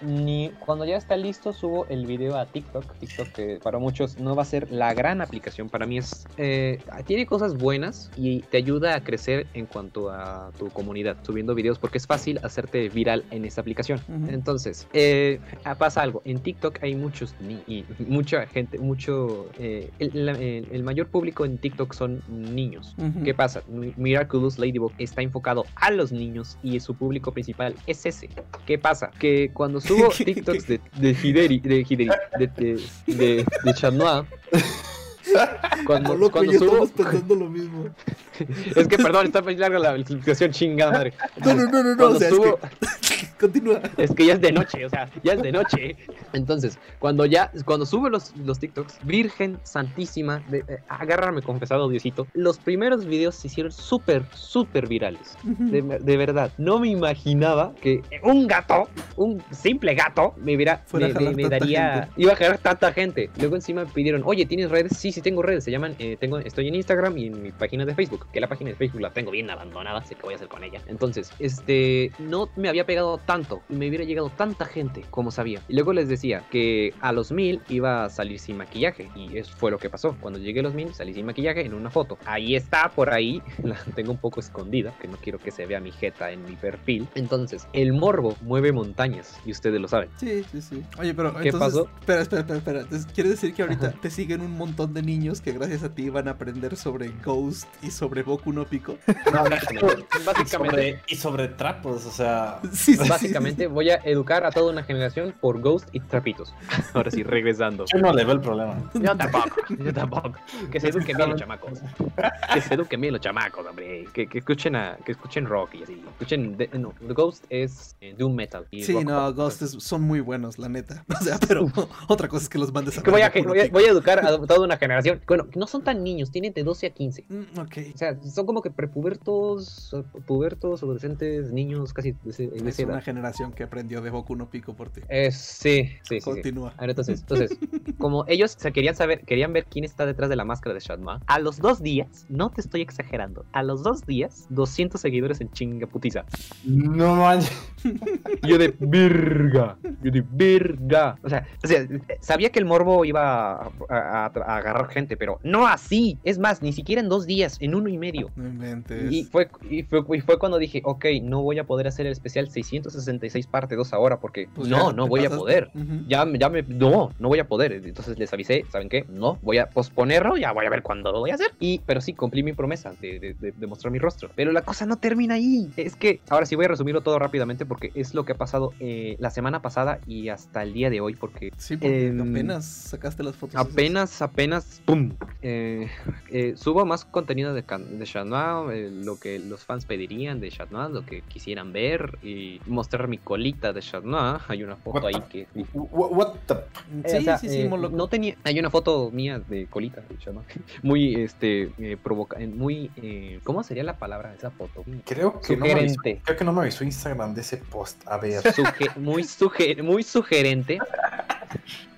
Ni cuando ya está listo, subo el video a TikTok. TikTok, que para muchos no va a ser la gran aplicación. Para mí es. eh, tiene cosas buenas y te ayuda a crecer en cuanto a tu comunidad, subiendo videos, porque es fácil hacerte viral en esta aplicación. Entonces, eh, pasa algo. En TikTok hay muchos ni y mucha gente, mucho. Eh, el, la- el- el mayor público en TikTok son niños. Ujú. ¿Qué pasa? Mi- Miraculous Ladybug está enfocado a los niños y su público principal es ese. ¿Qué pasa? Que cuando subo TikToks de, de Hideri, de Hideri, de, de, de, Noir, cuando, loco, cuando ya subo, estamos pensando lo mismo. es que perdón, está muy larga la explicación chingada madre. No, no, no, no, no. O sea, subo- es que... Continúa. Es que ya es de noche, o sea, ya es de noche. Entonces, cuando ya, cuando subo los, los TikToks, Virgen Santísima, de, eh, agárrame confesado, Diosito, los primeros videos se hicieron súper, súper virales. De, de verdad, no me imaginaba que un gato, un simple gato, me, hubiera, Fuera a me, me- me daría, gente. iba a jalar tanta gente. Luego encima me pidieron, oye, ¿tienes redes? Sí, sí tengo redes, se llaman, eh, tengo, estoy en Instagram y en mi página de Facebook, que la página de Facebook la tengo bien abandonada, sé qué voy a hacer con ella. Entonces, este, no me había pegado tanto y me hubiera llegado tanta gente como sabía. Y luego les decía que a los mil iba a salir sin maquillaje y eso fue lo que pasó. Cuando llegué a los mil salí sin maquillaje en una foto. Ahí está por ahí, la tengo un poco escondida, que no quiero que se vea mi jeta en mi perfil. Entonces, el morbo mueve montañas y ustedes lo saben. Sí, sí, sí. Oye, pero ¿Qué entonces, pasó? Espera, espera, espera, espera. Entonces, ¿quiere decir que ahorita te siguen un montón de niños que gracias a ti van a aprender sobre Ghost y sobre Boku no Pico? No, básicamente, sobre, y sobre trapos, o sea. Sí, sí, sí. básicamente voy a educar a toda una generación por Ghost y trapitos. Ahora sí, regresando. Yo no le veo el problema. Yo tampoco, yo tampoco. Que se eduquen bien los chamacos. Que se eduquen bien los chamacos, hombre. Que, que escuchen a, que escuchen rock y así. Escuchen, de- no, The Ghost es eh, Doom Metal. y Sí, rock no. Ghost es- son muy buenos, la neta. O sea, pero otra cosa es que los mandes a que voy a, voy a educar a toda una generación. Bueno, no son tan niños, tienen de 12 a 15. Mm, ok. O sea, son como que prepubertos, pubertos, adolescentes, niños, casi de, ese- de Es esa una edad. generación que aprendió de Boku no Pico por ti. Eh, sí, sí, sí, sí. Continúa. A ver, entonces, entonces, como ellos se querían saber, querían ver quién está detrás de la máscara de Shatma, a los dos días, no te estoy exagerando, a los dos días, 200 seguidores en chinga putiza. No manches. Yo de verga, yo de verga. O sea, o sea, sabía que el morbo iba a, a- a agarrar gente, pero no así. Es más, ni siquiera en dos días, en uno y medio. No inventes. Y fue, y, fue, y fue cuando dije, ok, no voy a poder hacer el especial 666 parte 2 ahora porque Pues no, ya, no voy a poder. Ujú. Ya, me- ya me, no, no voy a poder. Entonces les avisé, ¿saben qué? No, voy a posponerlo, ya voy a ver cuándo lo voy a hacer. Y, pero sí, cumplí mi promesa de, de- de- de mostrar mi rostro. Pero la cosa no termina ahí. Es que, ahora sí voy a resumirlo todo rápidamente porque es lo que ha pasado eh, la semana pasada y hasta el día de hoy porque Sí, porque em, apenas sacaste las fotos. esas. Apenas, apenas, ¡pum! Eh, eh, subo más contenido de, de Chat Noir, eh, lo que los fans pedirían de Chat Noir, lo que quisieran ver y mostrar mi colita de Chat Noir. Hay una foto What ahí the- que... What, what the- Eh, Sí, o sea, sí, sí, eh, moloco. no tenía... Hay una foto mía de colita de Chat Noir. Muy, este, eh, provoca... eh, Muy... eh, ¿Cómo sería la palabra de esa foto? Creo que, no me avisó, Sugerente. creo que no me avisó Instagram de ese post. A ver. Suge- muy, suge- muy sugerente.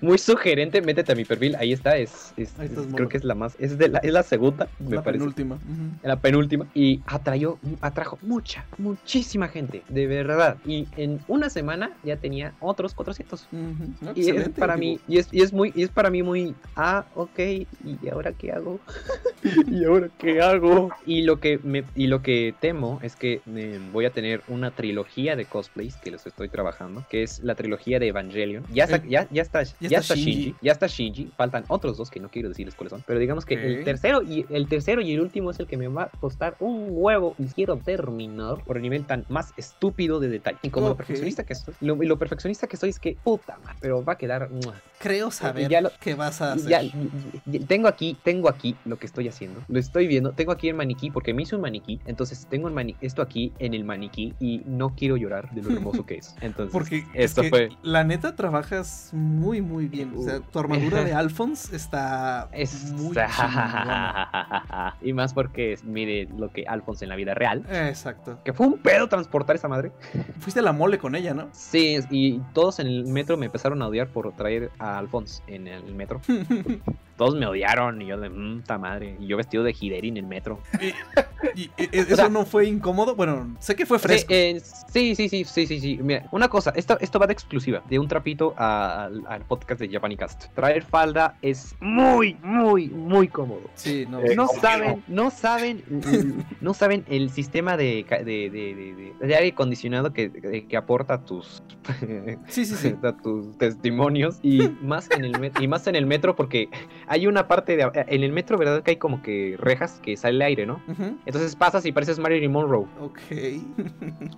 muy sugerente, métete a mi perfil, ahí está, es, es- Ahí estás, es- mono. creo que es la más, es, de la, es la segunda, me la parece. penúltima. Ujú. la penúltima y atrayó, atrajo mucha, muchísima gente, de verdad. Y en una semana ya tenía otros 400. Ujú. No, Y es para mí, y es, y es muy, y es para mí muy, ah, ok, ¿y ahora qué hago? ¿Y ahora qué hago? Y lo que me, y lo que temo es que eh, voy a tener una trilogía de cosplays que los estoy trabajando, que es la trilogía de Evangelion. Ya está, El- ya, ya está, ya, está está Shinji. Shinji. ya está Shinji, faltan otros dos que no quiero decirles cuáles son, pero digamos que el tercero y el tercero y el último es el que me va a costar un huevo y quiero terminar por el nivel tan más estúpido de detalle. Y como lo perfeccionista que estoy, lo, perfeccionista que estoy es que puta madre, pero va a quedar. Creo saber ya lo- qué vas a hacer. Ya, tengo aquí, tengo aquí lo que estoy haciendo. Lo estoy viendo. Tengo aquí el maniquí porque me hice un maniquí. Entonces tengo el mani- esto aquí en el maniquí y no quiero llorar de lo hermoso que es. Entonces, Porque es esto que fue. la neta trabajas muy muy bien. O sea, tu armadura de Alphonse está Es... muy y más porque mire lo que Alphonse en la vida real. Exacto. Que fue un pedo transportar esa madre. Fuiste a la mole con ella, ¿no? Sí, y todos en el metro me empezaron a odiar por traer a Alphonse en el metro. Todos me odiaron y yo de puta madre. Y yo vestido de Hideri en el metro. Y, y- ¿Eso sea- no fue incómodo? Bueno, sé que fue fresco. Sí, eh, sí, sí, sí, sí, sí, sí. Mira, una cosa, esto, esto va de exclusiva, de un trapito al, al podcast de Japanicast. Traer falda es muy, muy, muy cómodo. Sí, no. No saben, no saben, no saben el sistema de, de, de, de- de- de aire acondicionado que, que- aporta tus, Sí, sí, sí. a tus testimonios y más en el y más en el metro porque hay una parte de en el metro, verdad que hay como que rejas que sale aire, ¿no? Entonces pasas y pareces Marilyn Monroe. Ok.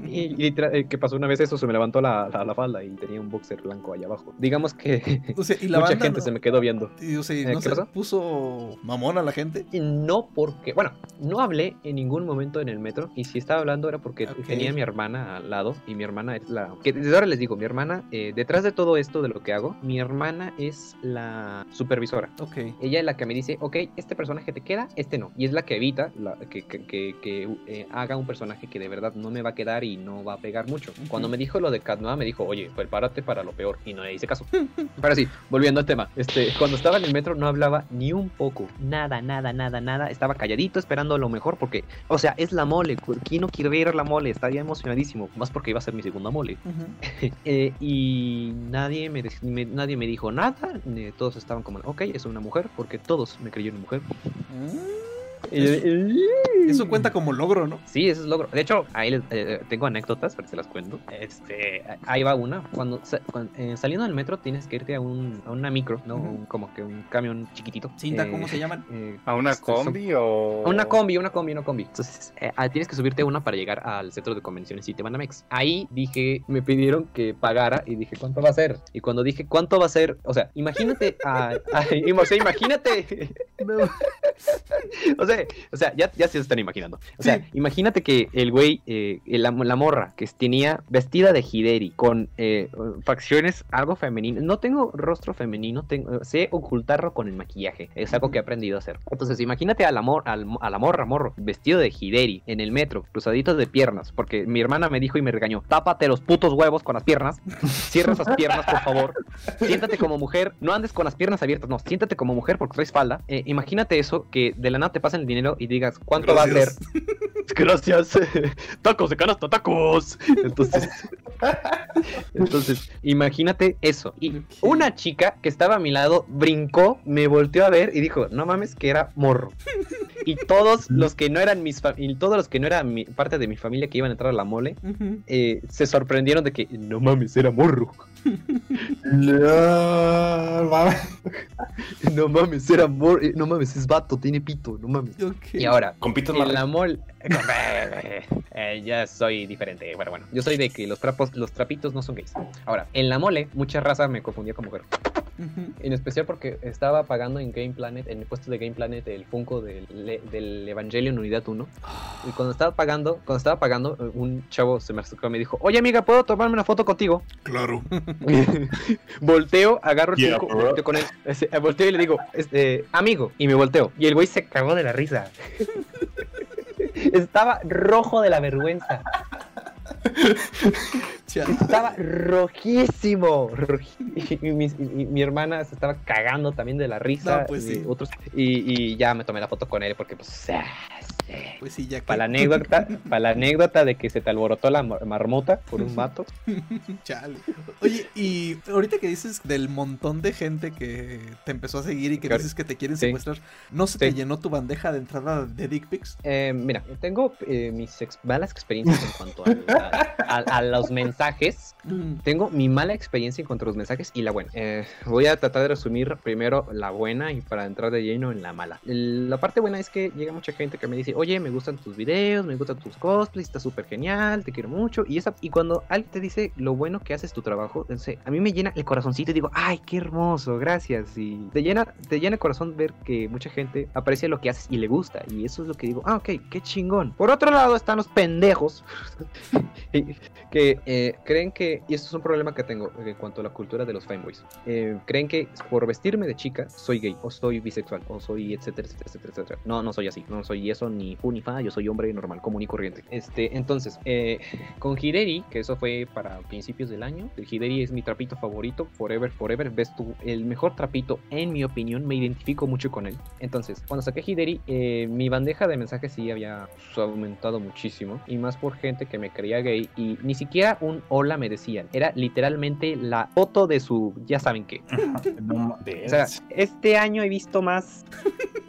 Y, y eh, que pasó una vez eso, se me levantó la, la, la falda y tenía un boxer blanco allá abajo. Digamos que O sea, y la mucha gente no- se me quedó viendo. y, o sea, Eh, no ¿qué se pasó? puso mamón a la gente. Y No porque, bueno, no hablé en ningún momento en el metro y si estaba hablando era porque tenía a mi hermana al lado y mi hermana es la... Que desde ahora les digo, mi hermana, eh, detrás de todo esto de lo que hago, mi hermana es la supervisora. Ok. Ella es la que me dice, ok, este personaje te queda, este no. Y es la que evita la- que, que- que- que, eh, haga un personaje que de verdad no me va a quedar y no va a pegar mucho. Ujú. Cuando me dijo lo de Katnoa, me dijo, oye, prepárate para lo peor. Y no le hice caso. Pero sí, volviendo al tema. Este, cuando estaba en el metro no hablaba ni un poco. Nada, nada, nada, nada. Estaba calladito esperando lo mejor porque, o sea, es la mole. ¿Quién no quiere ver la mole? Estaría emocionadísimo. Más porque iba a ser mi segunda mole. Eh, y nadie me- nadie me dijo nada. eh, todos estaban como, ok, es una mujer, porque todos me creyeron mujer. De, Eso cuenta como logro, ¿no? Sí, eso es logro. De hecho, ahí les- eh, tengo anécdotas, pero se las cuento. Este, ahí va una. Cuando, eh, saliendo del metro tienes que irte a, un, a una micro, ¿no? Un- como que un camión chiquitito. Cinta, Eh, ¿cómo se llaman? eh, ¿A una son- combi o...? a Una combi, una combi, una combi. Entonces, eh, tienes que subirte a una para llegar al centro de convenciones Citibanamex. Ahí dije, me pidieron que pagara y dije, ¿cuánto va a ser? Y cuando dije, ¿cuánto va a ser? O sea, imagínate a... a- o sea, imagínate... o sea, o sea, ya, ya se están imaginando. O sea, Sí. imagínate que el güey, eh, la, la morra, que tenía vestida de Hideri, con eh, facciones algo femeninas. No tengo rostro femenino, tengo, sé ocultarlo con el maquillaje. Es algo que he aprendido a hacer. Entonces, imagínate a la, mor- al- a la morra, morro, vestido de Hideri, en el metro, cruzaditos de piernas, porque mi hermana me dijo y me regañó, tápate los putos huevos con las piernas, cierra esas piernas, por favor, siéntate como mujer, no andes con las piernas abiertas, no, siéntate como mujer porque traes falda. Eh, imagínate eso, que de la nada te pasen el dinero y digas, ¿cuánto va a ser? Gracias. tacos de canasta, tacos. Entonces, entonces, imagínate eso. Y una chica que estaba a mi lado brincó, me volteó a ver y dijo, no mames, que era morro. Y todos los que no eran mis y todos los que no eran mi- parte de mi familia que iban a entrar a la mole, eh, se sorprendieron de que no mames, era morro. No, mames. No mames, era morro. eh, No mames, es vato, tiene pito, no mames. Y ahora, más en la mole. Eh, ya soy diferente. Bueno, bueno. Yo soy de que los trapos, los trapitos no son gays. Ahora, en la mole, mucha raza me confundía con mujer. En especial porque estaba pagando en Game Planet, en el puesto de Game Planet, el Funko del, del Evangelion Unidad 1. Y cuando estaba pagando, cuando estaba pagando, eh, un chavo se me acercó y me dijo, oye amiga, ¿puedo tomarme una foto contigo? Claro. volteo, agarro el Yeah, Funko, volteo con él, eh, volteo y le digo, este, amigo, y me volteo. Y el güey se cagó de la risa. Estaba rojo de la vergüenza. Estaba rojísimo. rojí- Y, mi, hermana se estaba cagando también de la risa. No, pues y sí. otros, y, y ya me tomé la foto con él porque, pues, Pues sí, ya que. para la anécdota, para la anécdota de que se te alborotó la mar- marmota por un vato. Chale. Oye, y ahorita que dices del montón de gente que te empezó a seguir y que Claro. dices que te quieren Sí. secuestrar, ¿no se te llenó tu bandeja de entrada de dick pics? Eh, mira, tengo eh, mis ex- malas experiencias en cuanto a, a- a- a los mensajes. Tengo mi mala experiencia en cuanto a los mensajes y la buena. Eh, voy a tratar de resumir primero la buena y para entrar de lleno en la mala. La parte buena es que llega mucha gente que me dice, oye, me gustan tus videos, me gustan tus cosplays, está súper genial, te quiero mucho. Y, esa, y cuando alguien te dice lo bueno que haces tu trabajo, entonces, a mí me llena el corazoncito y digo, ay, qué hermoso, gracias. Y te llena, te llena el corazón ver que mucha gente aprecia lo que haces y le gusta. Y eso es lo que digo, ah, ok, qué chingón. Por otro lado están los pendejos que eh, creen que, y esto es un problema que tengo en cuanto a la cultura de los fanboys, eh, creen que por vestirme de chica soy gay, o soy bisexual, o soy etcétera, etcétera, etcétera, etcétera. No, no soy así, no soy eso, ni fu ni fa, yo soy hombre normal, común y corriente. Este, entonces, eh, con Hideri, que eso fue para principios del año, el Hideri es mi trapito favorito, forever, forever, ves tú, el mejor trapito, en mi opinión, me identifico mucho con él. Entonces, cuando saqué Hideri, eh, mi bandeja de mensajes sí había pues, aumentado muchísimo, y más por gente que me creía gay, y ni siquiera un hola me decían, era literalmente la foto de su, ya saben qué. No ma- O sea, este año he visto más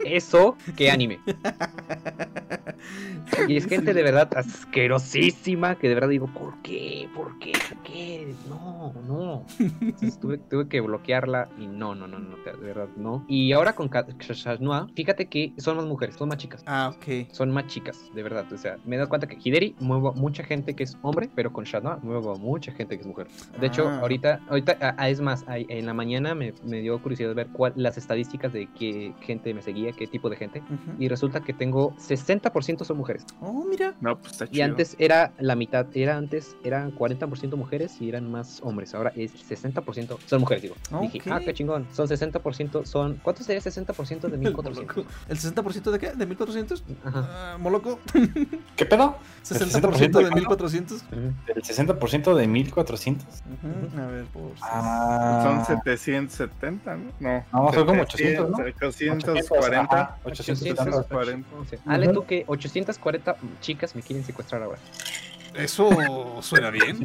eso que anime. Y es gente de verdad asquerosísima que de verdad digo, ¿por qué? ¿Por qué? ¿Por qué? No, no. Entonces tuve, tuve que bloquearla y no, no, no, no, de verdad no. Y ahora con Shashanua, fíjate que son más mujeres, son más chicas. Ah, ok. Son más chicas, de verdad. O sea, me he dado cuenta que Hideri muevo a mucha gente que es hombre, pero con Shanoa muevo a mucha gente que es mujer. De hecho, Ah. ahorita, ahorita ah, ah, es más, en la mañana me, me dio curiosidad ver cuál, las estadísticas de qué gente me seguía, qué tipo de gente. Ujú. Y resulta que tengo 60% son mujeres. Oh, mira. No, pues está Y chido. antes era la mitad, era antes, eran 40% mujeres y eran más hombres. Ahora es 60% son mujeres, digo. Dije, ah, qué chingón. Son 60%, son. ¿Cuánto sería 60% de El 1400? moloco. ¿El 60% de qué? ¿De 1400? Ajá. Ah, ¿Moloco? ¿Qué pedo? 60% de de 1400. Ujú. ¿El 60% de 1400? Ujú, A ver, por. Ah, Son 770, ¿no? No, No, son como 800, ¿no? 840. Ajá, 870. 840. Hale tú que 840 chicas me quieren secuestrar ahora. Eso suena bien.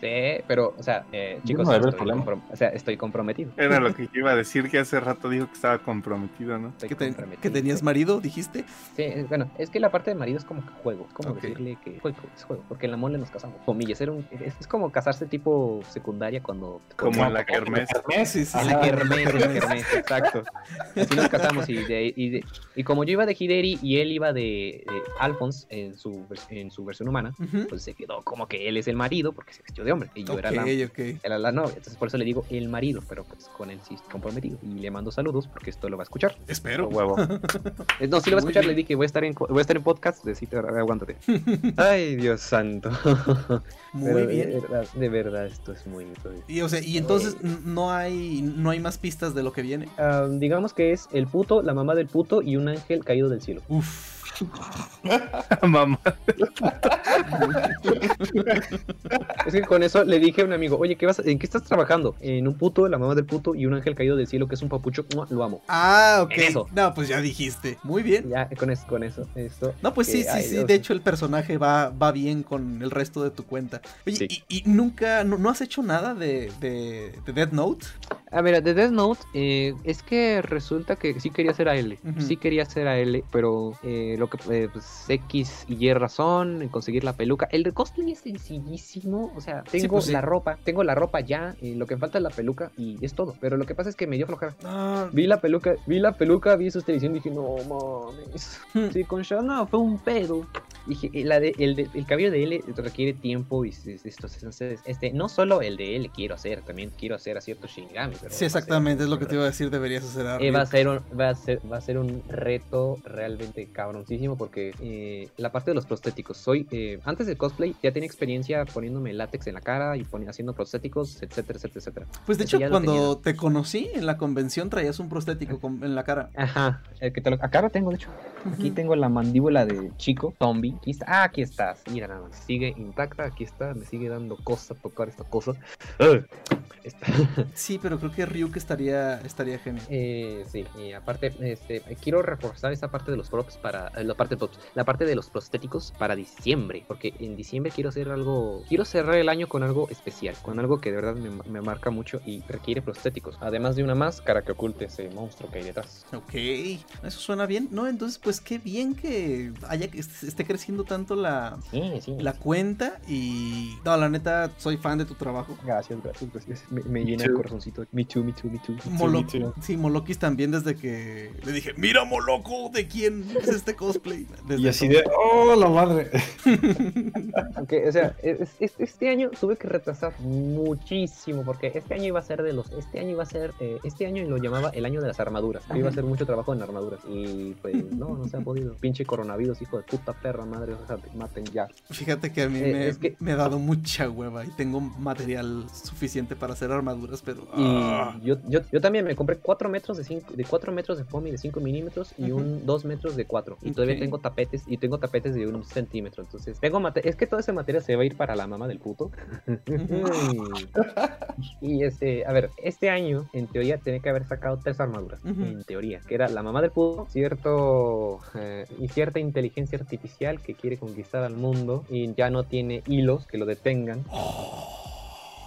Sí, pero, o sea, eh, chicos, no estoy, problema. comprom- o sea, estoy comprometido. Era lo que yo iba a decir, que hace rato dijo que estaba comprometido, ¿no? ¿Que, te- comprometido. que tenías marido, dijiste? Sí, es- bueno, es que la parte de marido es como que juego, es como Ok. decirle que juego, es juego, porque en la mole nos casamos. Comillas, era un- es, es como casarse tipo secundaria cuando... Como en la como- kermés. kermés, Sí, sí, la kermés, en la kermés, exacto. Así nos casamos y, de, y, de- y como yo iba de Hideri y él iba de, de Alphonse en su, en su versión humana, pues se quedó como que él es el marido porque se vistió de hombre y yo era la, ok. era la novia. Entonces por eso le digo el marido, pero pues con él sí estoy comprometido. Y le mando saludos porque esto lo va a escuchar. Espero. Huevo. Eh, No, sí lo va a Muy escuchar, bien. le dije que voy a estar en, voy a estar en podcast, decite, aguántate. Ay, Dios santo. Muy Pero bien. De verdad, de verdad, esto es muy... muy- Y, o sea, y entonces n- no hay, no hay más pistas de lo que viene. Ah, digamos que es el puto, la mamá del puto y un ángel caído del cielo. Uf. Mamá. Es que con eso le dije a un amigo, oye, ¿qué vas a- ¿en qué estás trabajando? En un puto, la mamá del puto y un ángel caído del cielo que es un papucho, lo amo. Ah, ok. En eso. No, pues ya dijiste. Muy bien. Ya, con eso, con eso, esto. No, pues sí, sí, ay, sí. Dios. De hecho, el personaje va, va bien con el resto de tu cuenta. Oye, Sí. y, y nunca, no, no has hecho nada de, de, de Death Note? A ver, de Death Note, eh, es que resulta que sí quería hacer a L. Ujú. Sí quería hacer a L, pero eh, lo que, eh, pues, X y Y razón en conseguir la peluca. El cosplay es sencillísimo. O sea, tengo pues sí. la ropa, tengo la ropa ya. eh, lo que me falta es la peluca y es todo. Pero lo que pasa es que me dio flojera. Ah, Vi la peluca, vi la peluca, vi su televisión y dije, no mames. Hmm. Sí, con Shana fue un pedo. Dije, eh, la de, el, de- el cabello de L requiere tiempo y esto, entonces, este, no solo el de L quiero hacer, también quiero hacer a ciertos Shinigami. pero sí, ser- exactamente. Es lo que te iba a decir. Deberías hacer a eh, va, a ser un, va, a ser, va a ser un reto realmente cabroncísimo porque eh, la parte de los prostéticos. Soy, eh, antes del cosplay ya tenía experiencia poniéndome látex en la cara y poni- haciendo prostéticos, etcétera, etcétera, etcétera. Pues de hecho, cuando te conocí en la convención traías un prostético con- en la cara. Ajá, el que te lo, acá lo tengo, de hecho. Aquí tengo la mandíbula de chico, zombie, aquí está, ah, aquí estás. Mira nada más, sigue intacta, aquí está, me sigue dando cosa tocar esta cosa. Está- Sí, pero creo que Ryuk estaría, estaría genial. Eh, sí, y aparte, este, quiero reforzar esa parte de los props para, eh, la parte de props, la parte de los prostéticos para diciembre, porque en diciembre quiero hacer algo, quiero cerrar el año con algo especial, con algo que de verdad me, me marca mucho y requiere prostéticos, además de una máscara que oculte ese monstruo que hay detrás. Ok, eso suena bien. No, entonces, pues qué bien que haya que est- esté creciendo tanto la, Sí, sí. la cuenta. Y no, la neta, soy fan de tu trabajo. Gracias, gracias, gracias. Me, me llena too. el corazoncito. Me too, me too, me too. Molo- me too. sí, Molokis también desde que le dije, mira Moloco, ¿de quién es este cosplay? Desde Y así de, oh, la madre. Aunque, o sea, es- es- este año tuve que retrasar muchísimo porque este año iba a ser de los, este año iba a ser, eh, este año lo llamaba el año de las armaduras. Iba a hacer mucho trabajo en armaduras y pues no, no se ha podido. Pinche coronavirus, hijo de puta perra madre, o sea, maten ya. Fíjate que a mí Eh, me, es que- me ha dado mucha hueva y tengo material suficiente para hacer armaduras, pero... Y ah, yo, yo, yo también me compré 4 metros de 5 de 4 metros de foamy de 5 milímetros y un 2 metros de 4. Y todavía tengo tapetes y tengo tapetes de un centímetro. Entonces, tengo mate- es que todo ese material se va a ir para la mamá del puto. y este, a ver, este año en teoría tenía que haber sacado tres armaduras. En teoría, que era la mamá del puto, cierto eh, y cierta inteligencia artificial que quiere conquistar al mundo y ya no tiene hilos que lo detengan.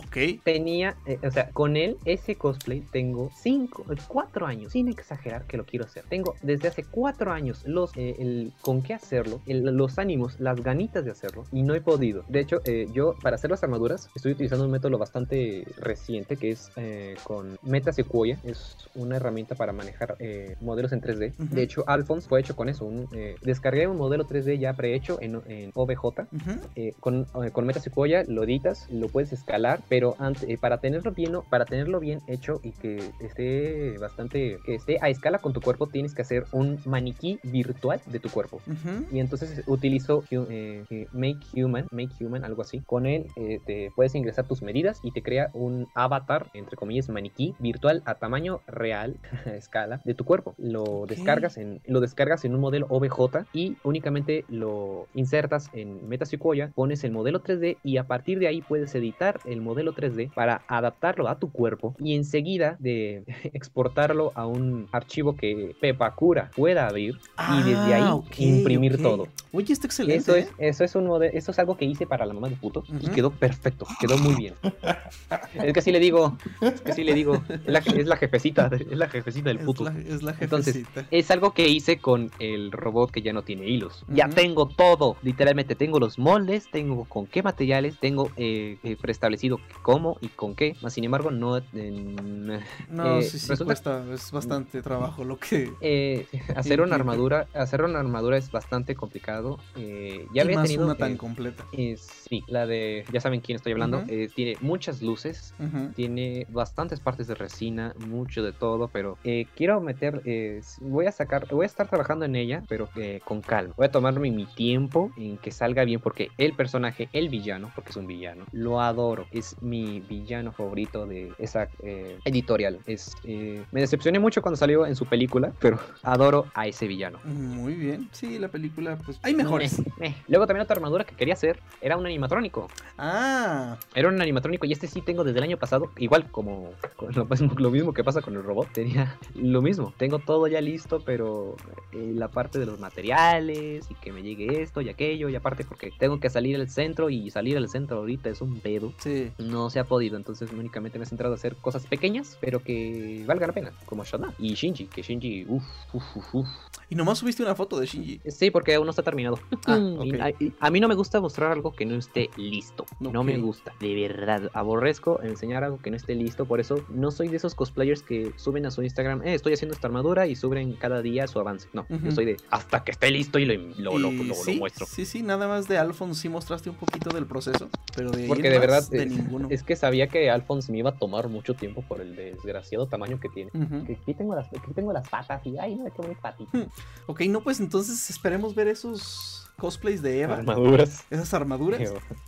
Ok. Tenía, eh, o sea, con él, ese cosplay, tengo 5, 4 años, sin exagerar que lo quiero hacer. Tengo desde hace 4 años los, eh, el, con qué hacerlo, el- los ánimos, las ganitas de hacerlo, y no he podido. De hecho, eh, yo para hacer las armaduras estoy utilizando un método bastante reciente que es eh, con Meta Sequoia, es una herramienta para manejar eh, modelos en 3D. Ujú. De hecho, Alphonse fue hecho con eso. un, eh, descargué un modelo 3D ya prehecho en, en OBJ Ujú. eh, con, con Meta Sequoia lo editas, lo puedes escalar, pero ante- eh, para tenerlo bien, para tenerlo bien hecho y que esté bastante, que esté a escala con tu cuerpo, tienes que hacer un maniquí virtual de tu cuerpo. Y entonces utilizo eh, eh, Make Human, Make Human, algo así. Con él eh, te puedes ingresar tus medidas y te crea un avatar, entre comillas, maniquí virtual a tamaño real, a escala, de tu cuerpo. Lo descargas en, lo descargas en un modelo OBJ y únicamente lo insertas en Metasequoia, pones el modelo 3D y a partir de ahí puedes editar el modelo 3D para adaptarlo a tu cuerpo y enseguida de exportarlo a un archivo que Pepacura pueda abrir y desde ahí Ah, ok, imprimir todo. Oye, está excelente. Eso es, ¿eh? eso es un modelo, eso es algo que hice para la mamá de puto y quedó perfecto, quedó muy bien. es que sí le digo, es que sí le digo, es la, es la jefecita, es la jefecita del Es puto. la, es la Entonces, jefecita. Es algo que hice con el robot que ya no tiene hilos. Ya tengo todo. Literalmente tengo los moldes, tengo con qué materiales, tengo eh, eh, preestablecido cómo y con qué. Más sin embargo, no. no, eh, sí, sí, resulta- cuesta. Es bastante trabajo lo que... eh, hacer una armadura, hacer una armadura es bastante complicado. Eh, ya y había más tenido una tan completa. sí, la de, ya saben quién estoy hablando. Tiene muchas luces, tiene bastantes partes de resina, mucho de todo, pero eh, quiero meter, voy a sacar, voy a estar trabajando en ella, pero eh, con calma. Voy a tomarme mi tiempo en que salga bien, porque el personaje, el villano, porque es un villano, lo adoro. Es mi villano favorito de esa eh, editorial. Es, eh, me decepcioné mucho cuando salió en su película, pero adoro a ese villano. Muy bien. Sí, la película, pues... Hay mejores. Luego también otra armadura que quería hacer era un animatrónico. Ah, Era un animatrónico y este sí tengo desde el año pasado, igual como con lo, mismo, lo mismo que pasa con el robot, tenía lo mismo. Tengo todo ya listo, pero eh, la parte de los materiales y que me llegue esto y aquello y aparte porque tengo que salir al centro y salir al centro ahorita es un pedo. sí. No se ha podido, entonces únicamente me he centrado a hacer cosas pequeñas, pero que valgan la pena, como Shana y Shinji, que Shinji, uff, uff, uff, uff. Y nomás subiste una foto de Shinji. Sí, porque aún no está terminado. Ah, a, mí no me gusta mostrar algo que no esté listo. No me gusta. De verdad. Aborrezco enseñar algo que no esté listo. Por eso no soy de esos cosplayers que suben a su Instagram. Eh, estoy haciendo esta armadura y suben cada día su avance. No, yo soy de hasta que esté listo y lo, lo, lo- Y lo- lo sí, muestro. Sí, sí, nada más de Alphonse sí mostraste un poquito del proceso, pero de Porque de verdad de eh, ninguno. Es que sabía que Alphonse me iba a tomar mucho tiempo por el desgraciado tamaño que tiene. Que aquí tengo las, aquí tengo las patas y ay, no, qué bonitas patitas. Ok, no, pues entonces esperemos ver esos cosplays de Eva, Armaduras. esas armaduras.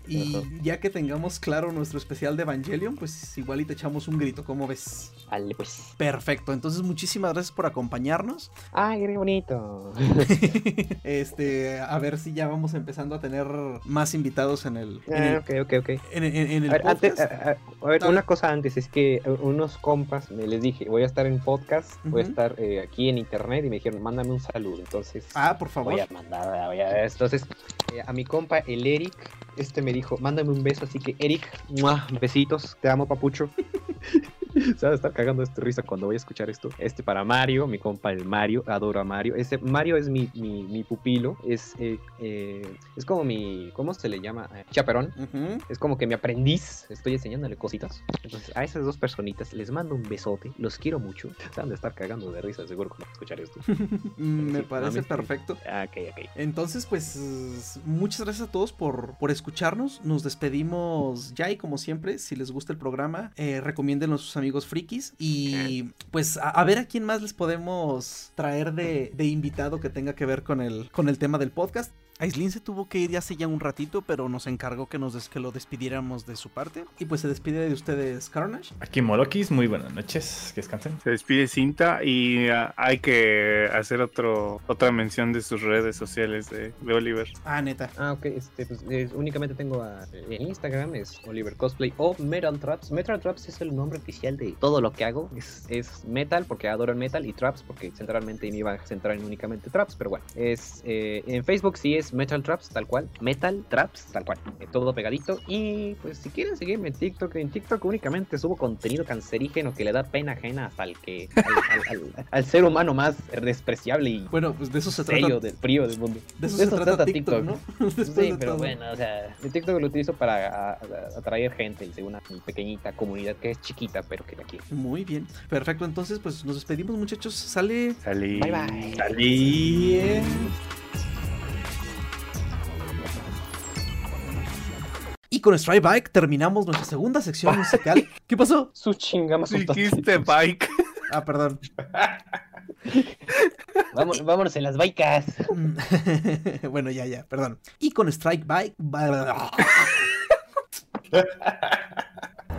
Y ya que tengamos claro nuestro especial de Evangelion, pues igual y te echamos un grito, ¿cómo ves? Vale, pues. Perfecto, entonces muchísimas gracias por acompañarnos. Ay, qué bonito. este, a ver si ya vamos empezando a tener más invitados en el, en el, Ah, ok, ok, ok. en- en- en el A ver, antes, podcast. a, a- a ver, una cosa antes, es que unos compas, me les dije, voy a estar en podcast, voy a estar eh, aquí en internet y me dijeron, mándame un saludo. Entonces, Ah, por favor. voy a mandar, voy a- entonces, eh, a mi compa, el Eric, este me dijo, mándame un beso, así que Eric, ¡mua! besitos, te amo, papucho. Se va a estar cagando este risa cuando voy a escuchar esto. Este para Mario, mi compa el Mario, adoro a Mario. Ese Mario es mi, mi, mi pupilo, es, eh, eh, es como mi, ¿cómo se le llama? Eh, chaperón. Es como que mi aprendiz, estoy enseñándole cositas. Entonces, a esas dos personitas les mando un besote, los quiero mucho. Se han de estar cagando de risa, seguro, cuando escuchar esto. Me Sí, parece perfecto. Ah, ok, ok. Entonces, pues, muchas gracias a todos por, por escucharnos. Nos despedimos ya y como siempre, si les gusta el programa, eh, recomiéndenlo a sus amigos frikis. Y pues a, a ver a quién más les podemos traer de, de invitado que tenga que ver con el, con el tema del podcast. Aislin se tuvo que ir ya hace ya un ratito, pero nos encargó que, nos des- que lo despidiéramos de su parte. Y pues se despide de ustedes, Carnage. Aquí Molokis, muy buenas noches, que descansen. Se despide Cinta y ah, hay que hacer otro otra mención de sus redes sociales de, de Oliver. Ah, neta. Ah, ok, este, pues eh, únicamente tengo a- en Instagram, es Oliver Cosplay o Metal Traps. Metal Traps es el nombre oficial de todo lo que hago. Es, es metal porque adoro el metal y traps porque centralmente me iba a centrar en únicamente traps, pero bueno, es eh, en Facebook sí es Metal Traps, tal cual. Metal Traps, tal cual. eh, todo pegadito. Y pues si quieren seguirme en TikTok, en TikTok únicamente subo contenido cancerígeno que le da pena ajena hasta al que al, al- al- al ser humano más despreciable y Bueno, pues de eso se trata. del frío del mundo. De eso se trata TikTok, ¿no? Después Sí, de pero todo. bueno, o sea, el TikTok lo utilizo para atraer gente y según una pequeñita comunidad que es chiquita, pero que la quiere. Muy bien. Perfecto, entonces pues nos despedimos muchachos. Sale. Salí. Bye bye. Salí. Y con Strike Bike terminamos nuestra segunda sección musical. ¿Qué pasó? Su chingama Dijiste bike. Ah, perdón. Vamos, vámonos en las baicas. bueno, ya, ya, perdón. Y con Strike Bike.